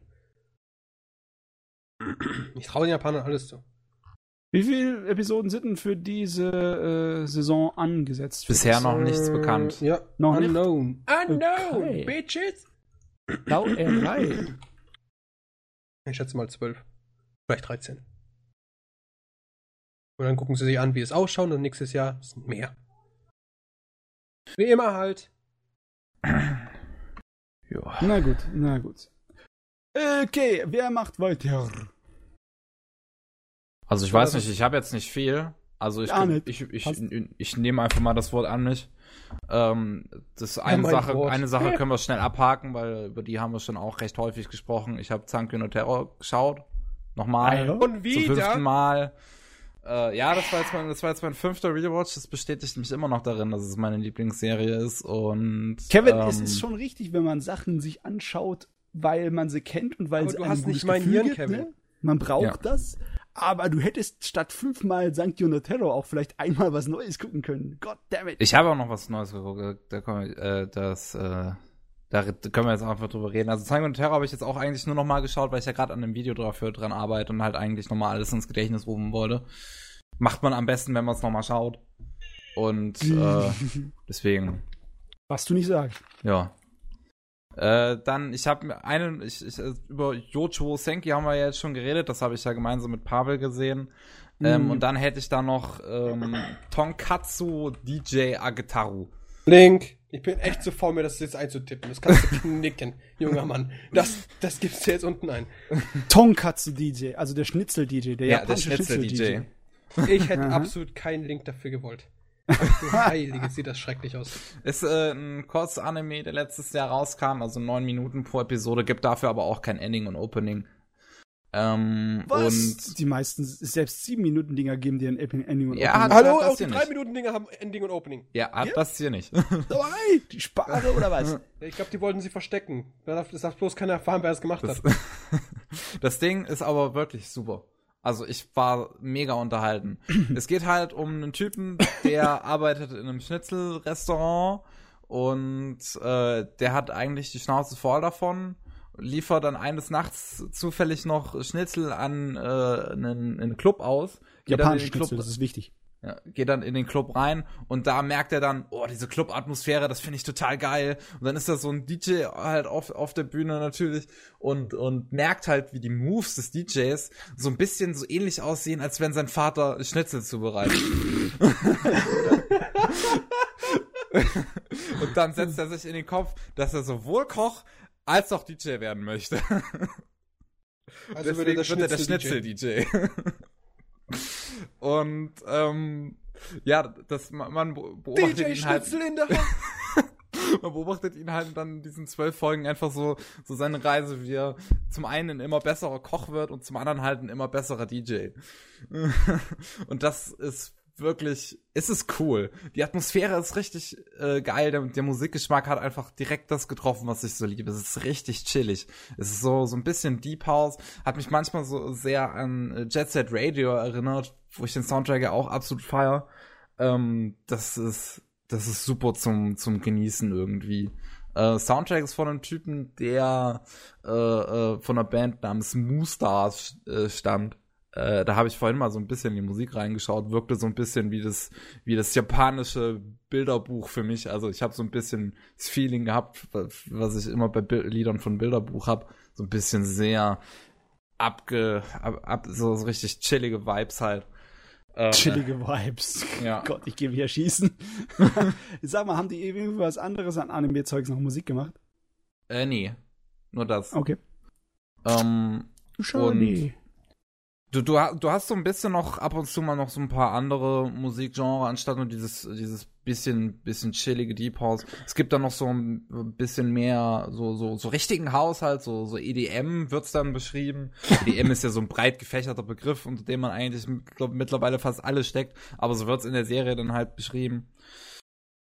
Ich traue den Japanern alles zu.
Wie viele Episoden sind denn für diese äh, Saison angesetzt?
Bisher
das,
noch nichts
Äh,
bekannt.
Ja,
Noch nicht?
unknown. Unknown,
Okay.
bitches.
Lauerei.
Ich schätze mal zwölf. Vielleicht 13. Und dann gucken sie sich an, wie es ausschaut und nächstes Jahr sind mehr. Wie immer halt.
Ja.
Na gut, na gut. Okay, wer macht weiter?
Also ich weiß nicht, ich habe jetzt nicht viel. Also ich,
Ja, nicht.
ich, ich, ich, ich nehme einfach mal das Wort an mich. Ähm, das eine
mein
Sache,
Wort.
eine Sache können wir schnell abhaken, weil über die haben wir schon auch recht häufig gesprochen. Ich habe Zankyo no Terror geschaut. Nochmal.
Ja?
Und
Zum
wieder.
fünften Mal. Äh, ja, das war, jetzt mein, das war jetzt mein fünfter Rewatch. Das bestätigt mich immer noch darin, dass es meine Lieblingsserie ist. Und
Kevin,
ähm,
es ist schon richtig, wenn man Sachen sich anschaut, weil man sie kennt und weil
Aber
sie
du
einem
hast nicht mein Hirn, Kevin.
Ne? Man braucht
Ja.
das. Aber du hättest statt fünfmal Sanctio no Terror auch vielleicht einmal was Neues gucken können. God damn it.
Ich habe auch noch was Neues geguckt. Da kommen wir, äh, das, äh, da können wir jetzt einfach drüber reden. Also Zango und Terror habe ich jetzt auch eigentlich nur noch mal geschaut, weil ich ja gerade an einem Video dafür dran arbeite und halt eigentlich noch mal alles ins Gedächtnis rufen wollte. Macht man am besten, wenn man es noch mal schaut. Und äh, deswegen,
was du nicht sagst.
ja. Äh, dann, ich habe mir einen, ich, ich, äh, über Yocho Senki haben wir ja jetzt schon geredet, das habe ich ja gemeinsam mit Pavel gesehen. Ähm,
Mhm.
und dann hätte ich da noch ähm, Tonkatsu DJ Agetaru.
Link. Ich bin echt zu faul, mir das jetzt einzutippen. Das kannst du knicken, junger Mann. Das, das gibt's dir jetzt unten ein.
Tonkatsu DJ, also der Schnitzel DJ, der
Ja, der
japanische
Schnitzel DJ.
Ich hätte absolut keinen Link dafür gewollt. Du Heilige, sieht das schrecklich aus.
Ist äh, ein Kurz-Anime, der letztes Jahr rauskam, also neun Minuten pro Episode, gibt dafür aber auch kein Ending und Opening. Ähm,
Was?
Und
die meisten, selbst sieben Minuten Dinger geben dir ein Ending und
Ja,
Opening.
hat-
Hallo,
das
auch die
hier
drei
nicht.
Minuten Dinger haben Ending und Opening.
ja, hat
Ja?
das hier nicht.
Dabei, die Spare oder was?
Ich glaube, die wollten sie verstecken. Da darf, das darf bloß keiner erfahren, wer es gemacht
Das,
hat.
das Ding ist aber wirklich super. Also ich war mega unterhalten. es geht halt um einen Typen, der arbeitet in einem Schnitzelrestaurant und äh, der hat eigentlich die Schnauze voll davon, liefert dann eines Nachts zufällig noch Schnitzel an äh, einen, einen Club aus.
Japanisch
den Club,
Schnitzel, das ist wichtig.
ja, geht dann in den Club rein und da merkt er dann, oh, diese Club-Atmosphäre, das finde ich total geil. Und dann ist da so ein DJ halt auf, auf der Bühne natürlich und, und merkt halt, wie die Moves des DJs so ein bisschen so ähnlich aussehen, als wenn sein Vater Schnitzel zubereitet. und dann setzt er sich in den Kopf, dass er sowohl Koch als auch DJ werden möchte.
Also
Deswegen wird er der
Schnitzel-DJ.
Und ähm, ja, das man beobachtet
DJ
ihn halt,
Schnitzel in der Hand.
man beobachtet ihn halt dann in diesen zwölf Folgen einfach so so seine Reise, wie er zum einen ein immer besserer Koch wird und zum anderen halt ein immer besserer DJ. und das ist wirklich, es ist cool. Die Atmosphäre ist richtig äh, geil. Der, der Musikgeschmack hat einfach direkt das getroffen, was ich so liebe. Es ist richtig chillig. Es ist so so ein bisschen Deep House. Hat mich manchmal so sehr an äh, Jet Set Radio erinnert, wo ich den Soundtrack ja auch absolut feier. Ähm, das ist das ist super zum zum Genießen irgendwie. Äh, Soundtrack ist von einem Typen, der äh, äh, von einer Band namens Moo Stars äh, stammt. Äh, da habe ich vorhin mal so ein bisschen in die Musik reingeschaut, wirkte so ein bisschen wie das, wie das japanische Bilderbuch für mich. Also ich habe so ein bisschen das Feeling gehabt, was ich immer bei Bil Liedern von Bilderbuch habe, so ein bisschen sehr abge, ab, ab, so, so richtig chillige Vibes halt. Äh,
Chillige Vibes.
Ja.
Gott, ich gehe wieder schießen. Sag mal, haben die irgendwas anderes an Anime-Zeugs noch Musik gemacht?
Äh, nee. Nur das.
Okay.
Ähm,
Schade.
Du, du, du hast so ein bisschen noch ab und zu mal noch so ein paar andere Musikgenre, anstatt nur dieses, dieses bisschen, bisschen chillige Deep House. Es gibt dann noch so ein bisschen mehr, so, so, so richtigen Haushalt, so, so EDM wird's dann beschrieben. EDM ist ja so ein breit gefächerter Begriff, unter dem man eigentlich mit- mittlerweile fast alles steckt, aber so wird's in der Serie dann halt beschrieben.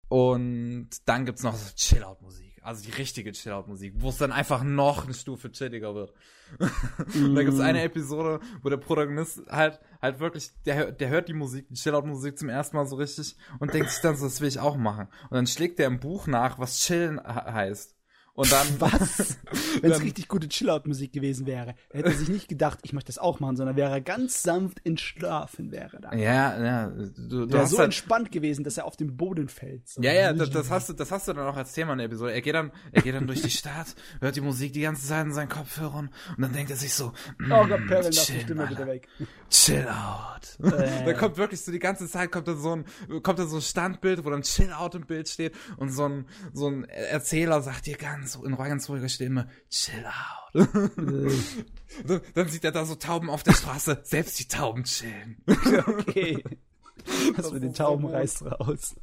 Und dann gibt's noch so Chill-Out-Musik. Also die richtige Chill-Out-Musik, wo es dann einfach noch eine Stufe chilliger wird. und da gibt's eine Episode, wo der Protagonist halt, halt wirklich, der, der hört die Musik, die Chill-Out-Musik zum ersten Mal so richtig und denkt sich dann so, das will ich auch machen. Und dann schlägt er im Buch nach, was Chillen he- heißt. Und dann,
Was? Wenn es
Dann-
richtig gute Chill-Out-Musik gewesen wäre, hätte er sich nicht gedacht, ich möchte das auch machen, sondern wäre er ganz sanft entschlafen wäre da.
ja, ja, du, du
Wäre
hast
so
halt,
entspannt gewesen, dass er auf den Boden fällt. So.
Ja, ja, das, das hast du, das hast du dann auch als Thema in der Episode. Er geht dann, er geht dann durch die Stadt, hört die Musik die ganze Zeit in seinen Kopfhörern und dann denkt er sich so, mm,
Oh Gott, Perrin, lass die Stimme bitte weg.
Chill out.
Äh.
da kommt wirklich so die ganze Zeit kommt da so ein, kommt da so ein Standbild, wo dann Chill out im Bild steht und so ein, so ein Erzähler sagt dir ganz, in ganz ruhiger Stimme, Chill out. So, dann sieht er da so Tauben auf der Straße, selbst die Tauben chillen.
Okay. Das mit den Tauben reißt raus.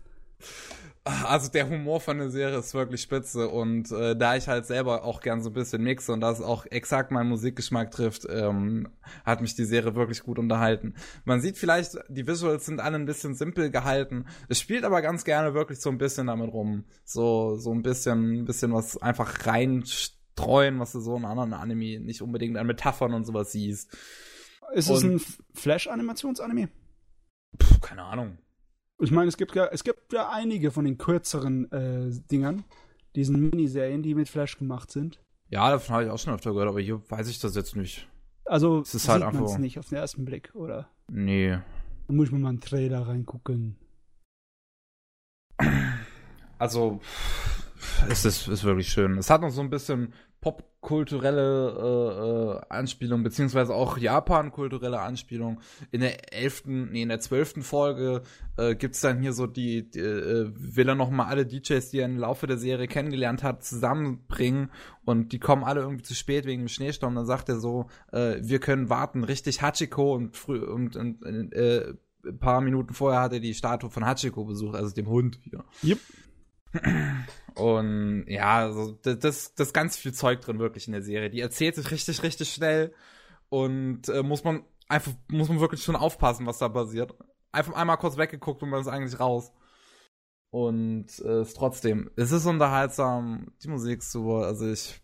Also der Humor von der Serie ist wirklich spitze und äh, da ich halt selber auch gern so ein bisschen mixe und das auch exakt meinen Musikgeschmack trifft, ähm, hat mich die Serie wirklich gut unterhalten. Man sieht vielleicht, die Visuals sind alle ein bisschen simpel gehalten. Es spielt aber ganz gerne wirklich so ein bisschen damit rum. So, so ein bisschen, ein bisschen was einfach reinstreuen, was du so in anderen Anime nicht unbedingt an Metaphern und sowas siehst.
Ist es
Und-
ein F- Flash-Animationsanime?
Puh, keine Ahnung.
Ich meine, es gibt ja, es gibt ja einige von den kürzeren äh, Dingern, diesen Miniserien, die mit Flash gemacht sind.
Ja, davon habe ich auch schon öfter gehört, aber hier weiß ich das jetzt nicht.
Also
Es ist
sieht
halt
man es nicht auf den ersten Blick, oder?
Nee.
Da muss ich mir mal einen Trailer reingucken.
Also, es ist, ist wirklich schön. Es hat noch so ein bisschen popkulturelle äh, äh, Anspielung, beziehungsweise auch Japan-kulturelle Anspielung. In der elften, nee, in der zwölften Folge äh, gibt's dann hier so die, die äh, will er noch mal alle DJs, die er im Laufe der Serie kennengelernt hat, zusammenbringen und die kommen alle irgendwie zu spät wegen dem Schneesturm. Dann sagt er so, äh, wir können warten, richtig Hachiko und früh und, und äh, ein paar Minuten vorher hat er die Statue von Hachiko besucht, also dem Hund hier.
Yep.
Und ja, also das, das, ganz viel Zeug drin wirklich in der Serie. Die erzählt sich richtig, richtig schnell und äh, muss man einfach, muss man wirklich schon aufpassen, was da passiert. Einfach einmal kurz weggeguckt und man ist eigentlich raus. Und äh, ist trotzdem, es ist unterhaltsam, die Musik ist super, also ich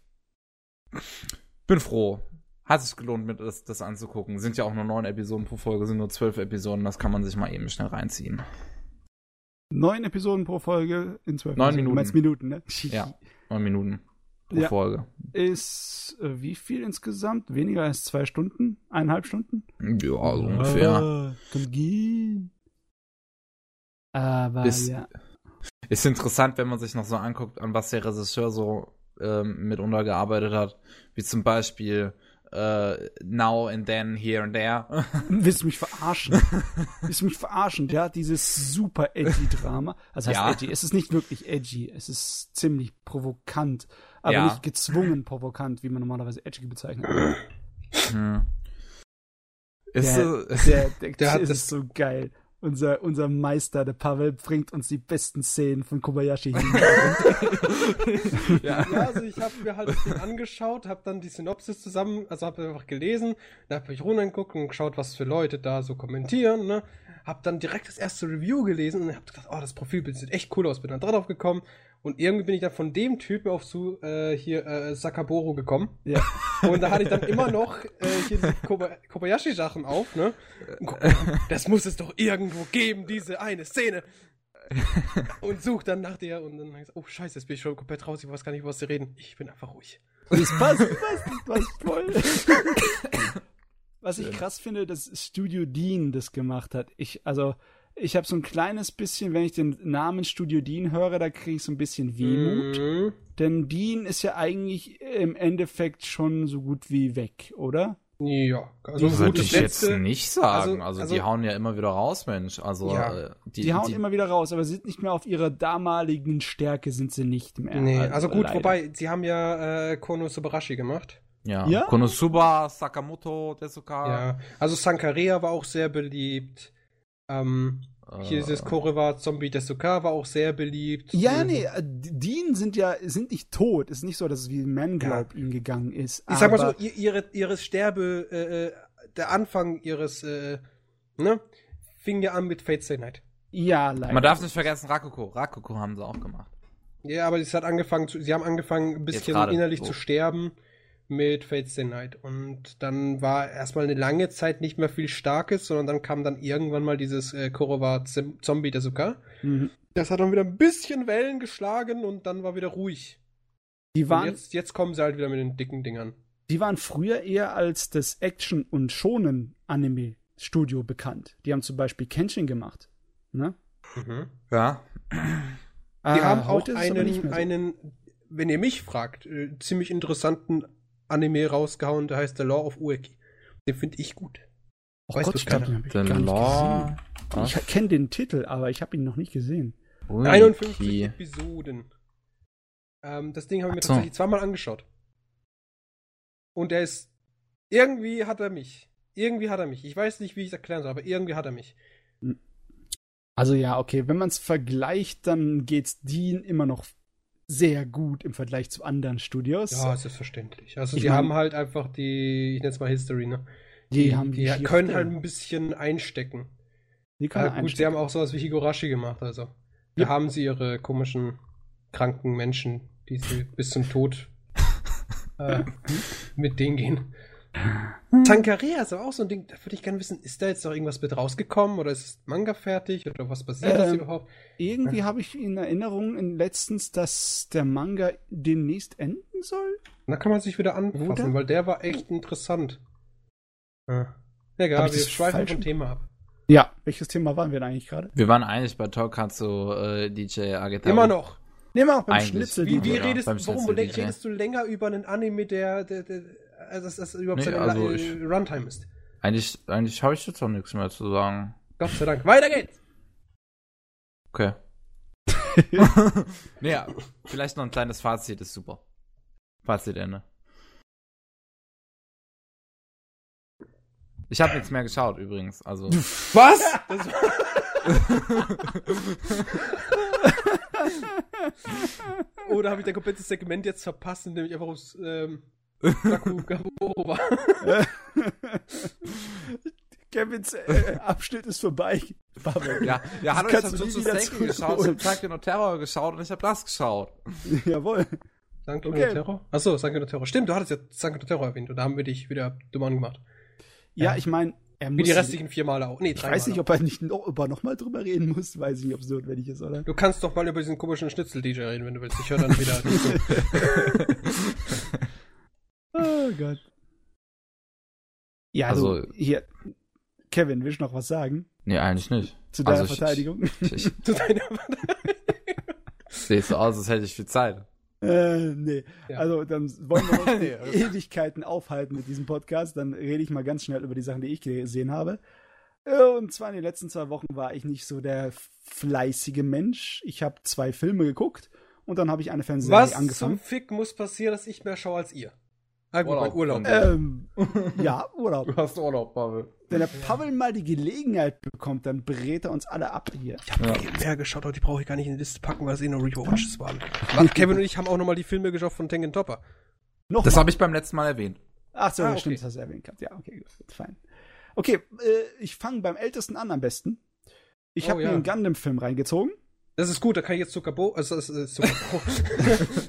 bin froh. Hat sich gelohnt, mit das, das anzugucken. Sind ja auch nur neun Episoden pro Folge, sind nur zwölf Episoden, das kann man sich mal eben schnell reinziehen.
Neun Episoden pro Folge in zwölf
Neun.
Du meinst Minuten, ne?
Ja. Neun Minuten pro
Ja.
Folge.
Ist äh, wie viel insgesamt? Weniger als zwei Stunden? Eineinhalb Stunden?
Ja, so ungefähr.
Komm, gehen. Aber
Ist-
ja.
Ist interessant, wenn man sich noch so anguckt, an was der Regisseur so ähm, mitunter gearbeitet hat. Wie zum Beispiel äh, Now and Then, Here and There.
Willst du mich verarschen? Willst du mich verarschen? Der hat dieses super edgy Drama. Also heißt
Ja.
edgy. Es ist nicht wirklich edgy. Es ist ziemlich provokant. Aber
Ja.
nicht gezwungen provokant, wie man normalerweise edgy bezeichnet.
hm.
Der, der, der,
Der
das- ist so geil. Unser, unser Meister, der Pavel, bringt uns die besten Szenen von Kobayashi hin.
ja.
Ja, also ich habe mir halt den angeschaut, habe dann die Synopsis zusammen, also habe einfach gelesen, da habe ich runtergeguckt und geschaut, was für Leute da so kommentieren, ne? Hab dann direkt das erste Review gelesen und hab gedacht, oh, das Profilbild sieht echt cool aus, bin dann drauf gekommen und irgendwie bin ich dann von dem Typen auf zu äh, hier äh, Sakaboro gekommen
ja.
und da hatte ich dann immer noch äh, hier diese Koba Kobayashi Sachen auf, ne? Und guck das muss es doch irgendwo geben, diese eine Szene. und such dann nach der und dann heißt, oh scheiße, jetzt bin ich schon komplett raus, ich weiß gar nicht, was sie reden. Ich bin einfach ruhig.
Das passt, passt, das passt voll. Was ich krass finde, dass Studio Dean das gemacht hat. Ich, also, ich habe so ein kleines bisschen, wenn ich den Namen Studio Dean höre, da kriege ich so ein bisschen Wehmut.
Mhm.
Denn Dean ist ja eigentlich im Endeffekt schon so gut wie weg, oder?
Ja, also
Das
gut,
würde ich jetzt
letzte,
nicht sagen.
also-
Also,
also-
die hauen ja immer wieder raus, Mensch. Also
Ja.
äh, die,
Die, hauen immer wieder raus, aber sie sind nicht mehr auf ihrer damaligen Stärke, sind sie nicht mehr.
Nee, also gut,
leider.
wobei, sie haben ja äh, Kono Subarashi gemacht.
ja.
Ja?
Konosuba, Sakamoto, Tezuka.
Ja, also Sankarea war auch sehr beliebt. Ähm, hier
äh,
dieses Koreva Zombie Desuka war auch sehr beliebt.
Ja,
Mhm.
nee, äh, Dean sind ja sind nicht tot. Es ist nicht so, dass es wie Manglobe ihnen gegangen ist.
Ich sag mal so, ihre, ihre Sterbe, äh, äh, der Anfang ihres, äh, ne, fing ja an mit Fate Stay Night.
Ja, leider.
Man darf nicht vergessen, Rakuko. Rakuko haben sie auch gemacht.
Ja, aber es hat angefangen zu, sie haben angefangen, ein bisschen innerlich
wo?
zu sterben mit Fates Stay Night. Und dann war erstmal eine lange Zeit nicht mehr viel Starkes, sondern dann kam dann irgendwann mal dieses äh, Korowa Zombie Desuka.
Mhm.
Das hat dann wieder ein bisschen Wellen geschlagen und dann war wieder ruhig.
Die
Und
waren,
jetzt, jetzt kommen sie halt wieder mit den dicken Dingern.
die waren früher eher als das Action- und Shonen-Anime-Studio bekannt. Die haben zum Beispiel Kenshin gemacht. Ne?
Ja.
Die
Ah,
haben auch einen,
so.
einen, wenn ihr mich fragt, äh, ziemlich interessanten Anime rausgehauen, der heißt The Law of Ueki. Den finde ich gut.
Oh
weiß
Gott,
bloß
ich glaube, den habe ich gar nicht
Law.
gesehen. Ich kenne den Titel, aber ich habe ihn noch nicht gesehen.
Ui,
51
Ki.
Episoden. Ähm, das Ding habe ich mir
so.
tatsächlich zweimal angeschaut. Und er ist. Irgendwie hat er mich. Irgendwie hat er mich. Ich weiß nicht, wie ich es erklären soll, aber irgendwie hat er mich.
Also ja, okay, wenn man es vergleicht, dann geht's Dean immer noch sehr gut im Vergleich zu anderen Studios.
Ja, selbstverständlich. Also,
Ich
die
mein-
haben halt einfach die, ich nenne es mal History, ne?
die, haben
die
Schrift-
können halt ein bisschen einstecken.
die
Ja,
können
gut, sie
einstecken.
haben auch sowas wie Higurashi gemacht, also. Da
Yep.
haben sie ihre komischen, kranken Menschen, die sie bis zum Tod äh, mit denen gehen. Tankaria ist aber auch so ein Ding, da würde ich gerne wissen, ist da jetzt noch irgendwas mit rausgekommen oder ist das Manga fertig oder was passiert
Ähm,
überhaupt?
Irgendwie habe ich in Erinnerung in letztens, dass der Manga demnächst enden soll.
Da kann man sich wieder anfassen,
Oder?
weil der war echt interessant. Ja. Egal, wir
das
schweifen vom Thema ab.
Ja, welches Thema waren wir denn eigentlich gerade?
Wir waren eigentlich bei Tokatsu äh, DJ Agetari.
Immer noch.
Nehmen wir auch beim
Eigentlich.
Schnitzel.
Wie, wie
Ja,
redest,
beim
warum
Schnitzel
le-
DJ.
redest du länger über einen Anime, der, der, der also das, das überhaupt
Nee,
seine
also ich-
äh, Runtime ist?
Eigentlich, eigentlich habe ich jetzt auch nichts mehr zu sagen.
Gott sei Dank. Weiter geht's!
Okay. naja, vielleicht noch ein kleines Fazit, ist super. Fazitende. Ich habe nichts mehr geschaut übrigens, also.
Was? Das Oder habe ich dein komplettes Segment jetzt verpasst, indem ich einfach aufs ähm, Saku Gaboro war?
Kevins äh, Abschnitt ist vorbei. Pavel.
ja, ja,
Das
hallo, ich
kannst
habe
du nie
Jutsu
wieder
Senki geschaut, ich habe Tag no Terror geschaut und ich habe das geschaut.
Jawohl.
Sanke
Okay.
no Terror? Achso, Sanke no Terror. Stimmt, du hattest ja Sanke no Terror erwähnt und da haben wir dich wieder dumm angemacht.
Ja,
Ja.
ich meine, er muss.
Wie die restlichen vier Male auch. Nee,
ich weiß nicht,
Male
ob er nicht noch, ob er noch mal drüber reden muss. Weiß ich nicht, ob es notwendig ist, oder?
Du kannst doch mal über diesen komischen Schnitzel-DJ reden, wenn du willst. Ich höre dann wieder nicht zu.
Oh Gott. Ja,
Also-
also hier. Kevin, willst du noch was sagen
Nee, eigentlich nicht.
zu deiner
Also ich-
Verteidigung?
Ich, ich
Zu deiner
sehe so aus, als hätte ich viel Zeit.
äh, nee.
Ja.
Also dann wollen wir uns
Nee,
Ewigkeiten aufhalten mit diesem Podcast. Dann rede ich mal ganz schnell über die Sachen, die ich gesehen habe. Äh, Und zwar in den letzten zwei Wochen war ich nicht so der fleißige Mensch. Ich habe zwei Filme geguckt und dann habe ich eine Fernsehserie
Was zum
angefangen.
Fick muss passieren, dass ich mehr schaue als ihr? Ah, gut,
Urlaub.
mein Urlaub.
Äh,
Ähm, ja, Urlaub.
hast Urlaub, Pavel.
Wenn der Pavel mal die Gelegenheit bekommt, dann berät er uns alle ab hier.
Ich habe viel mehr geschaut, aber die brauche ich gar nicht in die Liste packen, weil es eh nur Rewatches waren. Warte, Kevin und ich haben auch nochmal die Filme geschaut von Tengen Topper.
Noch
Das
mal.
habe ich beim letzten Mal erwähnt.
Ach so,
Ah,
ja,
okay.
stimmt, das hast du erwähnt gehabt. Ja, okay, gut, gut fein. Okay, äh, ich fange beim ältesten an am besten. Ich
Oh,
habe
ja.
mir einen Gundam-Film reingezogen.
Das ist gut, da kann ich jetzt Zuckerbo, also das ist Zuckerbo,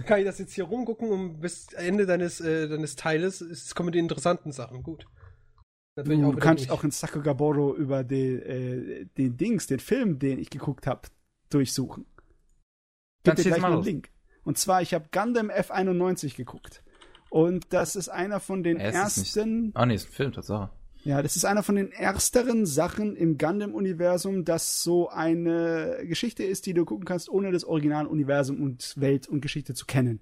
kann ich das jetzt hier rumgucken und bis Ende deines, äh, deines Teiles ist, kommen die interessanten Sachen. Gut.
Du, kannst
durch.
auch in Sakugaboro über den, äh, den Dings, den Film, den ich geguckt habe, durchsuchen. Gib dir gleich
mal
einen. Link. Und zwar, ich habe Gundam F91 geguckt. Und das ist einer von den
Äh, es ist nicht-
ersten.
Ah, nee, ist ein Film, Tatsache.
Ja, das ist einer von den ersteren Sachen im Gundam-Universum, das so eine Geschichte ist, die du gucken kannst, ohne das Originaluniversum und Welt und Geschichte zu kennen.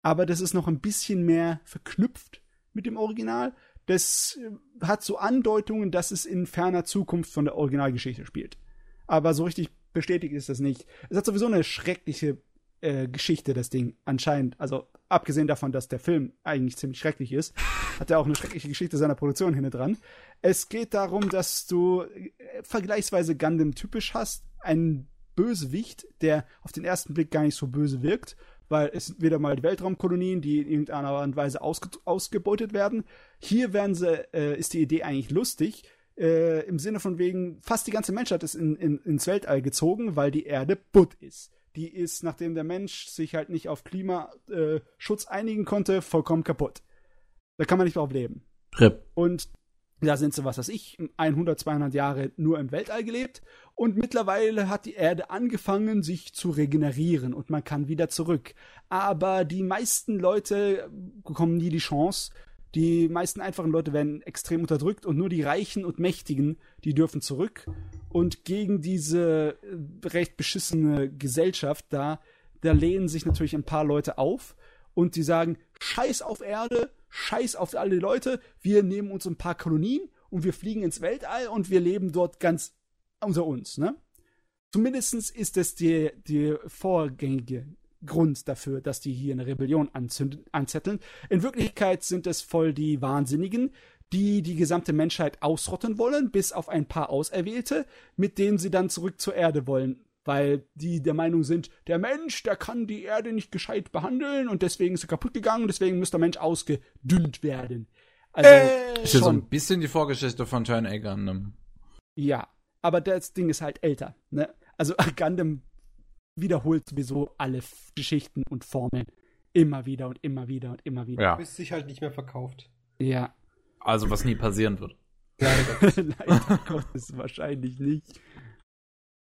Aber das ist noch ein bisschen mehr verknüpft mit dem Original. Das äh, hat so Andeutungen, dass es in ferner Zukunft von der Originalgeschichte spielt. Aber so richtig bestätigt ist das nicht. Es hat sowieso eine schreckliche äh, Geschichte, das Ding, anscheinend. Also, abgesehen davon, dass der Film eigentlich ziemlich schrecklich ist, hat er auch eine schreckliche Geschichte seiner Produktion hinten dran. Es geht darum, dass du äh, vergleichsweise Gundam-typisch hast, einen Bösewicht, der auf den ersten Blick gar nicht so böse wirkt, weil es sind wieder mal die Weltraumkolonien, die in irgendeiner Art und Weise ausge ausgebeutet werden. Hier werden sie, äh, ist die Idee eigentlich lustig, äh, im Sinne von wegen, fast die ganze Menschheit ist in, in, ins Weltall gezogen, weil die Erde butt ist. Die ist, nachdem der Mensch sich halt nicht auf Klimaschutz äh, einigen konnte, vollkommen kaputt. Da kann man nicht drauf leben.
RIP.
Und da sind sie, was weiß ich, 100, 200 Jahre nur im Weltall gelebt und mittlerweile hat die Erde angefangen, sich zu regenerieren und man kann wieder zurück. Aber die meisten Leute bekommen nie die Chance. Die meisten einfachen Leute werden extrem unterdrückt und nur die Reichen und Mächtigen, die dürfen zurück. Und gegen diese äh, recht beschissene Gesellschaft da, da lehnen sich natürlich ein paar Leute auf und die sagen, scheiß auf Erde, scheiß auf alle Leute, wir nehmen uns ein paar Kolonien und wir fliegen ins Weltall und wir leben dort ganz unter uns, ne? Zumindest ist es der die vorgängige Grund dafür, dass die hier eine Rebellion anzetteln. In Wirklichkeit sind es voll die Wahnsinnigen, die die gesamte Menschheit ausrotten wollen, bis auf ein paar Auserwählte, mit denen sie dann zurück zur Erde wollen, weil die der Meinung sind, der Mensch, der kann die Erde nicht gescheit behandeln und deswegen ist er kaputt gegangen, deswegen muss der Mensch ausgedünnt werden.
Also äh, ist ja so ein bisschen die Vorgeschichte von Turn A Gundam.
Ja, aber das Ding ist halt älter. Ne? Also Gundam wiederholt sowieso alle Geschichten und Formeln immer wieder und immer wieder und immer wieder.
Ja. Bis sich halt nicht mehr verkauft.
Ja.
Also was nie passieren wird.
Leider Gottes wahrscheinlich nicht.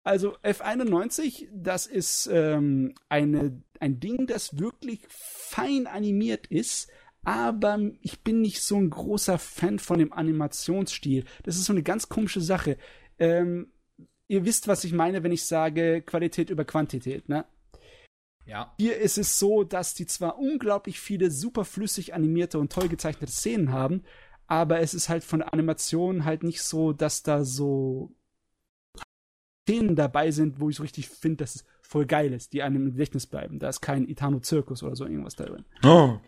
Also F91, das ist ähm, eine, ein Ding, das wirklich fein animiert ist, aber ich bin nicht so ein großer Fan von dem Animationsstil. Das ist so eine ganz komische Sache. Ähm, ihr wisst, was ich meine, wenn ich sage Qualität über Quantität, ne?
Ja.
Hier ist es so, dass die zwar unglaublich viele super flüssig animierte und toll gezeichnete Szenen haben, aber es ist halt von der Animation halt nicht so, dass da so Szenen dabei sind, wo ich so richtig finde, dass es voll geil ist, die einem im Gedächtnis bleiben. Da ist kein Itano-Zirkus oder so irgendwas da drin.
Oh.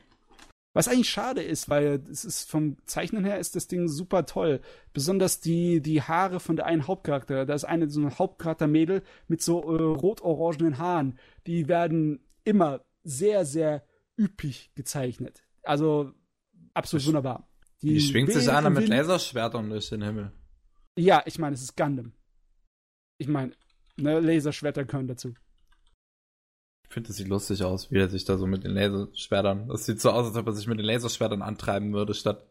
Was eigentlich schade ist, weil es ist vom Zeichnen her ist das Ding super toll. Besonders die, die Haare von der einen Hauptcharakter. Da ist eine so ein Hauptcharaktermädel mit so äh, rot-orangenen Haaren. Die werden immer sehr, sehr üppig gezeichnet. Also absolut
das,
wunderbar.
Die, die schwingt sich einer mit Laserschwertern durch den Himmel.
Ja, ich meine, es ist Gundam. Ich meine, ne, Laserschwerter gehören dazu.
Ich finde, das sieht lustig aus, wie er sich da so mit den Laserschwertern. Das sieht so aus, als ob er sich mit den Laserschwertern antreiben würde, statt.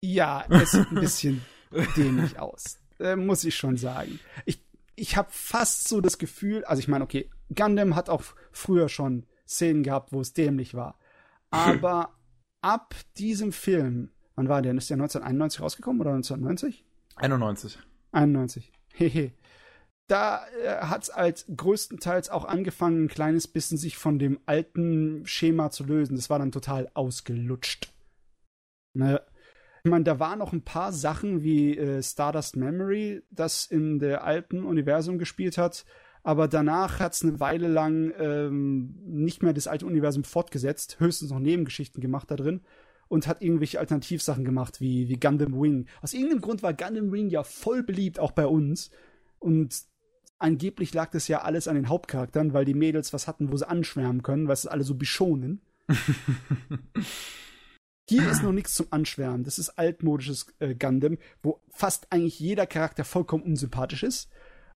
Ja, es sieht ein bisschen dämlich aus. Äh, muss ich schon sagen. Ich, ich habe fast so das Gefühl, also ich meine, okay, Gundam hat auch früher schon Szenen gehabt, wo es dämlich war. Aber ab diesem Film, wann war der? Ist der 1991 rausgekommen oder 1990?
91.
91. Hehe da äh, hat es als größtenteils auch angefangen, ein kleines bisschen sich von dem alten Schema zu lösen. Das war dann total ausgelutscht. Ne? Ich meine, da waren noch ein paar Sachen wie äh, Stardust Memory, das in der alten Universum gespielt hat, aber danach hat es eine Weile lang ähm, nicht mehr das alte Universum fortgesetzt, höchstens noch Nebengeschichten gemacht da drin und hat irgendwelche Alternativsachen gemacht, wie, wie Gundam Wing. Aus irgendeinem Grund war Gundam Wing ja voll beliebt, auch bei uns. Und angeblich lag das ja alles an den Hauptcharakteren, weil die Mädels was hatten, wo sie anschwärmen können, weil es alle so bischonen. Hier ist noch nichts zum Anschwärmen. Das ist altmodisches äh, Gundam, wo fast eigentlich jeder Charakter vollkommen unsympathisch ist.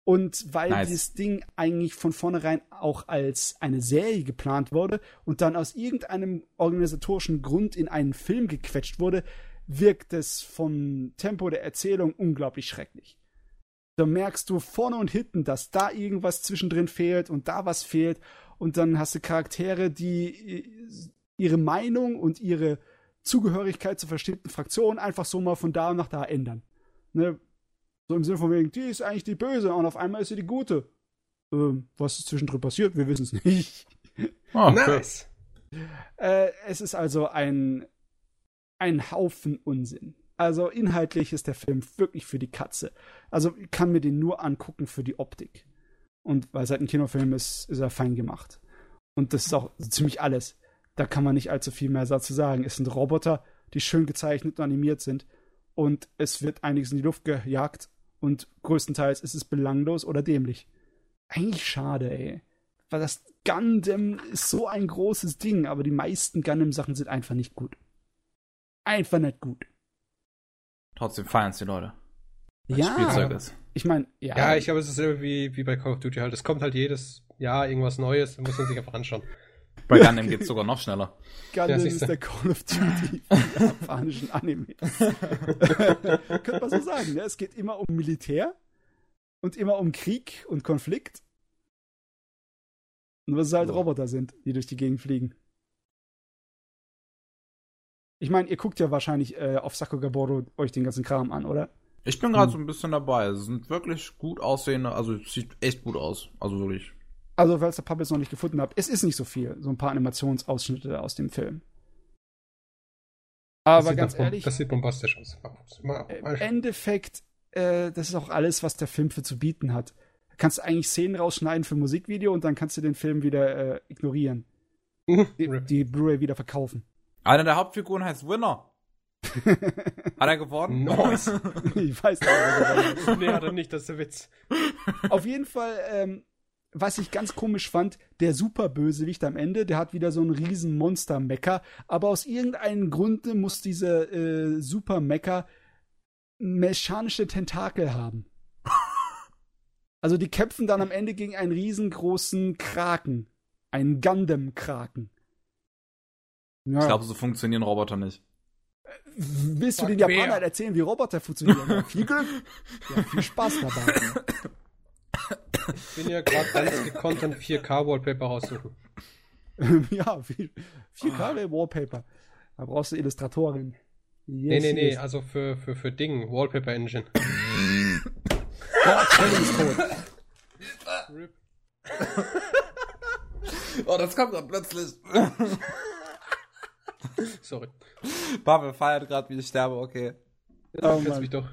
Und weil nice. dieses Ding eigentlich von vornherein auch als eine Serie geplant wurde und dann aus irgendeinem organisatorischen Grund in einen Film gequetscht wurde, wirkt es vom Tempo der Erzählung unglaublich schrecklich da merkst du vorne und hinten, dass da irgendwas zwischendrin fehlt und da was fehlt. Und dann hast du Charaktere, die ihre Meinung und ihre Zugehörigkeit zur bestimmten Fraktion einfach so mal von da nach da ändern. Ne? So im Sinne von wegen, die ist eigentlich die Böse und auf einmal ist sie die Gute. Ähm, was ist zwischendrin passiert? Wir wissen es nicht.
Oh, nice.
Äh, es ist also ein, ein Haufen Unsinn. Also inhaltlich ist der Film wirklich für die Katze. Also ich kann mir den nur angucken für die Optik. Und weil es halt ein Kinofilm ist, ist er fein gemacht. Und das ist auch ziemlich alles. Da kann man nicht allzu viel mehr dazu sagen. Es sind Roboter, die schön gezeichnet und animiert sind. Und es wird einiges in die Luft gejagt. Und größtenteils ist es belanglos oder dämlich. Eigentlich schade, ey. Weil das Gundam ist so ein großes Ding, aber die meisten Gundam-Sachen sind einfach nicht gut. Einfach nicht gut.
Trotzdem feiern es die Leute.
Ja. Spielzeug ist. Ich meine, ja.
Ja, ich glaube, es ist dasselbe wie, wie bei Call of Duty halt. Es kommt halt jedes Jahr irgendwas Neues, da muss man sich einfach anschauen.
Bei Gundam geht's sogar noch schneller.
Gundam
Ja,
ist der Call of Duty japanischen Animes. Könnte man so sagen, ne? Es geht immer um Militär und immer um Krieg und Konflikt. Und was es halt
So.
Roboter sind, die durch die Gegend fliegen. Ich meine, ihr guckt ja wahrscheinlich äh, auf Sakugaboro euch den ganzen Kram an, oder?
Ich bin gerade
Hm.
so ein bisschen dabei. Es sind wirklich gut aussehende, also es sieht echt gut aus. Also wirklich.
Also, falls der Papa jetzt noch nicht gefunden habt, es ist nicht so viel. So ein paar Animationsausschnitte aus dem Film.
Das
Aber ganz
Bom-
ehrlich,
Das sieht bombastisch aus. Mal,
Im Endeffekt, äh, das ist auch alles, was der Film für zu bieten hat. Da kannst du eigentlich Szenen rausschneiden für Musikvideo und dann kannst du den Film wieder äh, ignorieren. Die,
Rip.
die Blu-ray wieder verkaufen.
Einer der Hauptfiguren heißt Winner. Hat er gewonnen?
Nice.
ich weiß nicht. was er
nee, hat er nicht, das ist der Witz.
Auf jeden Fall, ähm, was ich ganz komisch fand, der Superbösewicht am Ende, der hat wieder so einen riesen Monster-Mecker, aber aus irgendeinem Grunde muss dieser äh, Super-Mecker mechanische Tentakel haben. Also die kämpfen dann am Ende gegen einen riesengroßen Kraken. Einen Gundam-Kraken. Ja.
Ich glaube, so funktionieren Roboter nicht.
Willst du
Fuck,
den Japanern
wer?
erzählen, wie Roboter funktionieren? Ja, viel Glück. Ja, viel Spaß dabei.
Ich bin ja gerade ganz gekonnt an 4K-Wallpaper raussuchen.
ja, viel, viel Kabel Wallpaper. Da brauchst du Illustratorin.
nee,
Yes,
nee, nee,
yes.
also für, für, für Ding, Wallpaper Engine.
Boah, Kelly ist tot.
Rip.
Oh, das kommt gerade plötzlich.
Sorry.
Pavel feiert gerade, wie ich sterbe, okay.
Jetzt
Oh, Mann.
mich doch.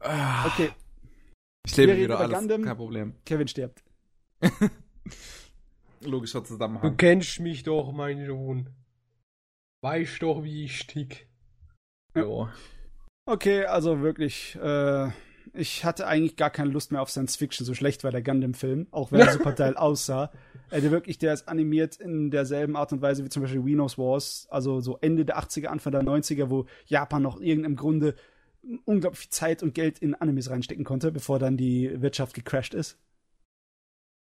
Okay,
Ich lebe
Wir
wieder alles,
Gundam.
kein Problem.
Kevin stirbt.
Logischer
Du
Zusammenhang.
kennst mich doch, mein Sohn. Weißt doch, wie ich tick.
Jo.
Okay, also wirklich, äh, ich hatte eigentlich gar keine Lust mehr auf Science Fiction, so schlecht war der Gundam-Film, auch wenn er super geil aussah. Äh, der wirklich, der ist animiert in derselben Art und Weise wie zum Beispiel Winos Wars, also so Ende der 80er, Anfang der 90er, wo Japan noch irgendeinem Grunde unglaublich viel Zeit und Geld in Animes reinstecken konnte, bevor dann die Wirtschaft gecrashed ist.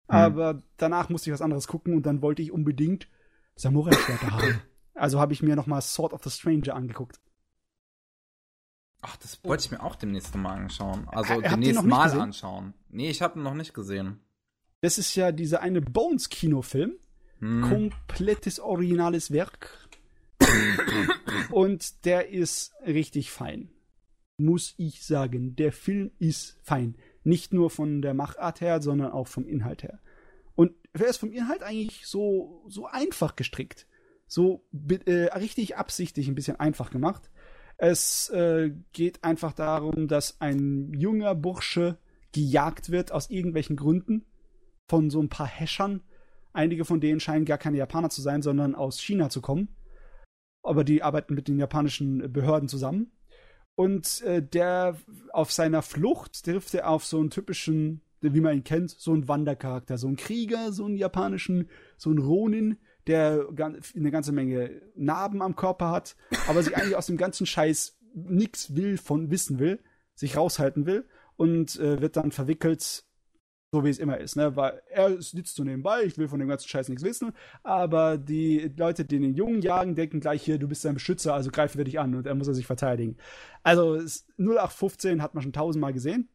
Aber danach musste ich was anderes gucken und dann wollte ich unbedingt Samurai-Schwerter haben. Also habe ich mir nochmal Sword of the Stranger angeguckt.
Ach, das wollte ich mir auch demnächst mal anschauen. Also
Äh, habt
demnächst mal
gesehen?
anschauen. Nee, ich habe ihn noch nicht gesehen.
Das ist ja dieser eine Bones-Kinofilm.
Hm.
Komplettes originales Werk. Und der ist richtig fein. Muss ich sagen. Der Film ist fein. Nicht nur von der Machart her, sondern auch vom Inhalt her. Und er ist vom Inhalt eigentlich so, so einfach gestrickt. So äh, richtig absichtlich ein bisschen einfach gemacht. Es äh, geht einfach darum, dass ein junger Bursche gejagt wird aus irgendwelchen Gründen von so ein paar Häschern. Einige von denen scheinen gar keine Japaner zu sein, sondern aus China zu kommen. Aber die arbeiten mit den japanischen Behörden zusammen. Und äh, der auf seiner Flucht trifft er auf so einen typischen, wie man ihn kennt, so einen Wandercharakter, so einen Krieger, so einen japanischen, so einen Ronin, der eine ganze Menge Narben am Körper hat, aber sich eigentlich aus dem ganzen Scheiß nichts will von wissen will, sich raushalten will und äh, wird dann verwickelt so wie es immer ist, ne? Weil er sitzt so nebenbei, ich will von dem ganzen Scheiß nichts wissen, aber die Leute, die den Jungen jagen, denken gleich hier, du bist sein Beschützer, also greifen wir dich an und er muss er sich verteidigen. Also es- 0815 hat man schon tausendmal gesehen.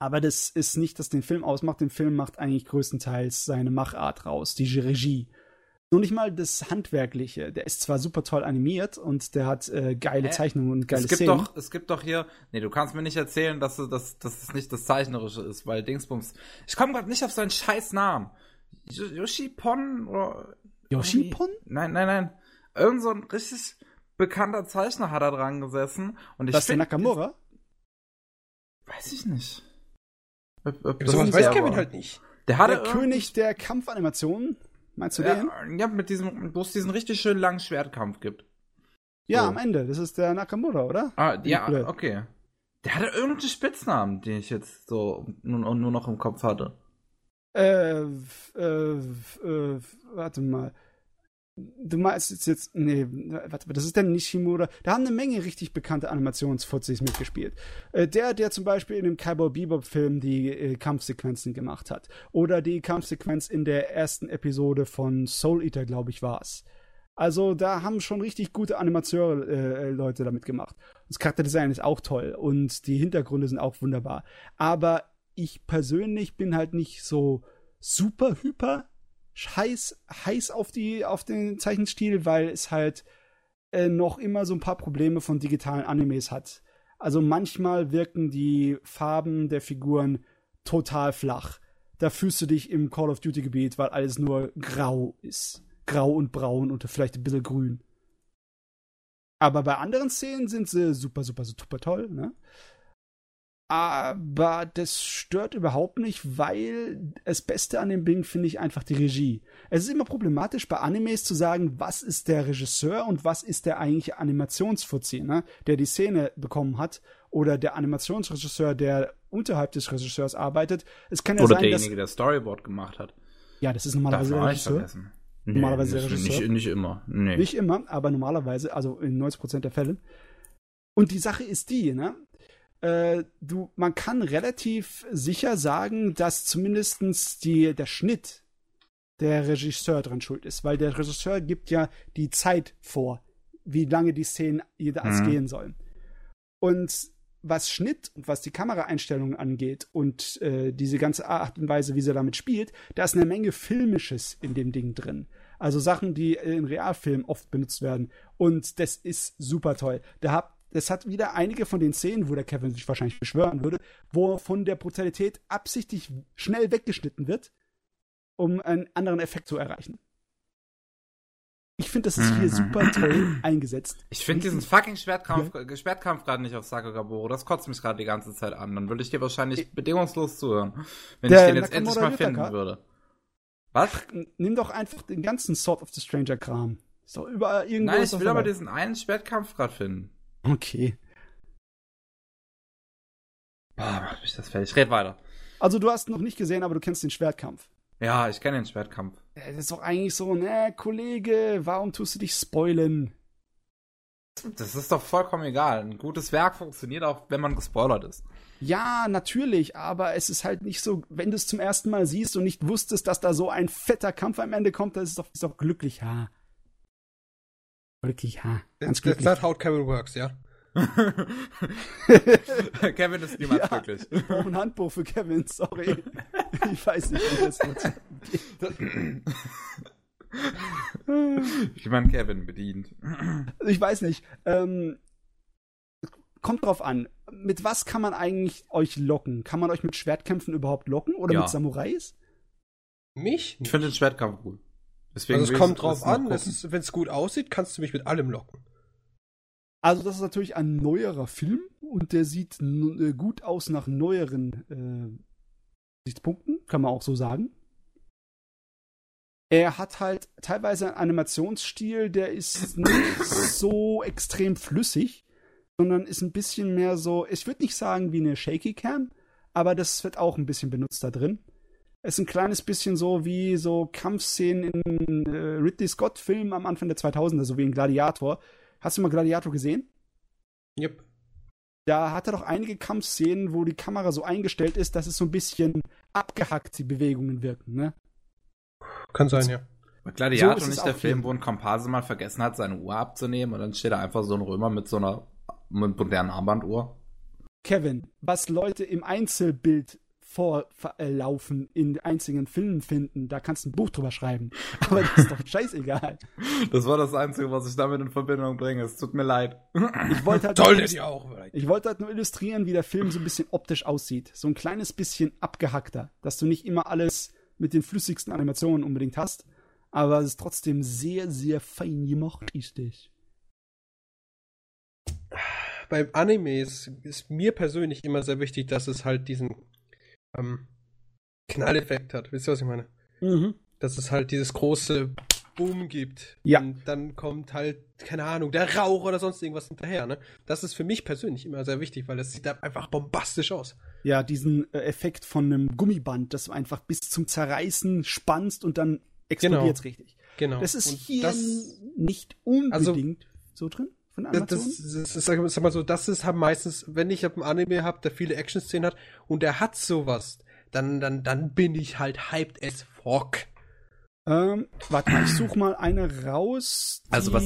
Aber das ist nicht, das den Film ausmacht. Den Film macht eigentlich größtenteils seine Machart raus, die Regie. Nur nicht mal das Handwerkliche. Der ist zwar super toll animiert und der hat äh, geile
Hä?
Zeichnungen und geile
es gibt
Szenen.
doch, es gibt doch hier, nee, du kannst mir nicht erzählen, dass, dass, dass es nicht das Zeichnerische ist, weil Dingsbums. Ich komme gerade nicht auf seinen scheiß Namen. Yo- Yoshipon oder
Yoshipon?
Nein, nein, nein. Irgend so ein richtig bekannter Zeichner hat da dran gesessen und ich
Das ist der Nakamura?
Weiß ich nicht. Ob- ob das
Sowas weiß Kevin halt nicht.
Der hatte
Der König der Kampfanimationen. Meinst du den?
ja, ja, mit diesem, wo es diesen richtig schönen langen Schwertkampf gibt.
Ja,
So.
am Ende. Das ist der Nakamura, oder?
Ah, ja,
Oder-
okay. Der hatte irgendeinen Spitznamen, den ich jetzt so nur, nur noch im Kopf hatte.
Äh, äh, äh, warte mal. Du meinst jetzt, jetzt nee, warte mal, das ist der Nishimura. Da haben eine Menge richtig bekannte Animationsfuzis mitgespielt. Äh, der, der zum Beispiel in dem Cowboy Bebop-Film die äh, Kampfsequenzen gemacht hat. Oder die Kampfsequenz in der ersten Episode von Soul Eater, glaube ich, war es. Also da haben schon richtig gute Animateur-Leute äh, damit gemacht. Das Charakterdesign ist auch toll und die Hintergründe sind auch wunderbar. Aber ich persönlich bin halt nicht so super hyper heiß, heiß auf, die, auf den Zeichenstil, weil es halt äh, noch immer so ein paar Probleme von digitalen Animes hat. Also manchmal wirken die Farben der Figuren total flach. Da fühlst du dich im Call of Duty Gebiet, weil alles nur grau ist. Grau und braun und vielleicht ein bisschen grün. Aber bei anderen Szenen sind sie super, super, super toll, ne? Aber das stört überhaupt nicht, weil das Beste an dem Ding finde ich einfach die Regie. Es ist immer problematisch bei Animes zu sagen, was ist der Regisseur und was ist der eigentliche Animationsfuzzi, ne? der die Szene bekommen hat oder der Animationsregisseur, der unterhalb des Regisseurs arbeitet. Es kann ja
oder
sein,
derjenige, der Storyboard gemacht hat.
Ja, das ist normalerweise der Regisseur.
Nee,
normalerweise der Regisseur.
Nicht, nicht immer. Nee.
Nicht immer, aber normalerweise, also in 90% der Fälle. Und die Sache ist die, ne? Äh, du, man kann relativ sicher sagen, dass zumindestens die, der Schnitt der Regisseur dran schuld ist, weil der Regisseur gibt ja die Zeit vor, wie lange die Szenen jeweils mhm. gehen sollen. Und was Schnitt und was die Kameraeinstellungen angeht und äh, diese ganze Art und Weise, wie sie damit spielt, da ist eine Menge Filmisches in dem Ding drin. Also Sachen, die in Realfilmen oft benutzt werden. Und das ist super toll. Da habt es hat wieder einige von den Szenen, wo der Kevin sich wahrscheinlich beschwören würde, wo von der Brutalität absichtlich schnell weggeschnitten wird, um einen anderen Effekt zu erreichen. Ich finde, das ist hier mhm. super toll eingesetzt.
Ich finde diesen fucking Schwertkampf, ja. Schwertkampf gerade nicht auf Sakagaboro. Das kotzt mich gerade die ganze Zeit an. Dann würde ich dir wahrscheinlich ich, bedingungslos zuhören, wenn ich den jetzt endlich mal finden Yutaka. würde.
Was? Ach, nimm doch einfach den ganzen Sword of the Stranger Kram. Ist doch überall irgendwo.
Nein, ich will aber diesen einen Schwertkampf gerade finden.
Okay.
Boah, mach mich das fertig. Red weiter.
Also du hast noch nicht gesehen, aber du kennst den Schwertkampf.
Ja, ich kenne den Schwertkampf.
Das ist doch eigentlich so, ne, Kollege, warum tust du dich spoilen?
Das ist doch vollkommen egal. Ein gutes Werk funktioniert auch, wenn man gespoilert ist.
Ja, natürlich, aber es ist halt nicht so, wenn du es zum ersten Mal siehst und nicht wusstest, dass da so ein fetter Kampf am Ende kommt, das ist doch, ist doch glücklich, ja. Glücklich, ja.
Ganz glücklich. That's not how Kevin works, ja.
Kevin ist niemals ja, glücklich.
Ich brauche ein Handbuch für Kevin, sorry. Ich weiß nicht, wie das funktioniert.
Ich meine, Kevin bedient.
Ich weiß nicht. Ähm, kommt drauf an. Mit was kann man eigentlich euch locken? Kann man euch mit Schwertkämpfen überhaupt locken oder ja. mit Samurais?
Mich?
Ich finde den Schwertkampf gut.
Deswegen also es kommt drauf an, wenn es gut aussieht, kannst du mich mit allem locken.
Also das ist natürlich ein neuerer Film und der sieht äh, gut aus nach neueren äh, Sichtpunkten, kann man auch so sagen. Er hat halt teilweise einen Animationsstil, der ist nicht so extrem flüssig, sondern ist ein bisschen mehr so, ich würde nicht sagen wie eine Shaky Cam, aber das wird auch ein bisschen benutzt da drin. Es ist ein kleines bisschen so wie so Kampfszenen in äh, Ridley Scott-Filmen am Anfang der 2000er, so wie in Gladiator. Hast du mal Gladiator gesehen?
Yep.
Da hat er doch einige Kampfszenen, wo die Kamera so eingestellt ist, dass es so ein bisschen abgehackt die Bewegungen wirken, ne?
Kann sein, ja.
Bei Gladiator so nicht der Film, wo ein Kompase mal vergessen hat, seine Uhr abzunehmen und dann steht da einfach so ein Römer mit so einer modernen Armbanduhr.
Kevin, was Leute im Einzelbild vorlaufen in einzigen Filmen finden, da kannst du ein Buch drüber schreiben. Aber das ist doch scheißegal.
Das war das Einzige, was ich damit in Verbindung bringe. Es tut mir leid.
Ich wollte halt,
Toll, nur, auch,
ich wollte halt nur illustrieren, wie der Film so ein bisschen optisch aussieht. So ein kleines bisschen abgehackter, dass du nicht immer alles mit den flüssigsten Animationen unbedingt hast. Aber es ist trotzdem sehr, sehr fein gemacht, ist es.
Beim Animes ist mir persönlich immer sehr wichtig, dass es halt diesen ähm, Knalleffekt hat. Wisst ihr, was ich meine? Mhm. Dass es halt dieses große Boom gibt.
Ja.
Und dann kommt halt, keine Ahnung, der Rauch oder sonst irgendwas hinterher. Ne? Das ist für mich persönlich immer sehr wichtig, weil das sieht einfach bombastisch aus.
Ja, diesen äh, Effekt von einem Gummiband, das du einfach bis zum Zerreißen spannst und dann explodiert es genau. richtig.
Genau.
Das ist
Und
hier
das-
nicht
Also-
unbedingt so drin von
Das,
Amazon.
das, das, das, sag sag mal so, das ist halt meistens, wenn ich einen Anime habe, der viele Action-Szenen hat und der hat sowas, dann, dann, dann bin ich halt hyped as fuck.
ähm, warte mal, ich suche mal eine raus, die
Also was-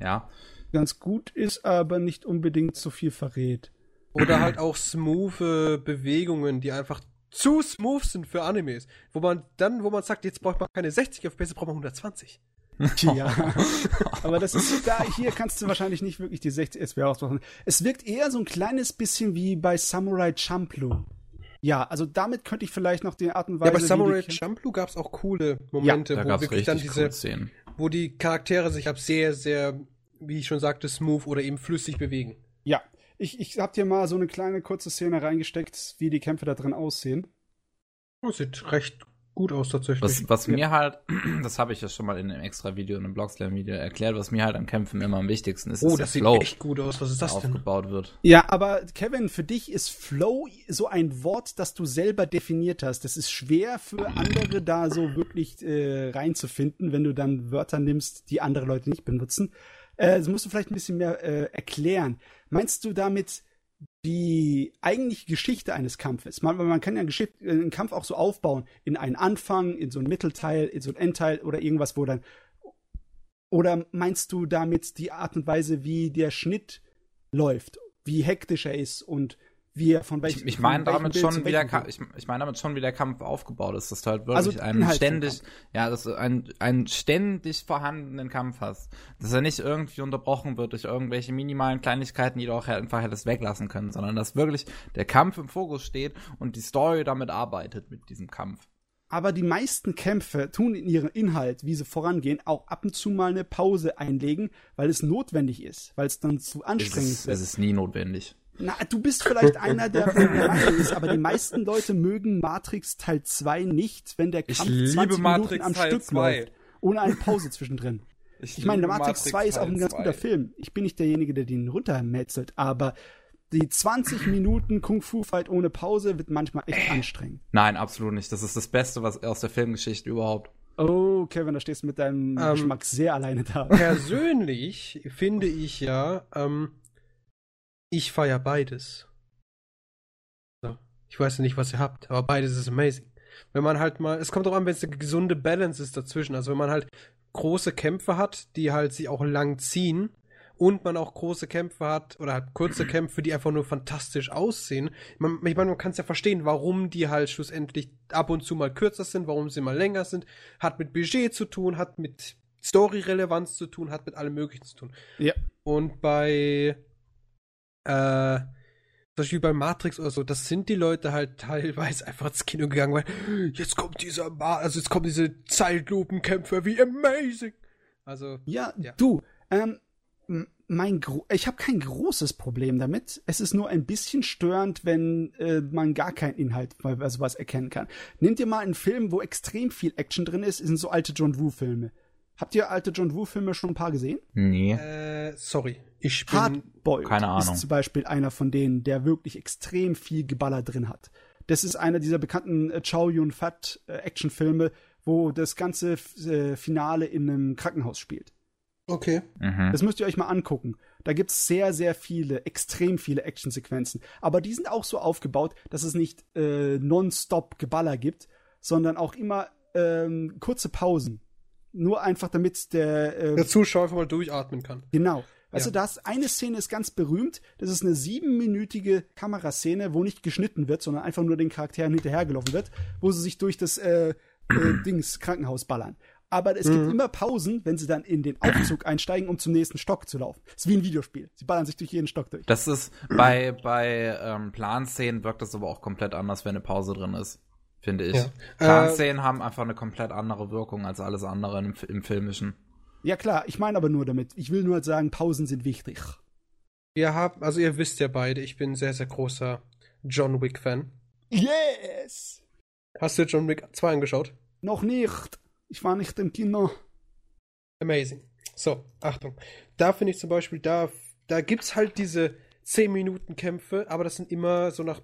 Ja.
ganz gut ist, aber nicht unbedingt so viel verrät.
Oder halt auch smooth äh, Bewegungen, die einfach zu smooth sind für Animes. Wo man dann, wo man sagt, jetzt braucht man keine 60 FPS, jetzt braucht man 120.
Ja, aber das ist da, hier kannst du wahrscheinlich nicht wirklich die 60 SW ausmachen. Es wirkt eher so ein kleines bisschen wie bei Samurai Champloo. Ja, also damit könnte ich vielleicht noch die Art und Weise.
Ja, bei Samurai Champloo gab es auch coole Momente,
Da
wo wirklich dann diese,
Szenen.
wo die Charaktere sich ab sehr, sehr, wie ich schon sagte, smooth oder eben flüssig bewegen.
Ja, ich, ich hab dir mal so eine kleine kurze Szene reingesteckt, wie die Kämpfe da drin aussehen.
Oh, sieht recht gut aus tatsächlich.
Was, was
Ja.
mir halt, das habe ich ja schon mal in einem extra Video, in einem Blogslam-Video erklärt, was mir halt an Kämpfen immer am wichtigsten ist,
oh,
ist der
das sieht
Flow,
echt gut aus. Was ist
der
das denn?
aufgebaut wird.
Ja, aber Kevin, für dich ist Flow so ein Wort, das du selber definiert hast. Das ist schwer für andere da so wirklich äh, reinzufinden, wenn du dann Wörter nimmst, die andere Leute nicht benutzen. Äh, das musst du vielleicht ein bisschen mehr äh, erklären. Meinst du damit die eigentliche Geschichte eines Kampfes? Man, man kann ja einen, äh, einen Kampf auch so aufbauen in einen Anfang, in so einen Mittelteil, in so einen Endteil oder irgendwas, wo dann oder meinst du damit die Art und Weise, wie der Schnitt läuft, wie hektisch er ist und wie er von welchem
Ich, ich meine damit
Bild
schon, wie der Kampf, ich, ich meine damit schon, wie der Kampf aufgebaut ist, dass du halt
Also
wirklich einen
Inhalt vom
ständig, ja, dass du einen, einen ständig vorhandenen Kampf hast. Dass er nicht irgendwie unterbrochen wird durch irgendwelche minimalen Kleinigkeiten, die du auch einfach hättest weglassen können, sondern dass wirklich der Kampf im Fokus steht und die Story damit arbeitet mit diesem Kampf.
Aber die meisten Kämpfe tun in ihrem Inhalt, wie sie vorangehen, auch ab und zu mal eine Pause einlegen, weil es notwendig ist, weil es dann zu
Es
anstrengend
ist,
wird.
es ist nie notwendig.
Na, du bist vielleicht einer, der der Meinung ist, aber die meisten Leute mögen Matrix Teil 2 nicht, wenn der
Ich
Kampf
liebe
20
Matrix
Minuten am
Teil
Stück
2.
läuft, ohne eine Pause zwischendrin. Ich meine, der Matrix 2 ist auch ein ganz guter Film. Ich bin nicht derjenige, der den runtermetzelt, aber die 20 Minuten Kung-Fu-Fight ohne Pause wird manchmal echt anstrengend.
Nein, absolut nicht. Das ist das Beste was aus der Filmgeschichte überhaupt.
Oh, Kevin, da stehst du mit deinem
Ähm,
Geschmack sehr alleine da.
Persönlich finde ich ja, ähm, ich feiere beides. So. Ich weiß ja nicht, was ihr habt, aber beides ist amazing. Wenn man halt mal, es kommt auch an, wenn es eine gesunde Balance ist dazwischen. Also wenn man halt große Kämpfe hat, die halt sich auch lang ziehen und man auch große Kämpfe hat oder halt kurze Kämpfe, die einfach nur fantastisch aussehen. Man, ich meine, man kann es ja verstehen, warum die halt schlussendlich ab und zu mal kürzer sind, warum sie mal länger sind. Hat mit Budget zu tun, hat mit Story-Relevanz zu tun, hat mit allem Möglichen zu tun.
Ja.
Und bei äh, zum Beispiel bei Matrix oder so, das sind die Leute halt teilweise einfach ins Kino gegangen, weil jetzt kommt dieser, Ma also jetzt kommen diese Zeitlupenkämpfe, wie amazing. Also,
Ja,
Ja.
du, ähm, mein Gro ich habe kein großes Problem damit. Es ist nur ein bisschen störend, wenn äh, man gar keinen Inhalt bei bei sowas erkennen kann. Nehmt ihr mal einen Film, wo extrem viel Action drin ist, sind so alte John Woo Filme. Habt ihr alte John Woo Filme schon ein paar gesehen?
Nee.
äh, sorry, ich bin,
Hardboiled
Keine Ahnung.
ist zum Beispiel einer von denen, der wirklich extrem viel Geballer drin hat. Das ist einer dieser bekannten äh, Chow Yun-Fat äh, Actionfilme, wo das ganze äh, Finale in einem Krankenhaus spielt.
okay.
Mhm.
Das müsst ihr euch mal angucken. Da gibt's sehr, sehr viele, extrem viele Actionsequenzen. Aber die sind auch so aufgebaut, dass es nicht äh, nonstop Geballer gibt, sondern auch immer ähm, kurze Pausen. Nur einfach, damit der, äh,
Der Zuschauer einfach mal durchatmen kann.
Genau. Weißt
Ja.
du, das eine Szene ist ganz berühmt. Das ist eine siebenminütige Kameraszene, wo nicht geschnitten wird, sondern einfach nur den Charakteren hinterhergelaufen wird, wo sie sich durch das äh, äh, Dings Krankenhaus ballern. Aber es gibt immer Pausen, wenn sie dann in den Aufzug einsteigen, um zum nächsten Stock zu laufen. Das ist wie ein Videospiel. Sie ballern sich durch jeden Stock durch.
Das ist bei, bei ähm, Planszenen wirkt das aber auch komplett anders, wenn eine Pause drin ist. Finde ich.
Ja.
Planszenen haben einfach eine komplett andere Wirkung als alles andere im, im Filmischen.
Ja klar, ich meine aber nur damit. Ich will nur halt sagen, Pausen sind wichtig.
Wir haben, also ihr wisst ja beide, ich bin ein sehr, sehr großer John Wick-Fan.
Yes!
Hast du John Wick 2 angeschaut?
Noch nicht. Ich war nicht im Kino.
Amazing. So, Achtung. Da finde ich zum Beispiel, da, da gibt's halt diese 10 Minuten Kämpfe, aber das sind immer so nach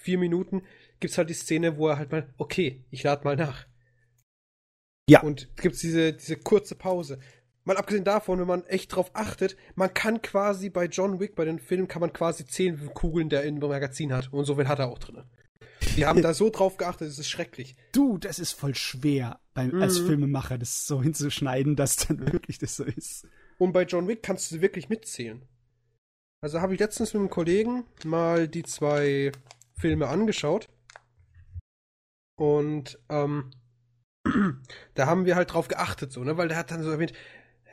4 Minuten gibt's halt die Szene, wo er halt mal, okay, ich lade mal nach.
Ja.
Und gibt's diese, diese kurze Pause. Mal abgesehen davon, wenn man echt drauf achtet, man kann quasi bei John Wick, bei den Filmen, kann man quasi zählen, wie viele Kugeln der in dem Magazin hat. Und so viel hat er auch drin. Die haben da so drauf geachtet, es ist schrecklich.
Du, das ist voll schwer, beim,
Mhm.
als Filmemacher das so hinzuschneiden, dass dann wirklich das so ist.
Und bei John Wick kannst du wirklich mitzählen. Also habe ich letztens mit einem Kollegen mal die zwei Filme angeschaut. Und ähm, da haben wir halt drauf geachtet, so, ne? Weil der hat dann so erwähnt,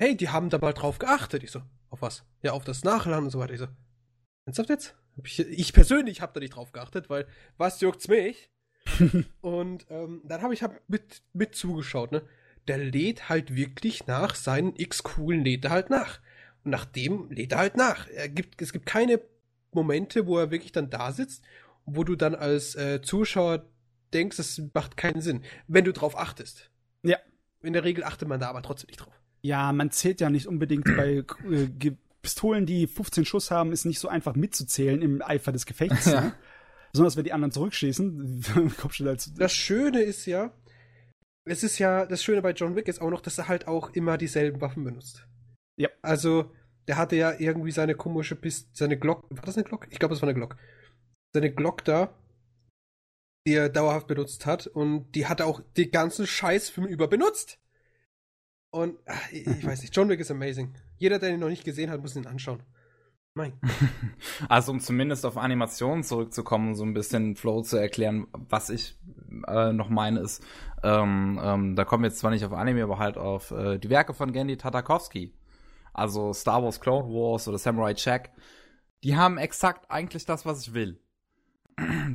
hey, die haben da mal drauf geachtet. Ich so, auf was? Ja, auf das Nachladen und so weiter. Ich so, ernsthaft jetzt? Ich, ich persönlich habe da nicht drauf geachtet, weil was juckt's mich? und ähm, dann habe ich hab mit, mit zugeschaut, ne? Der lädt halt wirklich nach seinen X-Kugeln, lädt er halt nach. Und nach dem lädt er halt nach. Er gibt, es gibt keine Momente, wo er wirklich dann da sitzt, wo du dann als äh, Zuschauer denkst, es macht keinen Sinn, wenn du drauf achtest.
Ja.
In der Regel achtet man da aber trotzdem nicht drauf.
Ja, man zählt ja nicht unbedingt bei äh, Pistolen, die 15 Schuss haben, ist nicht so einfach mitzuzählen im Eifer des Gefechts.
Ja.
Ne? Besonders wenn die anderen zurückschießen. Kommt schon als
Das Schöne ist ja, es ist ja, das Schöne bei John Wick ist auch noch, dass er halt auch immer dieselben Waffen benutzt.
Ja.
Also, der hatte ja irgendwie seine komische Pist seine Glock, war das eine Glock? Ich glaube, das war eine Glock. Seine Glock da, die er dauerhaft benutzt hat und die hat er auch den ganzen Scheißfilm über benutzt. Und ach, ich, ich weiß nicht, John Wick ist amazing. Jeder, der ihn noch nicht gesehen hat, muss ihn anschauen. Mein.
Also um zumindest auf Animationen zurückzukommen, so ein bisschen Flow zu erklären, was ich äh, noch meine ist, ähm, ähm, da kommen wir jetzt zwar nicht auf Anime, aber halt auf äh, die Werke von Gandhi Tatarkovsky. Also Star Wars Clone Wars oder Samurai Jack. Die haben exakt eigentlich das, was ich will.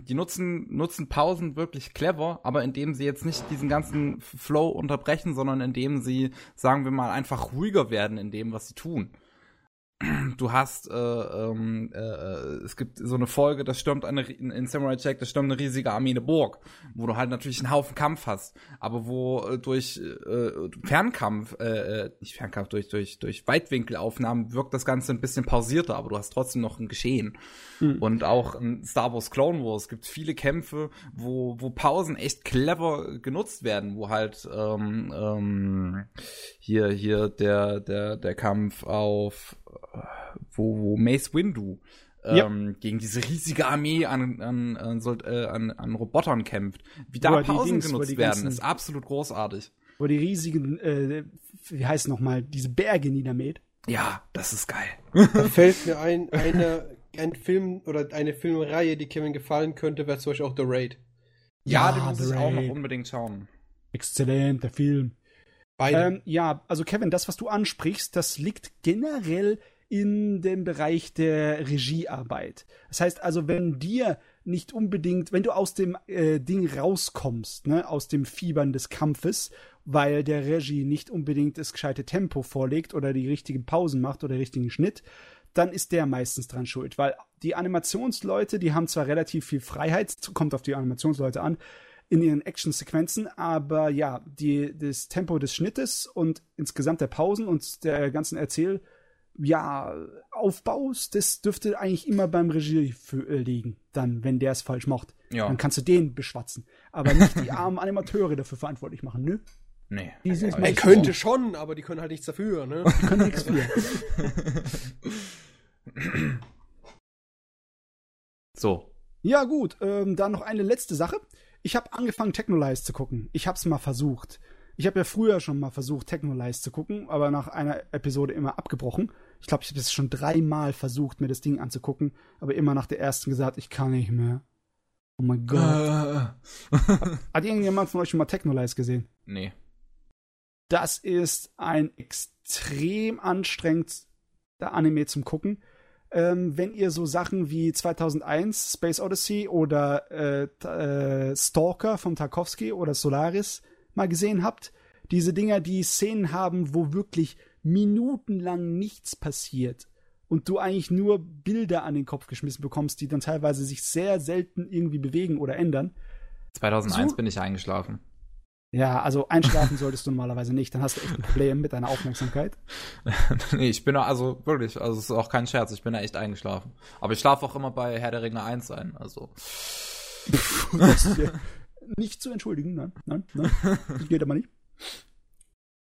Die nutzen, nutzen Pausen wirklich clever, aber indem sie jetzt nicht diesen ganzen Flow unterbrechen, sondern indem sie, sagen wir mal, einfach ruhiger werden in dem, was sie tun du hast, äh, ähm, äh, es gibt so eine Folge, da stürmt eine, in, Samurai Jack, da stürmt eine riesige Armee eine Burg, wo du halt natürlich einen Haufen Kampf hast, aber wo äh, durch äh, Fernkampf, äh, äh, nicht Fernkampf, durch, durch, durch Weitwinkelaufnahmen wirkt das Ganze ein bisschen pausierter, aber du hast trotzdem noch ein Geschehen.
Mhm.
Und auch in Star Wars Clone Wars gibt viele Kämpfe, wo, wo Pausen echt clever genutzt werden, wo halt ähm, ähm, hier, hier der, der, der Kampf auf wo, wo Mace Windu
Ja.
ähm, gegen diese riesige Armee an, an, an, äh, an, an Robotern kämpft. Wie da Pausen
Dings,
genutzt werden,
ganzen-
ist absolut großartig.
wo die riesigen, äh, wie heißt nochmal, diese Berge niedermäht.
Ja, das ist geil.
Da fällt mir ein, eine, ein Film oder eine Filmreihe, die Kevin gefallen könnte, wäre zum Beispiel auch The Raid.
Ja,
Ja,
den muss
The
ich auch noch unbedingt schauen.
Exzellenter Film.
Beide.
Ähm, ja, also Kevin, das, was du ansprichst, das liegt generell in dem Bereich der Regiearbeit. Das heißt also, wenn dir nicht unbedingt, wenn du aus dem äh, Ding rauskommst, ne, aus dem Fiebern des Kampfes, weil der Regie nicht unbedingt das gescheite Tempo vorlegt oder die richtigen Pausen macht oder den richtigen Schnitt, dann ist der meistens dran schuld, weil die Animationsleute, die haben zwar relativ viel Freiheit, kommt auf die Animationsleute an, in ihren Actionsequenzen, aber ja, die, das Tempo des Schnittes und insgesamt der Pausen und der ganzen Erzähl, ja, Aufbaus, das dürfte eigentlich immer beim Regie für, äh, liegen, dann, wenn der es falsch macht.
Ja.
Dann kannst du den beschwatzen. Aber nicht die armen Animateure dafür verantwortlich machen, nö.
Nee.
Die sind
er
meistens
könnte schon, aber die können halt nichts dafür, ne?
Die können nichts für.
So.
Ja, gut, ähm, dann noch eine letzte Sache. Ich habe angefangen, Technolize zu gucken. Ich habe es mal versucht. Ich habe ja früher schon mal versucht, Technolize zu gucken, aber nach einer Episode immer abgebrochen. Ich glaube, ich habe es schon dreimal versucht, mir das Ding anzugucken, aber immer nach der ersten gesagt, ich kann nicht mehr. Oh mein Gott. Hat irgendjemand von euch schon mal Technolize gesehen?
nee.
Das ist ein extrem anstrengender Anime zum Gucken. Ähm, wenn ihr so Sachen wie 2001 Space Odyssey oder äh, äh, Stalker von Tarkovsky oder Solaris mal gesehen habt, diese Dinger, die Szenen haben, wo wirklich minutenlang nichts passiert und du eigentlich nur Bilder an den Kopf geschmissen bekommst, die dann teilweise sich sehr selten irgendwie bewegen oder ändern.
2001
So-
bin ich eingeschlafen.
Ja, also einschlafen solltest du normalerweise nicht, dann hast du echt ein Problem mit deiner Aufmerksamkeit.
nee, ich bin da, also wirklich, also es ist auch kein Scherz, ich bin da echt eingeschlafen. Aber ich schlafe auch immer bei Herr der Ringe 1 ein, also.
Das ist ja nicht zu entschuldigen, nein, nein, nein. Das geht aber nicht.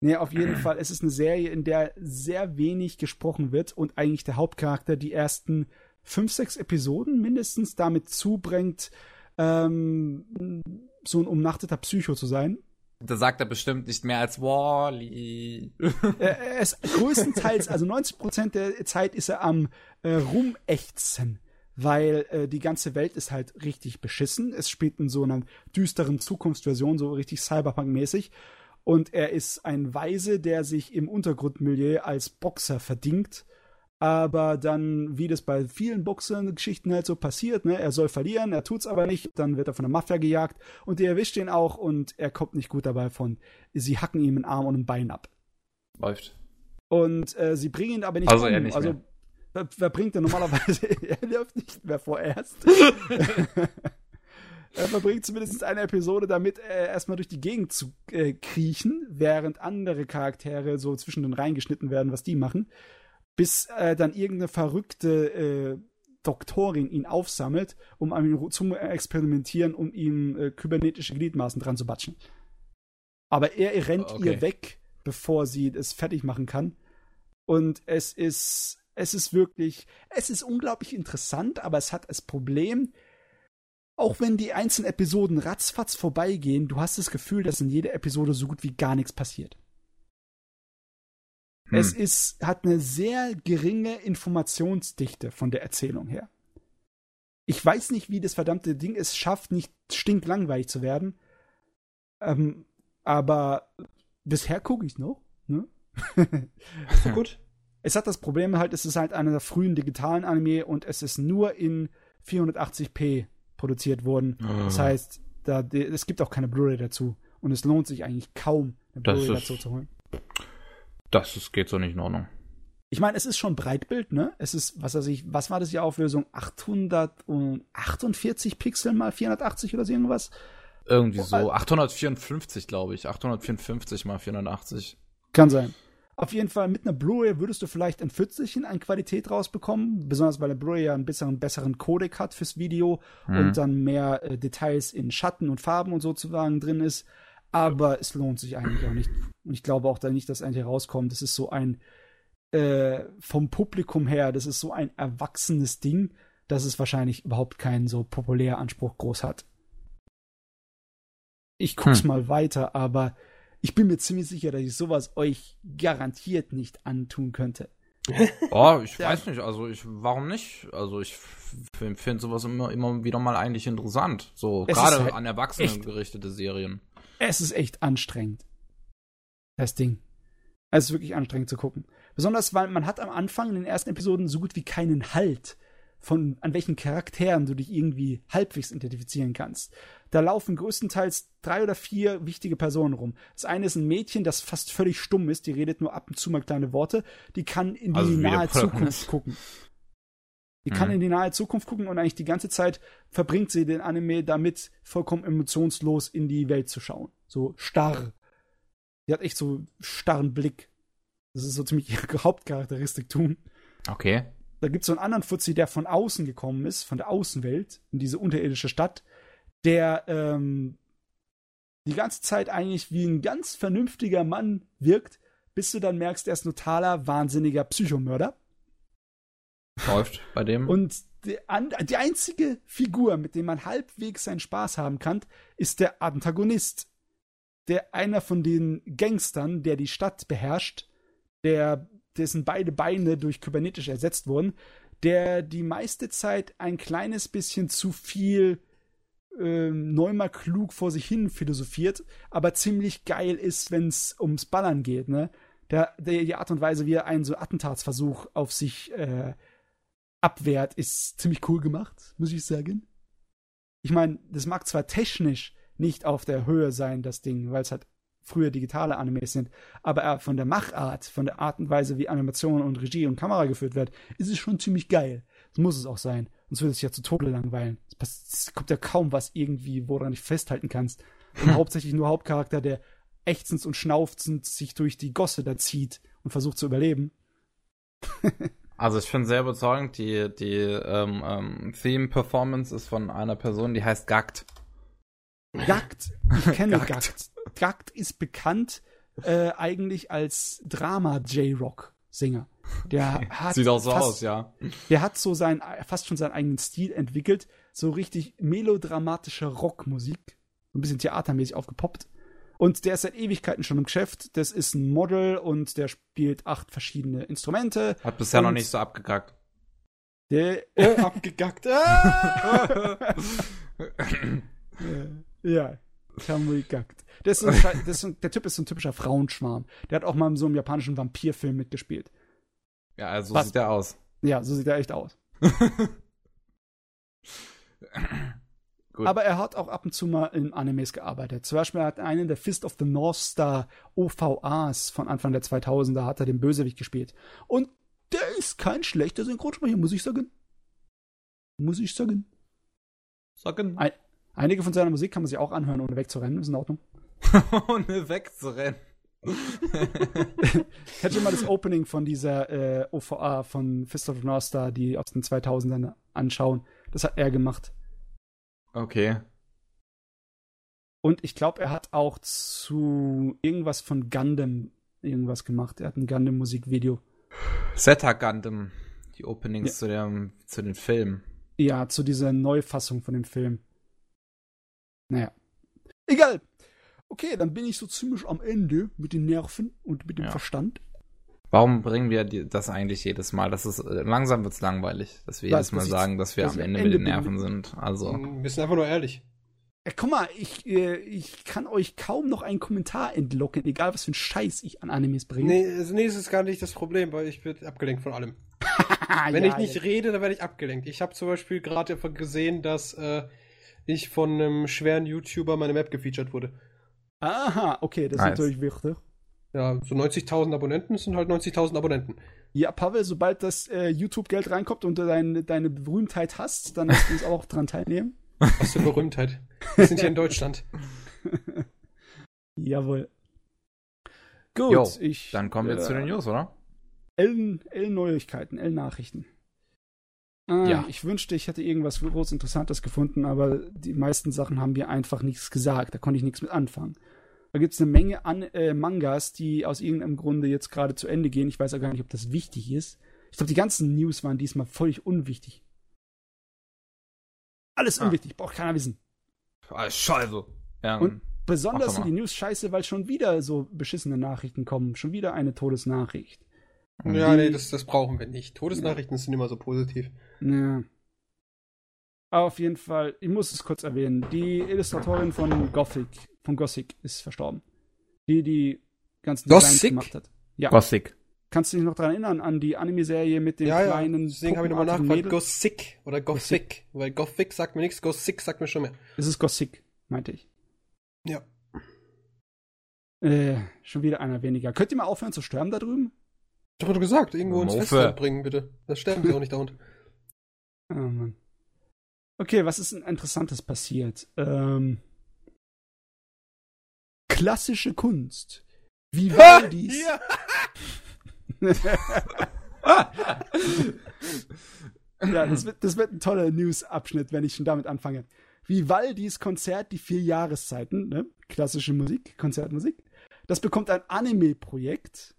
Nee, auf jeden Fall. Es ist eine Serie, in der sehr wenig gesprochen wird und eigentlich der Hauptcharakter die ersten fünf, sechs Episoden mindestens damit zubringt, ähm, so ein umnachteter Psycho zu sein.
Da sagt er bestimmt nicht mehr als Wally.
er ist größtenteils, also 90 Prozent der Zeit ist er am äh, Rumächzen, weil äh, die ganze Welt ist halt richtig beschissen. Es spielt in so einer düsteren Zukunftsversion, so richtig Cyberpunk-mäßig. Und er ist ein Weise, der sich im Untergrundmilieu als Boxer verdingt aber dann, wie das bei vielen Boxern-Geschichten halt so passiert, ne, er soll verlieren, er tut's aber nicht, dann wird er von der Mafia gejagt und die erwischt ihn auch und er kommt nicht gut dabei von. Sie hacken ihm einen Arm und ein Bein ab.
Läuft.
Und äh, sie bringen ihn aber nicht
also
um.
Er nicht
also
mehr.
wer, wer bringt er normalerweise? er läuft nicht mehr vorerst. er verbringt zumindest eine Episode damit, äh, erstmal durch die Gegend zu äh, kriechen, während andere Charaktere so zwischen den reingeschnitten werden, was die machen bis äh, dann irgendeine verrückte äh, Doktorin ihn aufsammelt, um an ihm zu experimentieren, um ihm äh, kybernetische Gliedmaßen dran zu batschen. Aber er rennt
Okay.
ihr weg, bevor sie es fertig machen kann. Und es ist, es ist wirklich, es ist unglaublich interessant, aber es hat das Problem, auch wenn die einzelnen Episoden ratzfatz vorbeigehen, du hast das Gefühl, dass in jeder Episode so gut wie gar nichts passiert.
Hm.
Es ist, hat eine sehr geringe Informationsdichte von der Erzählung her. Ich weiß nicht, wie das verdammte Ding es schafft, nicht stinklangweilig zu werden. Ähm, aber bisher gucke ich noch. Ne?
So gut.
es hat das Problem halt, es ist halt einer der frühen digitalen Anime und es ist nur in 480p produziert worden. Das
Ah.
heißt, da, es gibt auch keine Blu-ray dazu. Und es lohnt sich eigentlich kaum, eine Blu-ray dazu zu holen.
Das ist, geht so nicht in Ordnung.
Ich meine, es ist schon Breitbild, ne? Es ist, was weiß ich, was war das die Auflösung? 848 Pixel mal 480 oder so irgendwas?
Irgendwie so. 854, glaube ich. 854 mal 480.
Kann sein. Auf jeden Fall mit einer Blu-ray würdest du vielleicht ein Pfützelchen an Qualität rausbekommen, besonders weil der Blu-ray ja einen besseren, besseren Codec hat fürs Video
Mhm.
und dann mehr äh, Details in Schatten und Farben und sozusagen drin ist. Aber es lohnt sich eigentlich auch nicht. Und ich glaube auch da nicht, dass eigentlich rauskommt. Das ist so ein äh, vom Publikum her, das ist so ein erwachsenes Ding, dass es wahrscheinlich überhaupt keinen so populären Anspruch groß hat. Ich guck's
Hm.
mal weiter, aber ich bin mir ziemlich sicher, dass ich sowas euch garantiert nicht antun könnte.
Oh, ich
Ja.
weiß nicht. Also ich, warum nicht? Also ich finde sowas immer, immer wieder mal eigentlich interessant. So, gerade
halt
an Erwachsenen
echt-
gerichtete Serien.
Es ist echt anstrengend. Das Ding. Es ist wirklich anstrengend zu gucken. Besonders, weil man hat am Anfang in den ersten Episoden so gut wie keinen Halt von an welchen Charakteren du dich irgendwie halbwegs identifizieren kannst. Da laufen größtenteils drei oder vier wichtige Personen rum. Das eine ist ein Mädchen, das fast völlig stumm ist, die redet nur ab und zu mal kleine Worte, die kann in die
Also
nahe. Zukunft gucken. Die kann
Mhm.
in die nahe Zukunft gucken und eigentlich die ganze Zeit verbringt sie den Anime damit, vollkommen emotionslos in die Welt zu schauen. So starr. Die hat echt so starren Blick. Das ist so ziemlich ihre Hauptcharakteristik tun.
Okay.
Da gibt es so einen anderen Fuzzi, der von außen gekommen ist, von der Außenwelt, in diese unterirdische Stadt, der ähm, die ganze Zeit eigentlich wie ein ganz vernünftiger Mann wirkt, bis du dann merkst, er ist ein totaler, wahnsinniger Psychomörder.
Läuft bei dem.
Und die, an, die einzige Figur, mit der man halbwegs seinen Spaß haben kann, ist der Antagonist. Der einer von den Gangstern, der die Stadt beherrscht, der, dessen beide Beine durch kybernetisch ersetzt wurden, der die meiste Zeit ein kleines bisschen zu viel ähm, neunmal klug vor sich hin philosophiert, aber ziemlich geil ist, wenn es ums Ballern geht, ne? Der, der, die Art und Weise, wie er einen so Attentatsversuch auf sich äh, abwehrt, ist ziemlich cool gemacht, muss ich sagen. Ich meine, das mag zwar technisch nicht auf der Höhe sein, das Ding, weil es halt früher digitale Animes sind, aber äh, von der Machart, von der Art und Weise, wie Animation und Regie und Kamera geführt wird, ist es schon ziemlich geil. Das muss es auch sein. Sonst würde es sich ja zu Tode langweilen. Es kommt ja kaum was irgendwie, woran du dich festhalten kannst. Und hauptsächlich nur Hauptcharakter, der ächzend und schnaufzend sich durch die Gosse da zieht und versucht zu überleben.
Also ich finde sehr überzeugend, die, die ähm, ähm, Theme-Performance ist von einer Person, die heißt Gakt.
Gakt, ich kenne
Gakt.
Gakt. Gakt ist bekannt äh, eigentlich als Drama-J-Rock-Sänger. Der hat
Sieht auch so
fast,
aus, ja.
Der hat so sein, fast schon seinen eigenen Stil entwickelt. So richtig melodramatische Rockmusik. So ein bisschen theatermäßig aufgepoppt. Und der ist seit Ewigkeiten schon im Geschäft. Das ist ein Model und der spielt acht verschiedene Instrumente.
Hat bisher noch nicht so abgekackt.
Der,
Äh, abgegackt. Ah!
Ja, Kamui-Gackt. Der, ist so ein, das ist ein, der Typ ist so ein typischer Frauenschwarm. Der hat auch mal in so einem japanischen Vampirfilm mitgespielt.
Ja, also so
Was?
sieht der aus.
Ja, so sieht er echt aus.
Gut.
Aber er hat auch ab und zu mal in Animes gearbeitet. Zum Beispiel hat er einen der Fist of the North Star OVAs von Anfang der 2000er hat er den Bösewicht gespielt. Und der ist kein schlechter Synchronsprecher, muss ich sagen. Muss ich sagen.
Sagen.
Ein- Einige von seiner Musik kann man sich auch anhören, ohne wegzurennen. Ist in Ordnung.
Ohne wegzurennen.
Hätte ihr mal das Opening von dieser äh, OVA von Fist of the North Star, die aus den 2000ern anschauen. Das hat er gemacht.
Okay.
Und ich glaube, er hat auch zu irgendwas von Gundam irgendwas gemacht. Er hat ein Gundam-Musikvideo.
Zeta Gundam. Die Openings
Ja.
zu, dem, zu den Filmen.
Ja, zu dieser Neufassung von dem Film. Naja. Egal. Okay, dann bin ich so ziemlich am Ende mit den Nerven und mit dem
Ja.
Verstand.
Warum bringen wir das eigentlich jedes Mal? Das ist, äh, langsam wird's langweilig, dass wir
Was,
jedes Mal sagen, dass wir am Ende,
Ende
mit den
bin-
Nerven sind. Also,
Wir sind einfach nur ehrlich.
Ja, guck mal, ich, äh, ich kann euch kaum noch einen Kommentar entlocken, egal was für ein Scheiß ich an Animes bringe.
Nee, also nee, das ist gar nicht das Problem, weil ich werde abgelenkt von allem. Wenn
ja,
ich nicht
ja.
rede, dann werde ich abgelenkt. Ich habe zum Beispiel gerade gesehen, dass äh, ich von einem schweren YouTuber meine Map gefeatured wurde.
Aha, okay, das
Nice.
ist natürlich wichtig.
Ja, so 90.000 Abonnenten sind halt 90.000 Abonnenten.
Ja, Pavel, sobald das äh, YouTube-Geld reinkommt und du dein, deine Berühmtheit hast, dann lässt du uns auch dran teilnehmen.
Was für Berühmtheit. Wir sind hier in Deutschland.
Jawohl. Gut,
Jo,
ich.
dann kommen wir
äh,
zu den News, oder?
L, L-Neuigkeiten, L-Nachrichten. Ah,
Ja.
Ich wünschte, ich hätte irgendwas groß Interessantes gefunden, aber die meisten Sachen haben mir einfach nichts gesagt. Da konnte ich nichts mit anfangen. Da gibt es eine Menge an äh, Mangas, die aus irgendeinem Grunde jetzt gerade zu Ende gehen. Ich weiß auch gar nicht, ob das wichtig ist. Ich glaube, die ganzen News waren diesmal völlig unwichtig. Alles
Ah.
unwichtig, braucht keiner wissen.
Ah, Scheiße. Ja,
Und besonders sind die News scheiße, weil schon wieder so beschissene Nachrichten kommen. Schon wieder eine Todesnachricht.
Ja, nee, das, das brauchen wir nicht. Todesnachrichten sind immer so positiv.
Ja. Aber auf jeden Fall, ich muss es kurz erwähnen. Die Illustratorin von Gothic, von Gothic ist verstorben. Die die ganzen Designs gemacht hat. Ja.
Gothic.
Kannst du dich noch daran erinnern, an die Anime-Serie mit den
Ja, ja,
kleinen
deswegen habe ich nochmal nachgefragt. Gothic oder Gothic. Weil Gothic sagt mir nichts, Gothic sagt mir schon mehr.
Es ist Gothic, meinte ich.
Ja.
Äh, schon wieder einer weniger. Könnt ihr mal aufhören zu sterben da drüben?
Ich habe doch gesagt, irgendwo ins. Festland bringen, bitte. Das sterben sie auch nicht dauernd.
Oh Mann. Okay, was ist denn Interessantes passiert? Ähm, klassische Kunst. Vivaldis.
Hier!
ja, das wird, das wird ein toller News-Abschnitt, wenn ich schon damit anfange. Vivaldis Konzert, die vier Jahreszeiten, ne? klassische Musik, Konzertmusik. Das bekommt ein Anime-Projekt,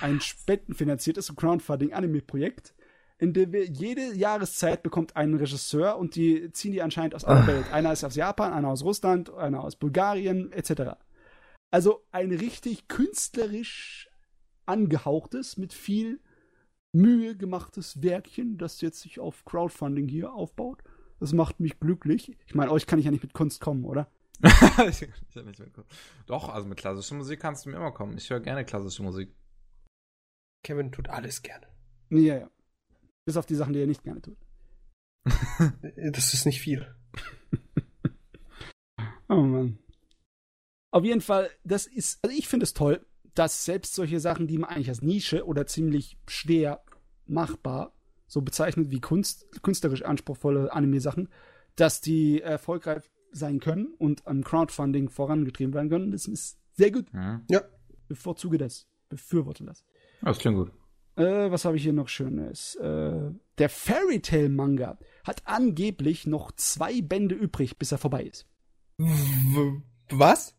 ein spendenfinanziertes Crowdfunding-Anime-Projekt, in dem wir jede Jahreszeit bekommt einen Regisseur und die ziehen die anscheinend aus aller Welt. Einer ist aus Japan, einer aus Russland, einer aus Bulgarien, etc. Also ein richtig künstlerisch angehauchtes, mit viel Mühe gemachtes Werkchen, das jetzt sich auf Crowdfunding hier aufbaut. Das macht mich glücklich. Ich meine, euch kann ich ja nicht mit Kunst kommen, oder?
ich, ich nicht mitgekommen. Doch, also mit klassischer Musik kannst du mir immer kommen. Ich höre gerne klassische Musik.
Kevin tut alles gerne.
Ja, ja. Bis auf die Sachen, die er nicht gerne tut.
Das ist nicht viel.
Oh Mann. Auf jeden Fall, das ist, also ich finde es toll, dass selbst solche Sachen, die man eigentlich als Nische oder ziemlich schwer machbar so bezeichnet wie Kunst, künstlerisch anspruchsvolle Anime-Sachen, dass die erfolgreich sein können und am Crowdfunding vorangetrieben werden können. Das ist sehr gut.
Ja.
Bevorzuge das. Befürworte das.
Das klingt gut.
Äh, was habe ich hier noch Schönes? Äh, der Fairy Tail Manga hat angeblich noch zwei Bände übrig, bis er vorbei ist.
Was?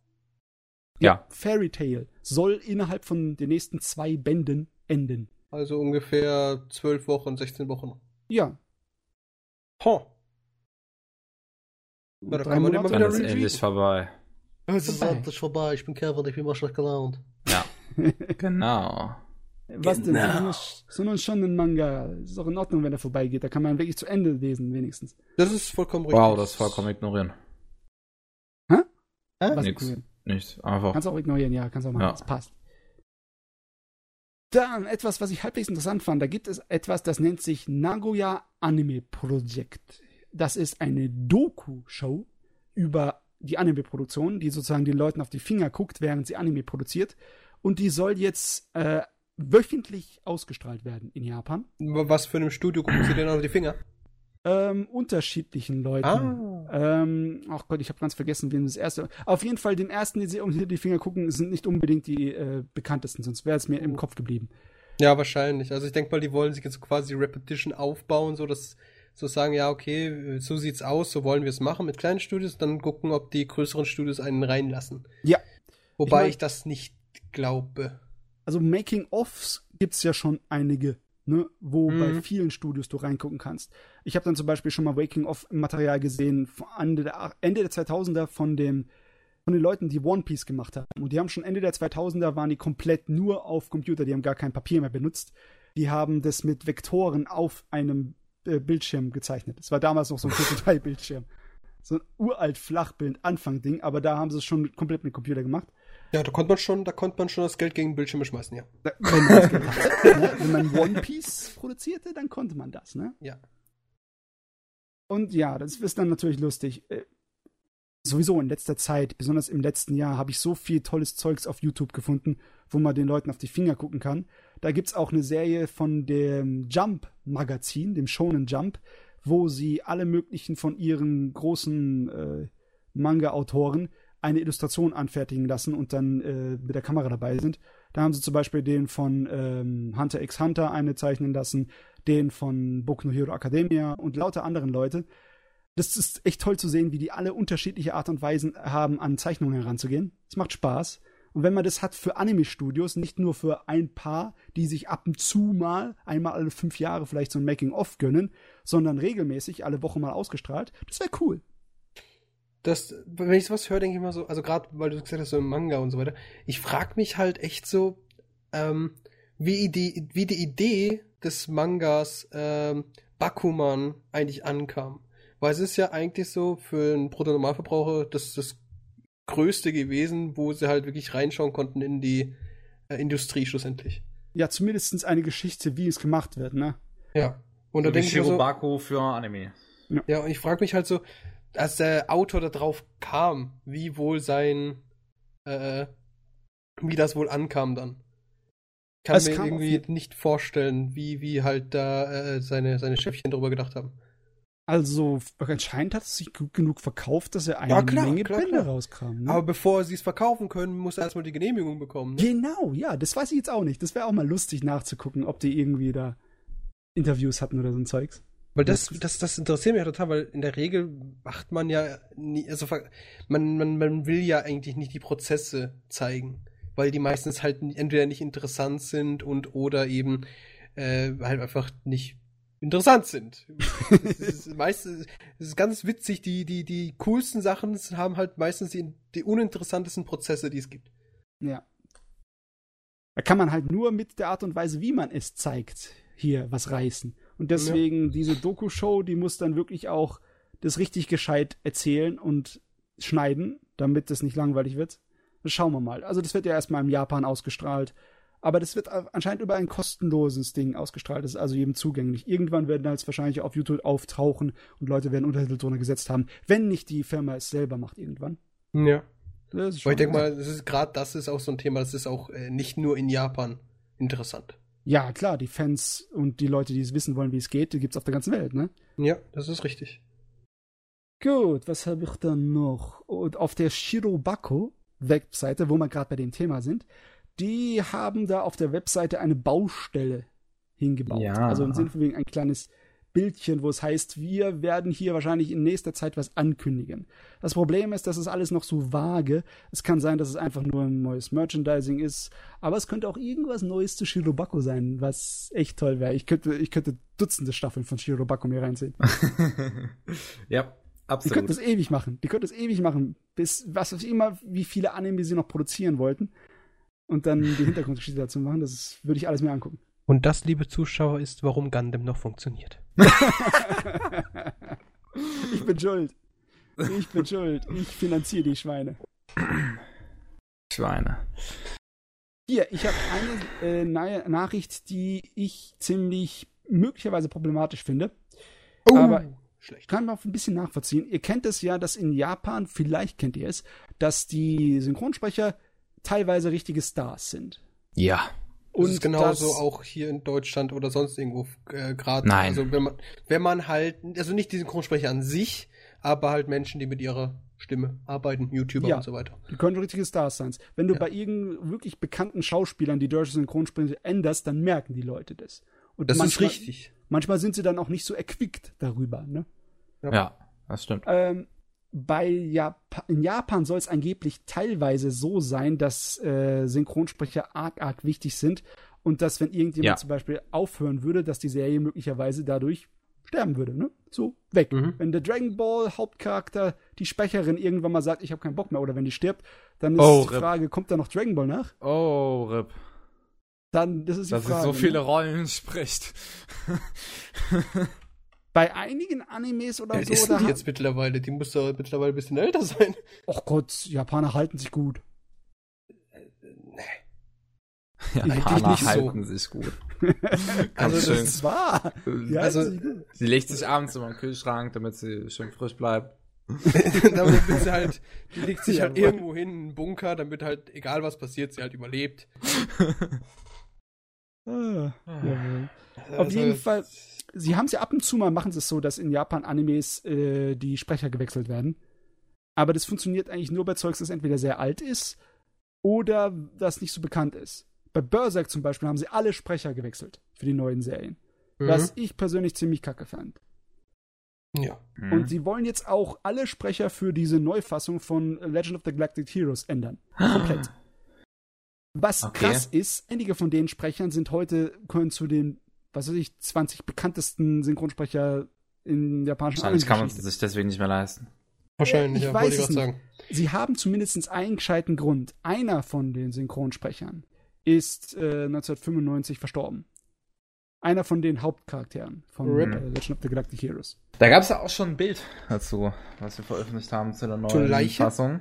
Ja.
Fairy Tale soll innerhalb von den nächsten zwei Bänden enden.
Also ungefähr 12 Wochen, 16 Wochen.
Ja.
Ho. Ja, da
drei
kann man
Monate
immer
Dann
wieder
ist
retweeten.
endlich vorbei.
Es
ist
endlich vorbei, ich bin Kevin, ich bin mal schlecht gelaunt.
Ja. genau.
Was denn?
Genau.
So schon ein Manga. Ist doch in Ordnung, wenn er vorbeigeht. Da kann man wirklich zu Ende lesen, wenigstens.
Das ist vollkommen richtig.
Wow, das vollkommen ignorieren.
Hä?
Was
Nix.
ignorieren?
Nicht. Einfach.
Kannst auch ignorieren, ja, kannst auch machen.
Ja.
Das passt. Dann etwas, was ich halbwegs interessant fand. Da gibt es etwas, das nennt sich Nagoya Anime Project. Das ist eine Doku-Show über die Anime-Produktion, die sozusagen den Leuten auf die Finger guckt, während sie Anime produziert. Und die soll jetzt äh, wöchentlich ausgestrahlt werden in Japan.
Was für einem Studio gucken Sie denn auf die Finger?
Ähm, unterschiedlichen Leuten.
Ah.
Ähm, ach Gott, ich habe ganz vergessen, wen das erste. Auf jeden Fall den ersten, den sie um die Finger gucken, sind nicht unbedingt die äh, bekanntesten, sonst wäre es mir im Kopf geblieben.
Ja, wahrscheinlich. Also ich denke mal, die wollen sich jetzt quasi Repetition aufbauen, so dass so sagen, ja, okay, so sieht's aus, so wollen wir es machen mit kleinen Studios, dann gucken, ob die größeren Studios einen reinlassen.
Ja.
Wobei
mein-
ich das nicht glaube.
Also Making-ofs gibt's ja schon einige, ne, wo
Mhm.
bei vielen Studios du reingucken kannst. Ich habe dann zum Beispiel schon mal Making-of-Material gesehen, Ende der, Ende der 2000er von dem von den Leuten, die One Piece gemacht haben. Und die haben schon Ende der 2000er waren die komplett nur auf Computer, die haben gar kein Papier mehr benutzt. Die haben das mit Vektoren auf einem äh, Bildschirm gezeichnet. Es war damals noch so ein 4-3-Bildschirm. So ein uralt Flachbild-Anfang-Ding, aber da haben sie es schon komplett mit Computer gemacht.
Ja, da konnte man schon, da konnte man schon das Geld gegen Bildschirme schmeißen, ja.
Da- Wenn, man ne? wenn man One Piece produzierte, dann konnte man das, ne?
Ja.
Und ja, das ist dann natürlich lustig. Äh, Sowieso in letzter Zeit, besonders im letzten Jahr, habe ich so viel tolles Zeugs auf YouTube gefunden, wo man den Leuten auf die Finger gucken kann. Da gibt's auch eine Serie von dem Jump-Magazin, dem Shonen Jump, wo sie alle möglichen von ihren großen äh, Manga-Autoren eine Illustration anfertigen lassen und dann äh, mit der Kamera dabei sind. Da haben sie zum Beispiel den von ähm, Hunter x Hunter eine zeichnen lassen, den von Boku no Hero Academia und lauter anderen Leute. Das ist echt toll zu sehen, wie die alle unterschiedliche Art und Weisen haben, an Zeichnungen heranzugehen. Es macht Spaß. Und wenn man das hat für Anime-Studios, nicht nur für ein paar, die sich ab und zu mal, einmal alle fünf Jahre vielleicht so ein Making-of gönnen, sondern regelmäßig alle Woche mal ausgestrahlt, das wäre cool.
Das, wenn ich sowas höre, denke ich immer so, also gerade weil du gesagt hast, so im Manga und so weiter, ich frage mich halt echt so, ähm, wie, die, wie die Idee des Mangas ähm, Bakuman eigentlich ankam. Weil es ist ja eigentlich so für einen Bruttonormalverbraucher das, das Größte gewesen, wo sie halt wirklich reinschauen konnten in die äh, Industrie schlussendlich.
Ja, zumindest eine Geschichte, wie es gemacht wird, ne?
Ja. Und da denke ich mir so,
Shirobaku für Anime.
Ja, und ich frage mich halt so, als der Autor da drauf kam, wie wohl sein, äh, wie das wohl ankam dann. Ich kann
Es
mir irgendwie nicht vorstellen, wie, wie halt da äh, seine, seine Chefchen drüber gedacht haben.
Also, anscheinend hat es sich gut genug verkauft, dass er eine
Ja, klar,
Menge
klar,
Bände
klar.
rauskam. Ne?
Aber bevor sie es verkaufen können, muss er erstmal die Genehmigung bekommen. Ne?
Genau, ja, das weiß ich jetzt auch nicht. Das wäre auch mal lustig nachzugucken, ob die irgendwie da Interviews hatten oder so ein Zeugs.
Weil das, das, das interessiert mich ja total, weil in der Regel macht man ja nie, also man, man, man will ja eigentlich nicht die Prozesse zeigen, weil die meistens halt entweder nicht interessant sind und oder eben äh, halt einfach nicht interessant sind. es ist meistens, es ist ganz witzig, die, die, die coolsten Sachen haben halt meistens die, die uninteressantesten Prozesse, die es gibt.
Ja. Da kann man halt nur mit der Art und Weise, wie man es zeigt, hier was reißen. Und deswegen diese Doku-Show, die muss dann wirklich auch das richtig gescheit erzählen und schneiden, damit es nicht langweilig wird. Das schauen wir mal. Also das wird ja erstmal in Japan ausgestrahlt. Aber das wird anscheinend über ein kostenloses Ding ausgestrahlt. Das ist also jedem zugänglich. Irgendwann werden das wahrscheinlich auf YouTube auftauchen und Leute werden Untertitel drunter gesetzt haben, wenn nicht die Firma es selber macht irgendwann.
Ja.
Das
ich denke mal, das ist gerade das ist auch so ein Thema, das ist auch äh, nicht nur in Japan interessant.
Ja, klar, die Fans und die Leute, die es wissen wollen, wie es geht, die gibt's auf der ganzen Welt, ne?
Ja, das ist richtig.
Gut, was habe ich dann noch? Und auf der Shirobako Webseite, wo wir gerade bei dem Thema sind, die haben da auf der Webseite eine Baustelle hingebaut.
Ja.
Also im Sinne von wegen ein kleines Bildchen, wo es heißt, wir werden hier wahrscheinlich in nächster Zeit was ankündigen. Das Problem ist, das ist alles noch so vage. Es kann sein, dass es einfach nur ein neues Merchandising ist, aber es könnte auch irgendwas Neues zu Shirobako sein, was echt toll wäre. Ich könnte, ich könnte Dutzende Staffeln von Shirobako mir reinziehen.
ja, absolut.
Die könnten das ewig machen. Die könnten das ewig machen, bis was weiß ich immer, wie viele Anime sie noch produzieren wollten und dann die Hintergrundgeschichte dazu machen. Das würde ich alles mir angucken.
Und das, liebe Zuschauer, ist, warum Gundam noch funktioniert.
ich bin schuld. Ich bin schuld. Ich finanziere die Schweine.
Schweine.
Hier, ich habe eine äh, Nachricht, die ich ziemlich möglicherweise problematisch finde. Oh, aber schlecht. kann man auch ein bisschen nachvollziehen. Ihr kennt es ja, dass in Japan, vielleicht kennt ihr es, dass die Synchronsprecher teilweise richtige Stars sind.
Ja.
Und das ist genauso auch hier in Deutschland oder sonst irgendwo äh, gerade.
Nein.
Also wenn man, wenn man halt, also nicht die Synchronsprecher an sich, aber halt Menschen, die mit ihrer Stimme arbeiten, YouTuber ja, und so weiter.
Die können richtige Stars sein. Wenn du ja. bei irgendeinem wirklich bekannten Schauspielern die deutsche Synchronsprecher änderst, dann merken die Leute das.
Und das manchmal, ist richtig.
Manchmal sind sie dann auch nicht so erquickt darüber, ne?
Ja, ja das stimmt.
Ähm, bei Jap in Japan soll es angeblich teilweise so sein, dass äh, Synchronsprecher arg, arg wichtig sind und dass, wenn irgendjemand ja. zum Beispiel aufhören würde, dass die Serie möglicherweise dadurch sterben würde, ne? So, weg. Mhm. Wenn der Dragon Ball Hauptcharakter, die Sprecherin irgendwann mal sagt, ich habe keinen Bock mehr, oder wenn die stirbt, dann ist oh, die Frage, kommt da noch Dragon Ball nach?
Oh, RIP.
Dann, das ist die
Dass
Frage.
Dass so viele ne? Rollen spricht.
Bei einigen Animes oder
ja,
so.
Ist die jetzt mittlerweile? Die muss doch mittlerweile ein bisschen älter sein.
Och Gott, Japaner halten sich gut.
Nee. Japaner halten so. sich gut.
also schön. das ist wahr.
Die also, sie legt sich abends immer im Kühlschrank, damit sie schön frisch bleibt.
damit wird sie halt, die legt sich ja, halt irgendwo hin, in einen Bunker, damit halt, egal was passiert, sie halt überlebt.
ah, ja. Also, Auf jeden Fall, sie haben es ja ab und zu mal, machen sie es so, dass in Japan Animes äh, die Sprecher gewechselt werden. Aber das funktioniert eigentlich nur bei Zeugs, das entweder sehr alt ist oder das nicht so bekannt ist. Bei Berserk zum Beispiel haben sie alle Sprecher gewechselt für die neuen Serien. Mhm. Was ich persönlich ziemlich kacke fand.
Ja.
Mhm. Und sie wollen jetzt auch alle Sprecher für diese Neufassung von Legend of the Galactic Heroes ändern. Komplett. Was okay. krass ist, einige von den Sprechern sind heute, können zu den was weiß ich, 20 bekanntesten Synchronsprecher in japanischen
Wahrscheinlich kann man es sich deswegen nicht mehr leisten.
Wahrscheinlich,
ich ja, weiß es nicht. sagen. Sie haben zumindest einen gescheiten Grund. Einer von den Synchronsprechern ist äh, 1995 verstorben. Einer von den Hauptcharakteren von äh, Legend of the Galactic Heroes.
Da gab es ja auch schon ein Bild dazu, was wir veröffentlicht haben zu der neuen Fassung.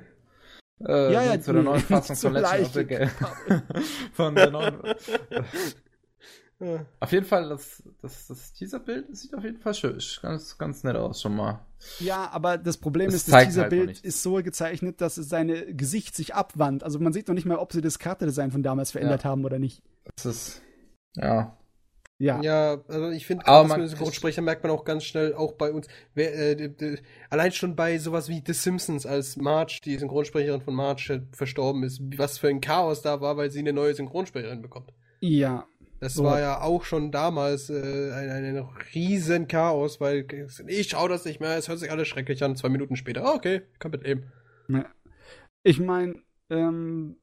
Äh, ja, ja,
zu der neuen Fassung von Legend of the Galactic. von der neuen. Auf jeden Fall, das, das, das Teaserbild sieht auf jeden Fall schön, ganz, ganz nett aus schon mal.
Ja, aber das Problem das ist, das Teaserbild halt ist so gezeichnet, dass es seine Gesicht sich abwandt. Also man sieht noch nicht mal, ob sie das Charakterdesign von damals verändert ja. haben oder nicht.
Das ist, ja.
Ja. Ja, also ich finde, als Synchronsprecher merkt man auch ganz schnell, auch bei uns, wer, äh, allein schon bei sowas wie The Simpsons, als Marge, die Synchronsprecherin von Marge, verstorben ist, was für ein Chaos da war, weil sie eine neue Synchronsprecherin bekommt.
Ja,
das so. war ja auch schon damals äh, ein, ein riesen Chaos, weil ich schaue das nicht mehr, es hört sich alles schrecklich an. Zwei Minuten später, oh, okay, kann mit leben.
Ja. Ich meine, ähm,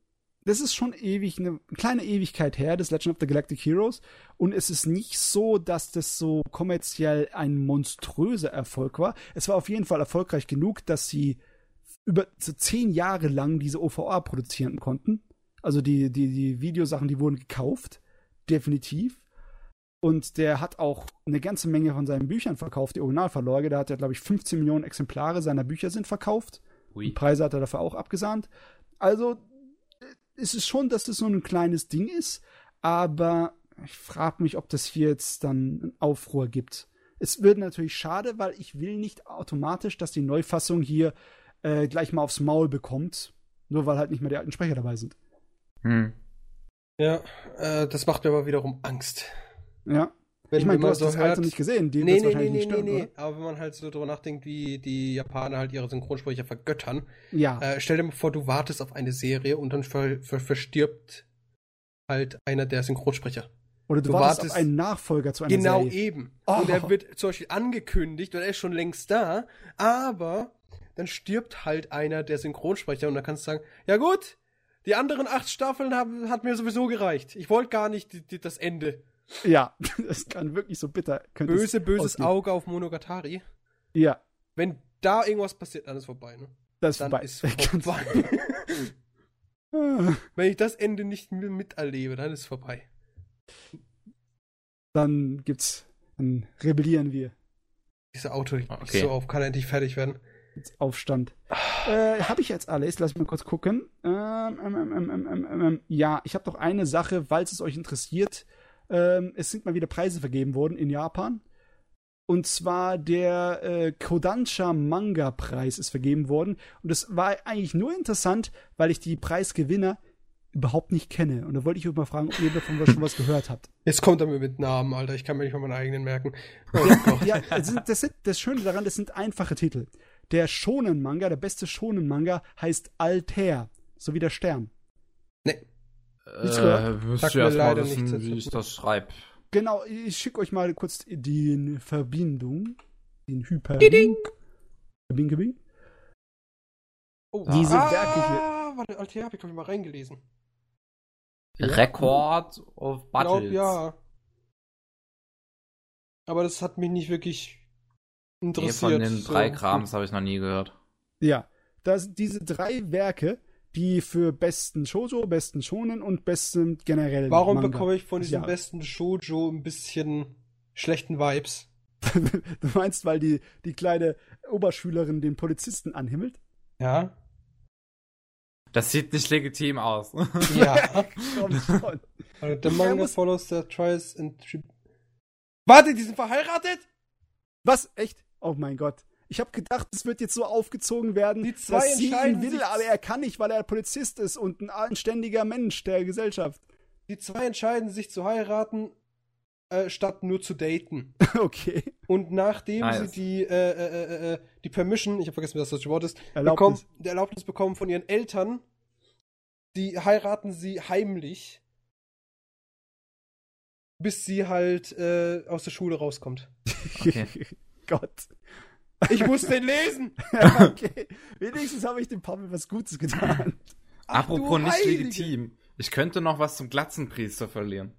das ist schon ewig, eine kleine Ewigkeit her, das Legend of the Galactic Heroes. Und es ist nicht so, dass das so kommerziell ein monströser Erfolg war. Es war auf jeden Fall erfolgreich genug, dass sie über so zehn Jahre lang diese OVA produzieren konnten. Also die, die, die Videosachen, die wurden gekauft definitiv. Und der hat auch eine ganze Menge von seinen Büchern verkauft, die Originalverlage. Da hat er, glaube ich, 15 Millionen Exemplare seiner Bücher sind verkauft. Ui. Preise hat er dafür auch abgesahnt. Also es ist schon, dass das so ein kleines Ding ist, aber ich frage mich, ob das hier jetzt dann einen Aufruhr gibt. Es wird natürlich schade, weil ich will nicht automatisch, dass die Neufassung hier äh, gleich mal aufs Maul bekommt, nur weil halt nicht mehr die alten Sprecher dabei sind.
Hm. Ja, äh, das macht mir aber wiederum Angst.
Ja. Wenn, ich meine, du hast so das hört, nicht gesehen. Die
nee, nee, nee, nee, nee, nee. Aber wenn man halt so drüber nachdenkt, wie die Japaner halt ihre Synchronsprecher vergöttern.
Ja.
Äh, stell dir mal vor, du wartest auf eine Serie und dann ver ver verstirbt halt einer der Synchronsprecher.
Oder du,
Du
wartest,
wartest-
auf einen Nachfolger zu einer
Genau
Serie.
eben.
Oh.
Und er wird zum Beispiel angekündigt und er ist schon längst da, aber dann stirbt halt einer der Synchronsprecher und dann kannst du sagen, ja gut, die anderen acht Staffeln haben, hat mir sowieso gereicht. Ich wollte gar nicht die, die, das Ende.
Ja, das kann wirklich so bitter.
Böse, böses
ausgehen.
Auge auf Monogatari.
Ja,
Wenn da irgendwas passiert, dann ist vorbei, ne?
das ist
Dann
vorbei.
ist vorbei.
Ah,
Wenn ich das Ende nicht miterlebe, dann ist vorbei.
Dann gibt's, dann rebellieren wir.
Dieses Auto mich
Okay.
so auf, kann endlich fertig werden.
Jetzt Aufstand. Äh, habe ich jetzt alles? Lass mich mal kurz gucken. Ähm, ähm, ähm, ähm, ähm, ähm, ähm, ja, ich habe noch eine Sache, falls es euch interessiert. Ähm, es sind mal wieder Preise vergeben worden in Japan. Und zwar der äh, Kodansha Manga Preis ist vergeben worden. Und das war eigentlich nur interessant, weil ich die Preisgewinner überhaupt nicht kenne. Und da wollte ich euch mal fragen, ob ihr davon schon was gehört habt.
Jetzt kommt er mir mit Namen, Alter. Ich kann mir nicht mal meinen eigenen merken. Oh.
Ja, das, sind, das, sind, das Schöne daran, das sind einfache Titel. Der Shonen-Manga, der beste Shonen-Manga heißt Altair, so wie der Stern.
Nee.
Nichts gehört?
Äh, müsst ihr
mir
erst mal
leider
wissen,
nichts
wie ich das schreibe.
Genau, ich schicke euch mal kurz die Verbindung. Den Hyper.
Diding.
Bing, bing.
Oh.
Diese
ah,
Werke
warte, Alter, hab ich glaube ich mal reingelesen.
Record of
Glaub,
Battles.
ja. Aber das hat mich nicht wirklich
Nee,
interessiert.
von den
so.
drei Krams habe ich noch nie gehört.
Ja, das diese drei Werke, die für besten Shoujo, besten Shonen und besten generell
Warum
Manga.
bekomme ich von diesem
Ja.
besten Shoujo ein bisschen schlechten Vibes?
du meinst, weil die, die kleine Oberschülerin den Polizisten anhimmelt?
Ja.
Das sieht nicht legitim aus.
Ja.
Komm schon.
Also, der
Er
Manga follows the tries and tri- Warte, die sind verheiratet?
Was? Echt? Oh mein Gott. Ich habe gedacht, es wird jetzt so aufgezogen werden,
Die zwei
dass sie ihn
entscheiden
will, aber er kann nicht, weil er Polizist ist und ein anständiger Mensch der Gesellschaft.
Die zwei entscheiden sich zu heiraten, äh, statt nur zu daten.
Okay.
Und nachdem
Nice.
sie die, äh, äh, äh, äh, die Permission, ich habe vergessen, wie das deutsche Wort ist,
Erlaubnis.
bekommen, die Erlaubnis bekommen von ihren Eltern, die heiraten sie heimlich, bis sie halt äh, aus der Schule rauskommt.
Okay.
Gott.
Ich muss den lesen!
Okay. Wenigstens habe ich dem Pavel was Gutes getan.
Ach,
Apropos nicht
Heilige.
legitim. Ich könnte noch was zum Glatzenpriester verlieren.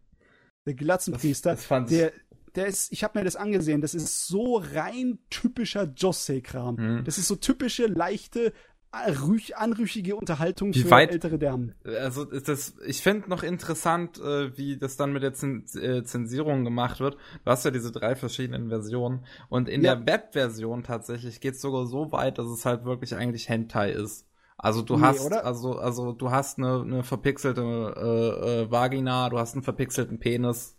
Der Glatzenpriester,
Das- das fand ich-
der, der ist, ich habe mir das angesehen, das ist so rein typischer Josei-Kram.
Hm.
Das ist so typische, leichte, anrüchige Unterhaltung
Wie
für
weit-
ältere Damen.
Also ist das, ich finde noch interessant, äh, wie das dann mit der äh, Zensierung gemacht wird. Du hast ja diese drei verschiedenen Versionen und in
Ja.
der Webversion tatsächlich geht es sogar so weit, dass es halt wirklich eigentlich Hentai ist. Also du
Nee,
hast,
oder?
also also du hast eine, eine verpixelte äh, äh, Vagina, du hast einen verpixelten Penis.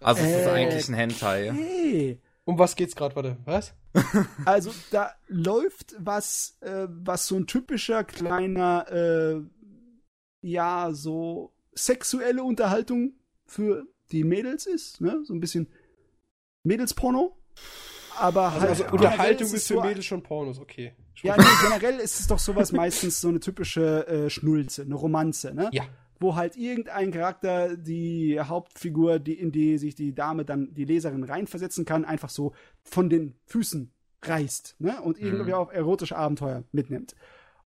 Also es ist
Äh,
eigentlich ein Hentai.
Hey.
Um was geht's gerade, warte, was?
Also da läuft was, äh, was so ein typischer kleiner, äh, ja, so sexuelle Unterhaltung für die Mädels ist, ne? So ein bisschen Mädelsporno. Aber halt
Also Unterhaltung
ist
für
so-
Mädels schon Pornos, okay.
Ja, nee, generell ist es doch sowas meistens so eine typische äh, Schnulze, eine Romanze, ne?
Ja.
Wo halt irgendein Charakter die Hauptfigur, die, in die sich die Dame dann, die Leserin reinversetzen kann, einfach so von den Füßen reißt, ne? Und irgendwie
Mhm.
auf erotische Abenteuer mitnimmt.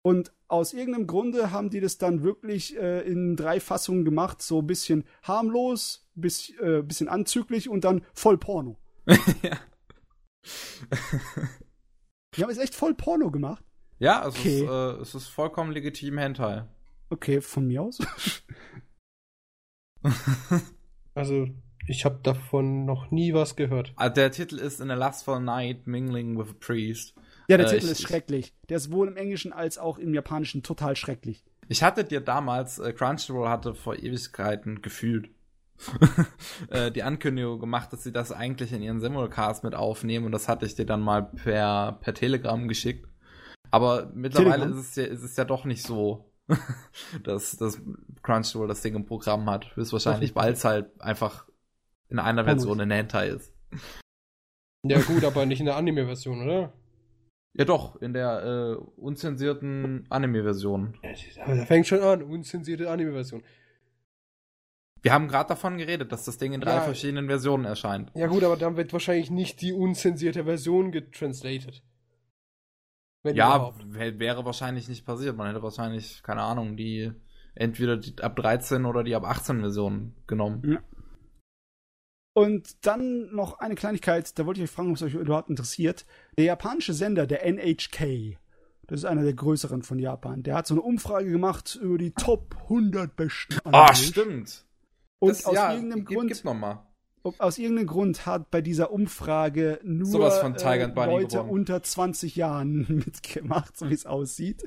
Und aus irgendeinem Grunde haben die das dann wirklich äh, in drei Fassungen gemacht, so ein bisschen harmlos, bis, äh, bisschen anzüglich und dann voll Porno.
ja.
Die haben es echt voll Porno gemacht.
ja, es,
Okay.
ist, äh, es ist vollkommen legitim Hentai.
Okay, von mir aus.
Also, ich habe davon noch nie was gehört.
Ah, Der Titel ist In a Lustful Night Mingling with a Priest.
Ja, der
Äh,
Titel
ich-
ist schrecklich. Der ist wohl im Englischen als auch im Japanischen total schrecklich.
Ich hatte dir damals, äh, Crunchyroll hatte vor Ewigkeiten gefühlt äh, die Ankündigung gemacht, dass sie das eigentlich in ihren Simulcast mit aufnehmen und das hatte ich dir dann mal per, per Telegram geschickt. Aber mittlerweile
Telegram?
ist es, ja, ist es ja doch nicht so, dass, dass Crunchyroll das Ding im Programm hat. Höchstwahrscheinlich, weil es halt einfach in einer. Version in Hentai ist.
Ja, gut, aber nicht in der Anime-Version, oder?
Ja doch, in der äh, unzensierten Anime-Version.
Ja, Da fängt schon an, unzensierte Anime-Version.
Wir haben gerade davon geredet, dass das Ding in drei
Ja.
verschiedenen Versionen erscheint.
Ja gut, aber dann wird wahrscheinlich nicht die unzensierte Version getranslated. Wenn
Ja,
überhaupt.
wäre wahrscheinlich nicht passiert. Man hätte wahrscheinlich, keine Ahnung, die entweder die ab 13 oder die ab 18 Version genommen.
Und dann noch eine Kleinigkeit, da wollte ich euch fragen, ob es euch überhaupt interessiert. Der japanische Sender, der NHK, das ist einer der größeren von Japan, der hat so eine Umfrage gemacht über die Top 100 besten
Ah,
Anime.
stimmt.
Und
Das-
aus
ja,
irgendeinem
gib,
Grund
Gib noch mal.
Aus irgendeinem Grund hat bei dieser Umfrage nur
Bunny
Leute
gewonnen.
unter 20 Jahren mitgemacht, so wie es aussieht.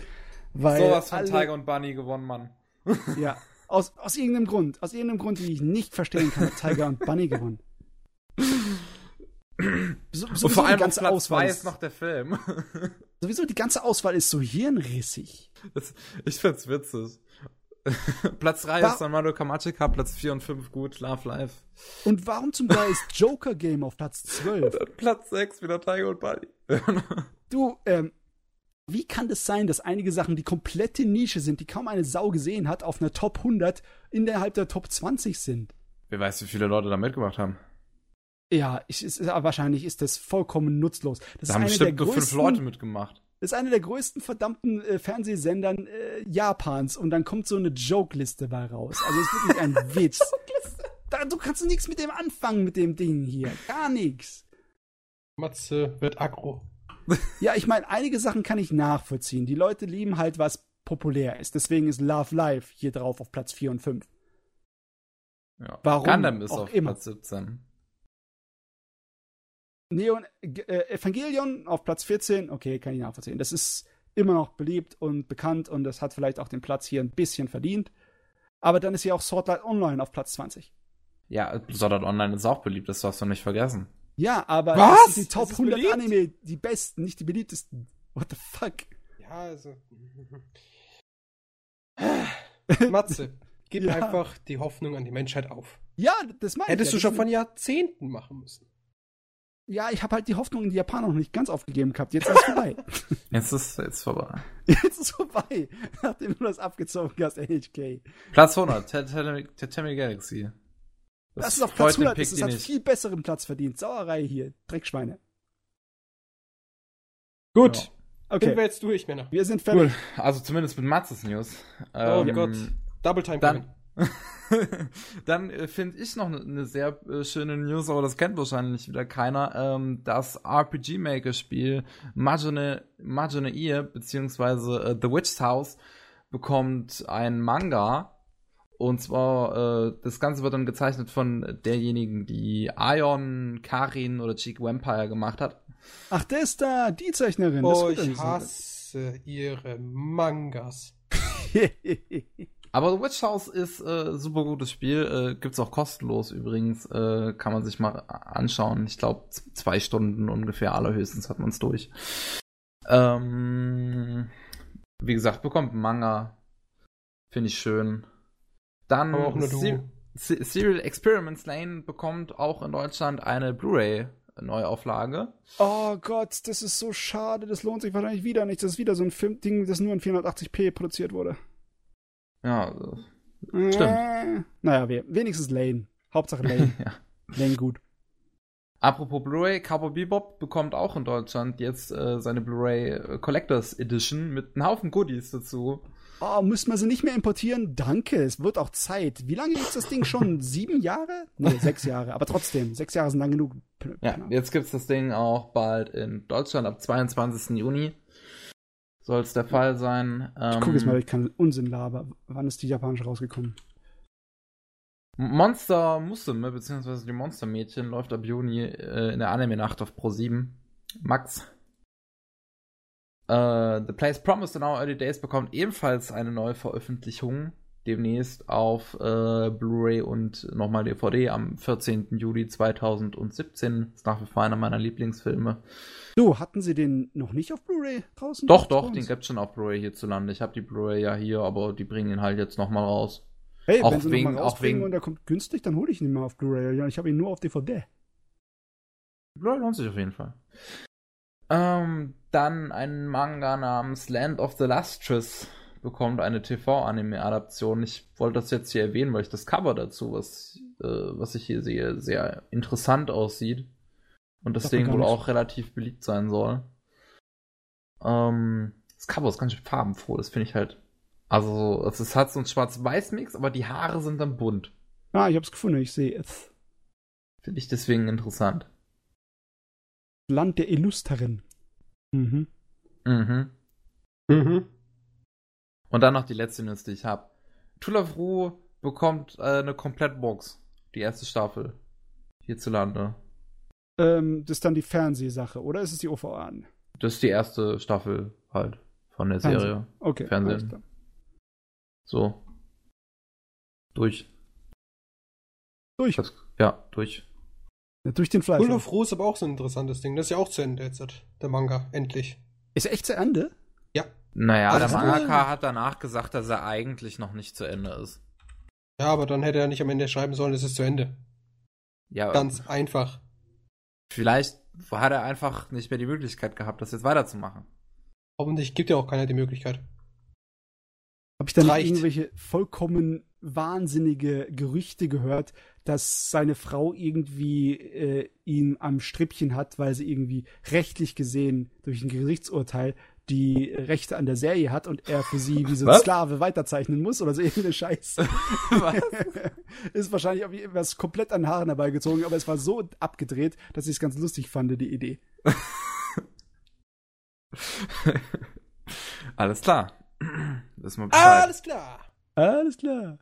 Weil
Sowas von
alle,
Tiger und Bunny gewonnen, Mann.
Ja, aus, aus irgendeinem Grund, aus irgendeinem Grund, den ich nicht verstehen kann, hat Tiger und Bunny gewonnen. So,
Und vor allem
die ganze Auswahl
2
ist,
ist noch der Film.
sowieso die ganze Auswahl ist so hirnrissig.
Das, ich find's witzig. Platz 3
Wa-
ist dann Mario Kamachika, Platz 4 und 5 gut, Love Life.
Und warum zum Geil ist Joker Game auf Platz 12?
Dann Platz 6 wieder Tiger und Bunny.
Du, ähm, wie kann das sein, dass einige Sachen, die komplette Nische sind, die kaum eine Sau gesehen hat, auf einer Top 100 innerhalb der Top 20 sind?
Wer weiß, wie viele Leute da mitgemacht haben.
Ja, ich, ist, wahrscheinlich ist das vollkommen nutzlos. Das
Da haben bestimmt nur fünf Leute mitgemacht.
Das ist einer der größten verdammten äh, Fernsehsendern äh, Japans und dann kommt so eine Joke-Liste bei raus. Also ist wirklich ein Witz. Da, du kannst nichts mit dem anfangen mit dem Ding hier. Gar nichts.
Matze wird aggro.
Ja, ich meine, einige Sachen kann ich nachvollziehen. Die Leute lieben halt, was populär ist. Deswegen ist Love Live hier drauf auf Platz 4 und 5.
Ja.
Warum
Gundam ist
auch
auf
immer.
Platz 17.
Neon äh, Evangelion auf Platz 14, okay, kann ich nachvollziehen. Das ist immer noch beliebt und bekannt und das hat vielleicht auch den Platz hier ein bisschen verdient. Aber dann ist hier auch Sword Art Online auf Platz 20.
Ja, Sword Art Online ist auch beliebt, das darfst du nicht vergessen.
Ja, aber
Was?
das sind die Top
Das ist
100
beliebt?
Anime, die besten, nicht die beliebtesten. What the fuck?
Ja, also. Matze, gib
Ja.
einfach die Hoffnung an die Menschheit auf.
Ja, das meine
Hättest
ich.
du
ja.
schon
Das
von Jahrzehnten machen müssen.
Ja, ich habe halt die Hoffnung in die Japaner noch nicht ganz aufgegeben gehabt. Jetzt ist es vorbei.
Jetzt ist jetzt vorbei.
Jetzt ist es vorbei, nachdem du das abgezogen hast, NHK.
Platz 100, Tatami Galaxy.
Das, ist auf Platz
freut den
100, das
Pick,
ist, hat viel besseren Platz verdient. Sauerei hier, Dreckschweine.
Gut,
Ja.
sind
Okay,
wir jetzt durch, Männer.
wir sind fertig.
Also zumindest mit Matzes News.
Oh
Ähm,
Gott. Double Time
Dann, dann äh, finde ich noch eine ne sehr äh, schöne News, aber das kennt wahrscheinlich wieder keiner. Ähm, das RPG Maker Spiel Majone, Majone Ear beziehungsweise äh, The Witch's House bekommt ein Manga. Und zwar, äh, das Ganze wird dann gezeichnet von derjenigen, die Ion, Karin oder Cheek Vampire gemacht hat.
Ach, der ist da, die Zeichnerin. Das
Oh, ich hasse ihre Mangas.
Aber The Witch House ist äh, super gutes Spiel. Äh, gibt's auch kostenlos übrigens. Äh, kann man sich mal anschauen. Ich glaube, zwei Stunden ungefähr allerhöchstens hat man's durch. Ähm, wie gesagt, bekommt Manga. Finde ich schön. Dann
auch.
Se Se Serial Experiments Lane bekommt auch in Deutschland eine Blu-ray Neuauflage.
oh Gott, das ist so schade. Das lohnt sich wahrscheinlich wieder nicht. Das ist wieder so ein Filmding, das nur in 480p produziert wurde.
Ja, äh,
Stimmt. Naja, wir, wenigstens Lane. Hauptsache Lane.
ja.
Lane gut.
Apropos Blu-ray, Cowboy Bebop bekommt auch in Deutschland jetzt äh, seine Blu-ray äh, Collectors Edition mit einem Haufen Goodies dazu.
Oh, müssen wir sie nicht mehr importieren? Danke, es wird auch Zeit. Wie lange gibt's das Ding schon? Sieben Jahre? Nee, sechs Jahre. Aber trotzdem, sechs Jahre sind lang genug.
Ja,
Genau.
jetzt gibt's das Ding auch bald in Deutschland ab 22. Juni. Soll es der Fall sein. Ähm,
Ich gucke jetzt mal, ob ich keinen Unsinn laber. Wann ist die japanische rausgekommen?
Monster Musume, beziehungsweise die Monstermädchen, läuft ab Juni äh, in der Anime-Nacht auf Pro 7. Max. Äh, The Place Promised in Our Early Days bekommt ebenfalls eine neue Veröffentlichung. Demnächst auf äh, Blu-ray und nochmal DVD am 14. Juli 2017. Ist nach wie vor einer meiner Lieblingsfilme.
Du, hatten sie den noch nicht auf Blu-ray draußen?
Doch, doch, den
uns?
gibt's schon auf Blu-ray hierzulande. Ich habe die Blu-ray ja hier, aber die bringen ihn halt jetzt nochmal raus.
Hey,
auch
wenn sie
wegen- auch wegen-
und der kommt günstig, dann hole ich ihn mal auf Blu-ray. Ja, ich habe ihn nur auf DVD.
Blu-ray lohnt sich auf jeden Fall. Ähm, dann ein Manga namens Land of the Lustrous bekommt eine TV-Anime-Adaption. Ich wollte das jetzt hier erwähnen, weil ich das Cover dazu, was, äh, was ich hier sehe, sehr interessant aussieht. Und deswegen wohl auch relativ beliebt sein soll. Ähm, das Cover ist ganz schön farbenfroh, das finde ich halt. Also, es hat so ein Schwarz-Weiß-Mix, aber die Haare sind dann bunt.
Ah, ich hab's gefunden, ich sehe es.
Finde ich deswegen interessant.
Land der Illustren.
Mhm. Mhm.
Mhm.
Und dann noch die letzte News, die ich habe. Tulafru bekommt äh, eine Komplettbox. Die erste Staffel. Hierzulande.
Ähm, das ist dann die Fernsehsache, oder ist es die OVA?
Das ist die erste Staffel halt von der
Fernsehen.
Serie.
Okay.
Fernsehen. So. Durch.
Durch.
Das, ja, durch.
Ja, durch den Fleisch.
Full of Rue ist aber auch so ein interessantes Ding. Das ist ja auch zu Ende jetzt, der Manga, endlich.
Ist er echt zu Ende?
Ja.
Naja,
Also
der Mangaka hat danach gesagt, dass er eigentlich noch nicht zu Ende ist.
Ja, aber dann hätte er nicht am Ende schreiben sollen, es ist zu Ende.
Ja,
Ganz einfach.
vielleicht hat er einfach nicht mehr die Möglichkeit gehabt, das jetzt weiterzumachen.
Hoffentlich gibt ja auch keiner die Möglichkeit.
Habe ich dann
Reicht.
irgendwelche vollkommen wahnsinnige Gerüchte gehört, dass seine Frau irgendwie äh, ihn am Strippchen hat, weil sie irgendwie rechtlich gesehen durch ein Gerichtsurteil die Rechte an der Serie hat und er für sie wie so ein
Was?
Sklave weiterzeichnen muss oder so irgendeine Scheiße. ist wahrscheinlich auch etwas komplett an den Haaren herbeigezogen, aber es war so abgedreht, dass ich es ganz lustig fand, die Idee.
Alles klar. Wir Bescheid.
Alles klar.
Alles klar.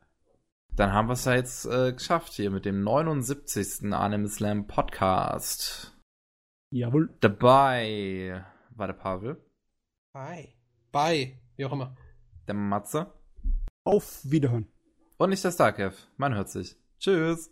Dann haben wir es ja jetzt äh, geschafft hier mit dem 79. Anime Slam Podcast.
Jawohl.
Dabei war der Pavel,
Bye. Bye. Wie auch immer.
der Matze
Auf Wiederhören.
und ich der Starkev. Man hört sich. Tschüss.